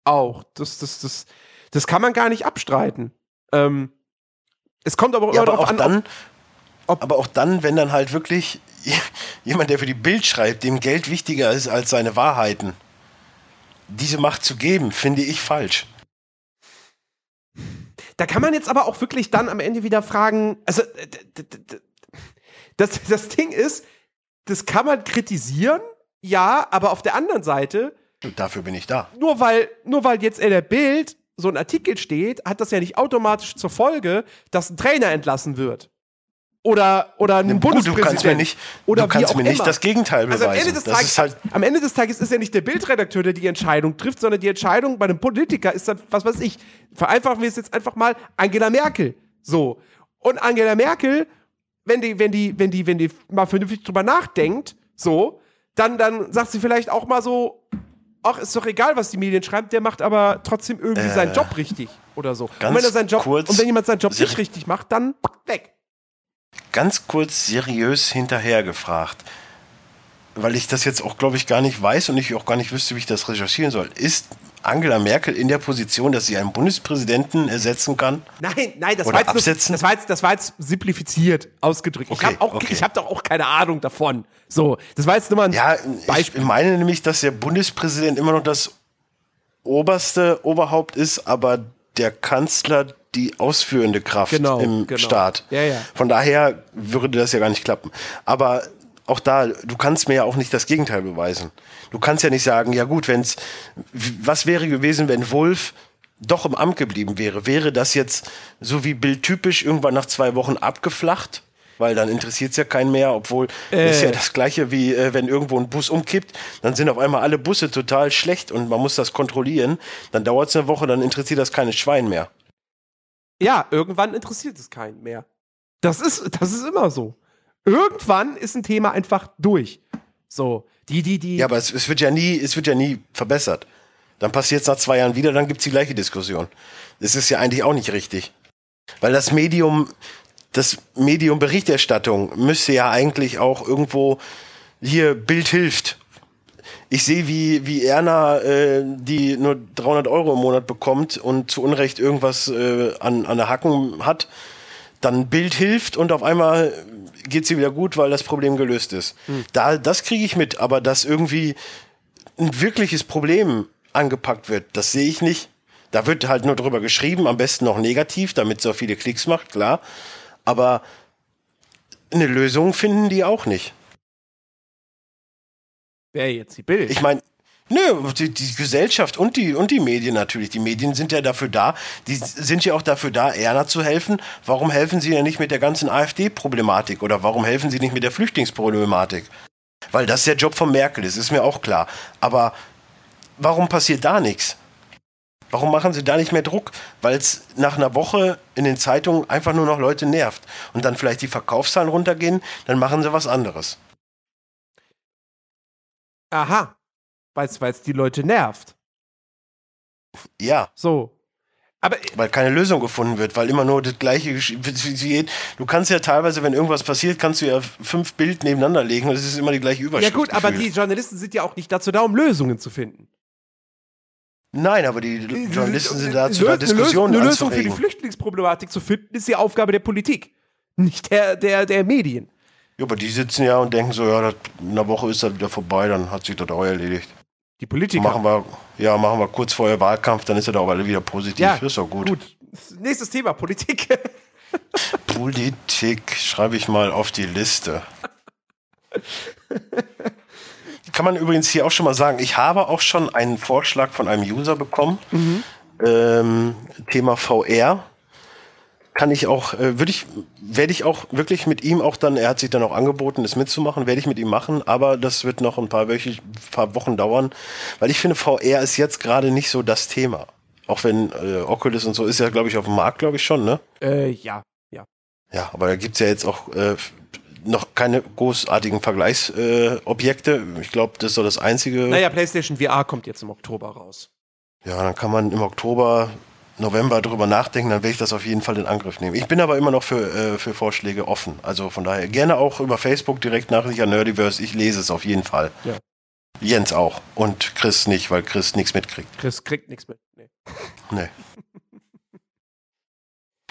[SPEAKER 2] auch. Das, das, das, das kann man gar nicht abstreiten. Ähm, es kommt aber,
[SPEAKER 1] Ja, aber auch
[SPEAKER 2] an,
[SPEAKER 1] dann,
[SPEAKER 2] ob,
[SPEAKER 1] aber auch dann, wenn dann halt wirklich jemand, der für die Bild schreibt, dem Geld wichtiger ist als seine Wahrheiten, diese Macht zu geben, finde ich falsch.
[SPEAKER 2] Da kann man jetzt aber auch wirklich dann am Ende wieder fragen, also das, das Ding ist, das kann man kritisieren, ja, aber auf der anderen Seite,
[SPEAKER 1] Dafür bin ich da.
[SPEAKER 2] nur weil, nur weil jetzt in der Bild so ein Artikel steht, hat das ja nicht automatisch zur Folge, dass ein Trainer entlassen wird. Oder, oder ein
[SPEAKER 1] Gut, du
[SPEAKER 2] Bundespräsident.
[SPEAKER 1] kannst mir nicht,
[SPEAKER 2] oder
[SPEAKER 1] du kannst mir nicht
[SPEAKER 2] immer.
[SPEAKER 1] das Gegenteil beweisen.
[SPEAKER 2] Also am Ende, des
[SPEAKER 1] das
[SPEAKER 2] Tages,
[SPEAKER 1] ist halt,
[SPEAKER 2] am Ende des Tages ist ja nicht der Bildredakteur, der die Entscheidung trifft, sondern die Entscheidung bei einem Politiker ist dann, was weiß ich, vereinfachen wir es jetzt einfach mal, Angela Merkel. So. Und Angela Merkel, wenn die, wenn die, wenn die, wenn die mal vernünftig drüber nachdenkt, so, dann, dann sagt sie vielleicht auch mal so, ach, ist doch egal, was die Medien schreiben, der macht aber trotzdem irgendwie seinen Job richtig oder so. Und
[SPEAKER 1] Äh, ganz
[SPEAKER 2] wenn er seinen Job,
[SPEAKER 1] kurz-
[SPEAKER 2] und wenn jemand seinen Job nicht richtig macht, dann weg.
[SPEAKER 1] ganz kurz seriös hinterher gefragt, weil ich das jetzt auch, glaube ich, gar nicht weiß und ich auch gar nicht wüsste, wie ich das recherchieren soll. Ist Angela Merkel in der Position, dass sie einen Bundespräsidenten ersetzen kann?
[SPEAKER 2] Nein, nein, das war, jetzt
[SPEAKER 1] absetzen?
[SPEAKER 2] das, war jetzt, das war jetzt simplifiziert ausgedrückt. ich
[SPEAKER 1] Okay,
[SPEAKER 2] habe auch,
[SPEAKER 1] okay.
[SPEAKER 2] ich hab doch auch keine Ahnung davon. So, das war jetzt nur mal ein
[SPEAKER 1] Ja, ich
[SPEAKER 2] Beispiel.
[SPEAKER 1] meine nämlich, dass der Bundespräsident immer noch das oberste Oberhaupt ist, aber der Kanzler die ausführende Kraft
[SPEAKER 2] Genau,
[SPEAKER 1] im
[SPEAKER 2] genau.
[SPEAKER 1] Staat.
[SPEAKER 2] Ja, ja.
[SPEAKER 1] Von daher würde das ja gar nicht klappen. Aber auch da, du kannst mir ja auch nicht das Gegenteil beweisen. Du kannst ja nicht sagen, ja gut, wenn's, was wäre gewesen, wenn Wolf doch im Amt geblieben wäre? Wäre das jetzt so wie bildtypisch irgendwann nach zwei Wochen abgeflacht? Weil dann interessiert es ja keinen mehr, obwohl das ist ja das gleiche wie äh, wenn irgendwo ein Bus umkippt, dann sind auf einmal alle Busse total schlecht und man muss das kontrollieren. Dann dauert es eine Woche, dann interessiert das keine Schwein mehr.
[SPEAKER 2] Ja, irgendwann interessiert es keinen mehr. Das ist, das ist immer so. Irgendwann ist ein Thema einfach durch. So, die, die, die.
[SPEAKER 1] Ja, aber es, es wird ja nie, es wird ja nie verbessert. Dann passiert es nach zwei Jahren wieder, dann gibt es die gleiche Diskussion. Das ist ja eigentlich auch nicht richtig. Weil das Medium, das Medium Berichterstattung müsste ja eigentlich auch irgendwo hier Bild hilft. Ich sehe, wie, wie Erna, äh, die nur 300 Euro im Monat bekommt und zu Unrecht irgendwas äh, an, an der Hacken hat, dann Bild hilft und auf einmal geht sie wieder gut, weil das Problem gelöst ist. Da, das kriege ich mit, aber dass irgendwie ein wirkliches Problem angepackt wird, das sehe ich nicht. Da wird halt nur drüber geschrieben, am besten noch negativ, damit es so viele Klicks macht, klar. Aber eine Lösung finden die auch nicht.
[SPEAKER 2] Wer jetzt die Bild?
[SPEAKER 1] Ich meine, nö, die, die Gesellschaft und die, und die Medien natürlich. Die Medien sind ja dafür da, die sind ja auch dafür da, Erna zu helfen. Warum helfen sie denn nicht mit der ganzen AfD-Problematik oder warum helfen sie nicht mit der Flüchtlingsproblematik? Weil das der Job von Merkel ist, ist mir auch klar. Aber warum passiert da nichts? Warum machen sie da nicht mehr Druck? Weil es nach einer Woche in den Zeitungen einfach nur noch Leute nervt. Und dann vielleicht die Verkaufszahlen runtergehen, dann machen sie was anderes.
[SPEAKER 2] Aha. Weil es die Leute nervt.
[SPEAKER 1] Ja.
[SPEAKER 2] So. Aber
[SPEAKER 1] weil keine Lösung gefunden wird, weil immer nur das gleiche geht. Du kannst ja teilweise, wenn irgendwas passiert, kannst du ja fünf Bild nebeneinander legen und es ist immer die gleiche Überschrift.
[SPEAKER 2] Ja gut, aber die Journalisten sind ja auch nicht dazu da, um Lösungen zu finden.
[SPEAKER 1] Nein, aber die Journalisten sind dazu da, Diskussionen
[SPEAKER 2] Eine Lösung für die Flüchtlingsproblematik zu finden, ist die Aufgabe der Politik, nicht der, der, der Medien.
[SPEAKER 1] Ja, aber die sitzen ja und denken so, ja, in einer Woche ist das wieder vorbei, dann hat sich das auch erledigt.
[SPEAKER 2] Die Politiker.
[SPEAKER 1] Machen wir, ja, machen wir kurz vorher Wahlkampf, dann ist er doch alle wieder positiv. Ja, ist doch gut. gut.
[SPEAKER 2] Nächstes Thema, Politik.
[SPEAKER 1] Politik schreibe ich mal auf die Liste. Kann man übrigens hier auch schon mal sagen, ich habe auch schon einen Vorschlag von einem User bekommen. Mhm. Ähm, Thema VR kann ich auch, äh, würde ich, werde ich auch wirklich mit ihm auch dann, er hat sich dann auch angeboten, das mitzumachen, werde ich mit ihm machen, aber das wird noch ein paar, wöchig, paar Wochen dauern, weil ich finde, VR ist jetzt gerade nicht so das Thema. Auch wenn äh, Oculus und so ist ja, glaube ich, auf dem Markt, glaube ich schon, ne?
[SPEAKER 2] Äh, ja, ja.
[SPEAKER 1] Ja, aber da gibt's ja jetzt auch äh, noch keine großartigen Vergleichsobjekte. Äh, ich glaube, das ist so das einzige.
[SPEAKER 2] Naja, PlayStation VR kommt jetzt im Oktober raus.
[SPEAKER 1] Ja, dann kann man im Oktober November drüber nachdenken, dann werde ich das auf jeden Fall in Angriff nehmen. Ich bin aber immer noch für, äh, für Vorschläge offen. Also von daher gerne auch über Facebook direkt Nachricht an Nerdiverse. Ich lese es auf jeden Fall. Ja. Jens auch. Und Chris nicht, weil Chris nichts mitkriegt.
[SPEAKER 2] Chris kriegt nichts mit. Nee.
[SPEAKER 1] nee.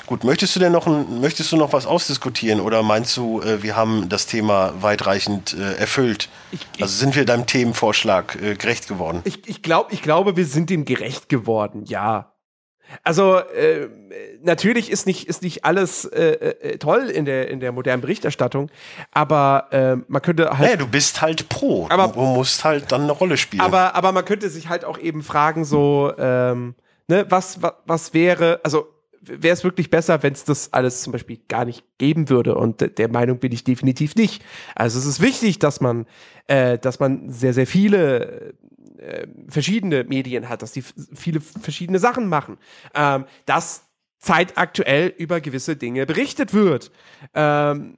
[SPEAKER 1] Gut, möchtest du denn noch ein, möchtest du noch was ausdiskutieren oder meinst du, äh, wir haben das Thema weitreichend äh, erfüllt? Ich, ich, also sind wir deinem Themenvorschlag äh, gerecht geworden?
[SPEAKER 2] Ich, ich, glaub, ich glaube, wir sind ihm gerecht geworden, ja. Also äh, natürlich ist nicht ist nicht alles äh, äh, toll in der in der modernen Berichterstattung, aber äh, man könnte halt.
[SPEAKER 1] Ja, du bist halt pro. Aber, du musst halt dann eine Rolle spielen.
[SPEAKER 2] Aber aber man könnte sich halt auch eben fragen so, ähm, ne, was was, was wäre also wäre es wirklich besser, wenn es das alles zum Beispiel gar nicht geben würde. Und der Meinung bin ich definitiv nicht. Also es ist wichtig, dass man, äh, dass man sehr, sehr viele äh, verschiedene Medien hat, dass die viele verschiedene Sachen machen. Ähm, dass zeitaktuell über gewisse Dinge berichtet wird. Ähm,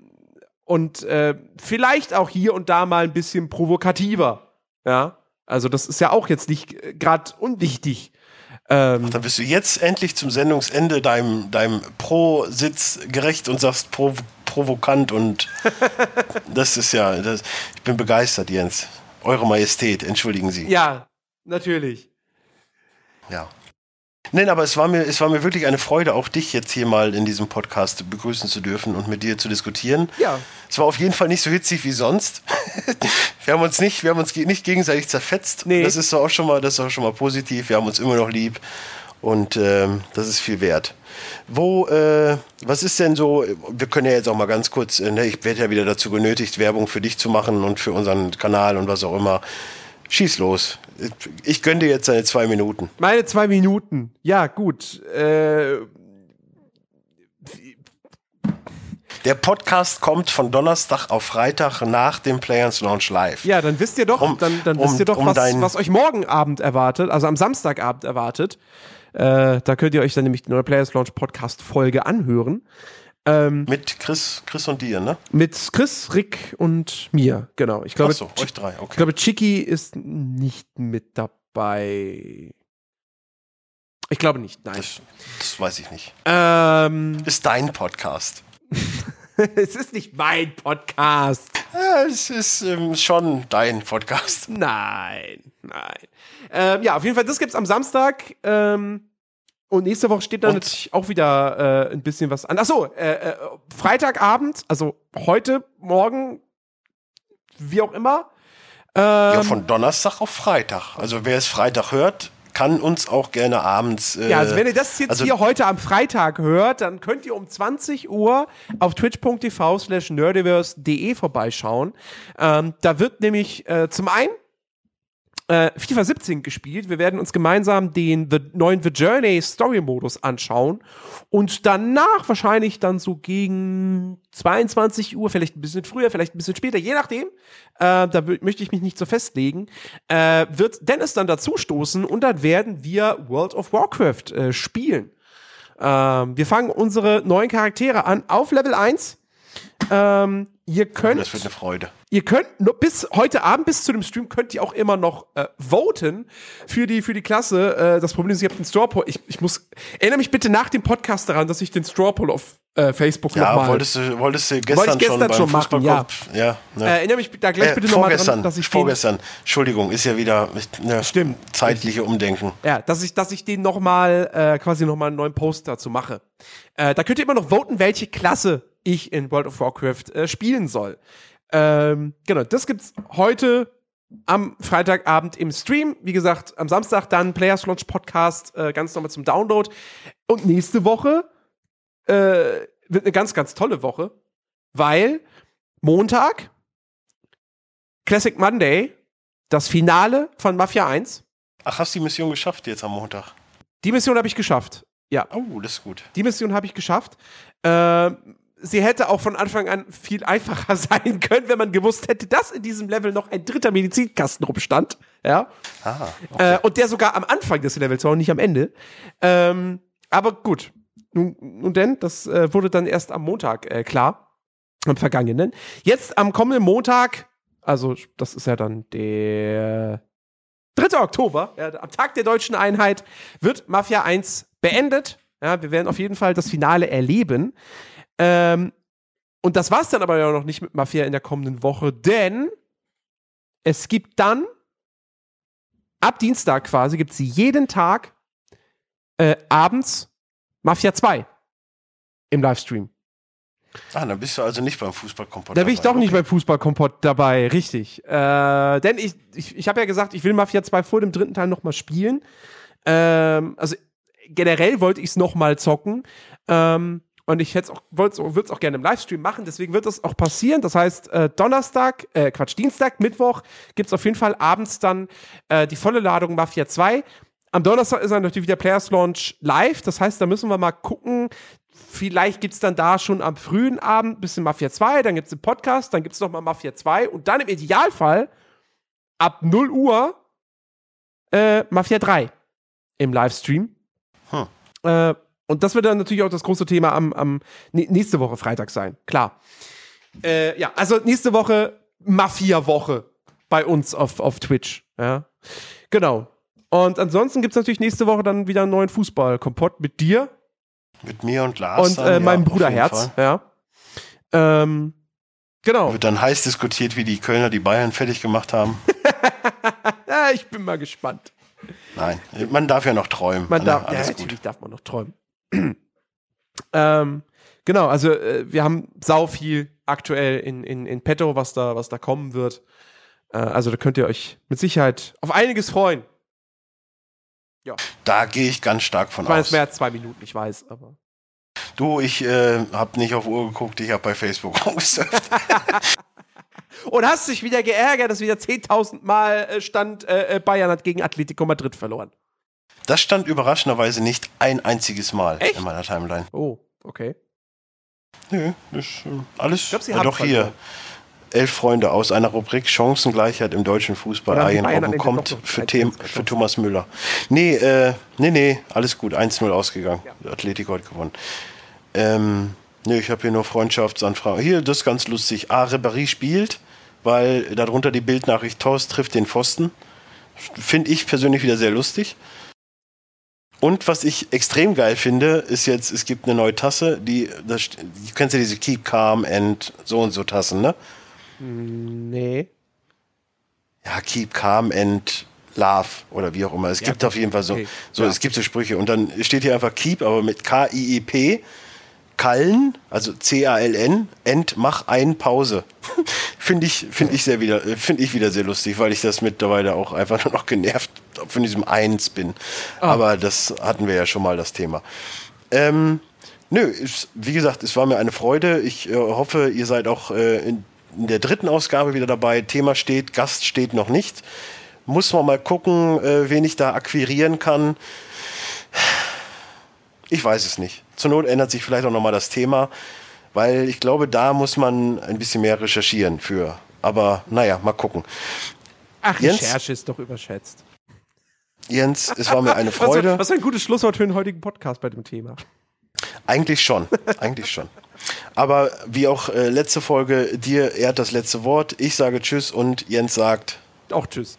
[SPEAKER 2] und äh, vielleicht auch hier und da mal ein bisschen provokativer. Ja, also das ist ja auch jetzt nicht gerade unwichtig.
[SPEAKER 1] Ähm, Ach, dann bist du jetzt endlich zum Sendungsende deinem, deinem Pro-Sitz gerecht und sagst prov provokant und das ist ja, das, ich bin begeistert, Jens. Eure Majestät, entschuldigen Sie.
[SPEAKER 2] Ja, natürlich.
[SPEAKER 1] Ja. Nein, aber es war, mir, es war mir wirklich eine Freude, auch dich jetzt hier mal in diesem Podcast begrüßen zu dürfen und mit dir zu diskutieren.
[SPEAKER 2] Ja.
[SPEAKER 1] Es war auf jeden Fall nicht so hitzig wie sonst. wir haben uns nicht, wir haben uns nicht gegenseitig zerfetzt. Nee. Das ist auch schon mal, das ist auch schon mal positiv. Wir haben uns immer noch lieb und ähm, das ist viel wert. Wo, äh, was ist denn so, wir können ja jetzt auch mal ganz kurz, äh, ne, ich werde ja wieder dazu genötigt, Werbung für dich zu machen und für unseren Kanal und was auch immer. Schieß los. Ich gönne dir jetzt deine zwei Minuten.
[SPEAKER 2] Meine zwei Minuten. Ja, gut. Äh,
[SPEAKER 1] der Podcast kommt von Donnerstag auf Freitag nach dem Players Launch Live.
[SPEAKER 2] Ja, dann wisst ihr doch, um, dann, dann um, wisst ihr doch, um was, was euch morgen Abend erwartet, also am Samstagabend erwartet. Äh, da könnt ihr euch dann nämlich die neue Players Launch Podcast Folge anhören.
[SPEAKER 1] Ähm, mit Chris, Chris und dir, ne?
[SPEAKER 2] Mit Chris, Rick und mir, genau. Ich glaube,
[SPEAKER 1] so, euch drei, okay.
[SPEAKER 2] Ich glaube, Chicky ist nicht mit dabei. Ich glaube nicht, nein.
[SPEAKER 1] Das, das weiß ich nicht.
[SPEAKER 2] Ähm,
[SPEAKER 1] ist dein Podcast.
[SPEAKER 2] es ist nicht mein Podcast.
[SPEAKER 1] Ja, es ist ähm, schon dein Podcast.
[SPEAKER 2] Nein, nein. Ähm, ja, auf jeden Fall, das gibt's am Samstag. Ähm, und nächste Woche steht dann natürlich auch wieder äh, ein bisschen was an. Achso, äh, äh, Freitagabend, also heute, morgen, wie auch immer.
[SPEAKER 1] Ähm, ja, von Donnerstag auf Freitag. Also wer es Freitag hört, kann uns auch gerne abends.
[SPEAKER 2] Äh, ja, also wenn ihr das jetzt also hier heute am Freitag hört, dann könnt ihr um 20 Uhr auf twitch.tv slash nerdiverse.de vorbeischauen. Ähm, da wird nämlich äh, zum einen äh, FIFA 17 gespielt. Wir werden uns gemeinsam den The, neuen The Journey Story Modus anschauen und danach wahrscheinlich dann so gegen 22 Uhr, vielleicht ein bisschen früher, vielleicht ein bisschen später, je nachdem, äh, da möchte ich mich nicht so festlegen, äh, wird Dennis dann dazu stoßen und dann werden wir World of Warcraft äh, spielen. Ähm, wir fangen unsere neuen Charaktere an auf Level 1. Ähm, ihr könnt.
[SPEAKER 1] Das wird eine Freude.
[SPEAKER 2] Ihr könnt nur bis heute Abend, bis zu dem Stream, könnt ihr auch immer noch äh, voten für die, für die Klasse. Äh, das Problem ist, ihr habt den Straw Poll. Ich, ich muss. Erinnere mich bitte nach dem Podcast daran, dass ich den Straw Poll auf äh, Facebook
[SPEAKER 1] ja,
[SPEAKER 2] nochmal.
[SPEAKER 1] wolltest du, wolltest du gestern,
[SPEAKER 2] Wollte ich gestern
[SPEAKER 1] schon,
[SPEAKER 2] schon machen, ja.
[SPEAKER 1] ja ne.
[SPEAKER 2] Äh, erinnere mich da gleich
[SPEAKER 1] Äh,
[SPEAKER 2] bitte nochmal
[SPEAKER 1] vorgestern,
[SPEAKER 2] dran, dass ich den,
[SPEAKER 1] vorgestern. Entschuldigung, ist ja wieder ne,
[SPEAKER 2] Stimmt.
[SPEAKER 1] zeitliche Umdenken.
[SPEAKER 2] Ja, dass ich, dass ich den nochmal, äh, quasi nochmal einen neuen Post dazu mache. Äh, da könnt ihr immer noch voten, welche Klasse ich in World of Warcraft äh, spielen soll. Ähm, genau, das gibt's heute am Freitagabend im Stream. Wie gesagt, am Samstag dann Players Launch Podcast äh, ganz nochmal zum Download. Und nächste Woche äh, wird eine ganz, ganz tolle Woche, weil Montag, Classic Monday, das Finale von Mafia 1.
[SPEAKER 1] Ach, hast du die Mission geschafft jetzt am Montag?
[SPEAKER 2] Die Mission habe ich geschafft. Ja,
[SPEAKER 1] Oh, das ist gut.
[SPEAKER 2] die Mission habe ich geschafft. Ähm, sie hätte auch von Anfang an viel einfacher sein können, wenn man gewusst hätte, dass in diesem Level noch ein dritter Medizinkasten rumstand. Ja.
[SPEAKER 1] Ah, okay.
[SPEAKER 2] Äh, und der sogar am Anfang des Levels war und nicht am Ende. Ähm, aber gut. Nun, nun denn, das äh, wurde dann erst am Montag äh, klar. Am vergangenen. Jetzt am kommenden Montag, also das ist ja dann der 3. Oktober, ja, am Tag der deutschen Einheit, wird Mafia 1 beendet. Ja, wir werden auf jeden Fall das Finale erleben. Ähm, und das war's dann aber ja noch nicht mit Mafia in der kommenden Woche, denn es gibt dann ab Dienstag quasi gibt es jeden Tag äh, abends Mafia 2 im Livestream.
[SPEAKER 1] ah, dann bist du also nicht beim Fußballkompott.
[SPEAKER 2] Da bin ich doch
[SPEAKER 1] dabei.
[SPEAKER 2] nicht
[SPEAKER 1] okay.
[SPEAKER 2] beim Fußballkompott dabei, richtig. Äh, denn ich, ich, ich habe ja gesagt, ich will Mafia 2 vor dem dritten Teil nochmal spielen. Ähm, also generell wollte ich es nochmal zocken. Ähm, und ich würde es auch gerne im Livestream machen, deswegen wird das auch passieren. Das heißt, äh, Donnerstag, äh, Quatsch, Dienstag, Mittwoch gibt es auf jeden Fall abends dann äh, die volle Ladung Mafia 2. Am Donnerstag ist dann natürlich wieder Players Launch live. Das heißt, da müssen wir mal gucken. Vielleicht gibt es dann da schon am frühen Abend ein bisschen Mafia 2, dann gibt es den Podcast, dann gibt es nochmal Mafia 2 und dann im Idealfall ab 0 Uhr äh, Mafia 3 im Livestream.
[SPEAKER 1] Hm.
[SPEAKER 2] Äh, und das wird dann natürlich auch das große Thema am, am nä- nächste Woche Freitag sein, klar. Äh, ja, also nächste Woche Mafia-Woche bei uns auf, auf Twitch. Ja. Genau. Und ansonsten gibt es natürlich nächste Woche dann wieder einen neuen Fußball-Kompott mit dir
[SPEAKER 1] Mit mir und Lars.
[SPEAKER 2] und äh,
[SPEAKER 1] ja,
[SPEAKER 2] meinem Bruder Herz. Ja. Ähm, genau.
[SPEAKER 1] Wird dann heiß diskutiert, wie die Kölner die Bayern fertig gemacht haben.
[SPEAKER 2] Ja, ich bin mal gespannt.
[SPEAKER 1] Nein, man darf ja noch träumen.
[SPEAKER 2] Man
[SPEAKER 1] Alle-
[SPEAKER 2] darf, ja,
[SPEAKER 1] alles gut.
[SPEAKER 2] natürlich darf man noch träumen. ähm, genau, also äh, wir haben sau viel aktuell in, in, in petto, was da, was da kommen wird. Äh, also da könnt ihr euch mit Sicherheit auf einiges freuen.
[SPEAKER 1] Da gehe ich ganz stark von
[SPEAKER 2] Ich meine, es
[SPEAKER 1] aus.
[SPEAKER 2] mehr als zwei Minuten, ich weiß, aber.
[SPEAKER 1] Du, ich äh, habe nicht auf Uhr geguckt, ich habe bei Facebook rumgesurft.
[SPEAKER 2] Und hast dich wieder geärgert, dass wieder 10.000 Mal äh, stand, äh, äh, Bayern hat gegen Atletico Madrid verloren.
[SPEAKER 1] Das stand überraschenderweise nicht ein einziges Mal
[SPEAKER 2] Echt?
[SPEAKER 1] in meiner Timeline.
[SPEAKER 2] Oh, okay.
[SPEAKER 1] Nö, das ist äh, alles.
[SPEAKER 2] glaub, sie
[SPEAKER 1] ja,
[SPEAKER 2] haben
[SPEAKER 1] doch hier. Elf Freunde aus einer Rubrik Chancengleichheit im deutschen Fußball. Arjen Robben kommt für,
[SPEAKER 2] 1-1
[SPEAKER 1] Them,
[SPEAKER 2] geschossen?
[SPEAKER 1] für Thomas Müller. Nee, äh, nee, nee, alles gut. 1-0 ausgegangen. Atletico hat gewonnen. Ähm, nee, ich habe hier nur Freundschaftsanfragen. Hier, das ist ganz lustig. A. Ribéry spielt, weil darunter die Bildnachricht Torst trifft den Pfosten. Finde ich persönlich wieder sehr lustig. Und was ich extrem geil finde, ist jetzt, es gibt eine neue Tasse, die, das, du kennst ja diese Keep Calm and so und so Tassen, ne?
[SPEAKER 2] Nee.
[SPEAKER 1] Ja, Keep Calm and Love oder wie auch immer. Es
[SPEAKER 2] Ja,
[SPEAKER 1] gibt
[SPEAKER 2] gut.
[SPEAKER 1] auf jeden Fall so,
[SPEAKER 2] Okay.
[SPEAKER 1] so
[SPEAKER 2] Ja.
[SPEAKER 1] es gibt so Sprüche und dann steht hier einfach Keep, aber mit K-I-E-P, Kallen, also C-A-L-N, End, mach ein Pause. finde ich, finde ich sehr wieder, äh, finde ich wieder sehr lustig, weil ich das mittlerweile auch einfach nur noch genervt von diesem Eins bin.
[SPEAKER 2] Ah.
[SPEAKER 1] Aber das hatten wir ja schon mal das Thema. Ähm, nö, es, wie gesagt, es war mir eine Freude. Ich äh, hoffe, ihr seid auch äh, in, in der dritten Ausgabe wieder dabei. Thema steht, Gast steht noch nicht. Muss man mal gucken, äh, wen ich da akquirieren kann. Ich weiß es nicht. Zur Not ändert sich vielleicht auch nochmal das Thema, weil ich glaube, da muss man ein bisschen mehr recherchieren für. Aber naja, mal gucken.
[SPEAKER 2] Ach, Jens, Recherche ist doch überschätzt.
[SPEAKER 1] Jens, es war mir eine Freude.
[SPEAKER 2] Was, was ein gutes Schlusswort für den heutigen Podcast bei dem Thema.
[SPEAKER 1] Eigentlich schon, eigentlich schon. Aber wie auch äh, letzte Folge, dir ehrt das letzte Wort. Ich sage Tschüss und Jens sagt
[SPEAKER 2] auch Tschüss.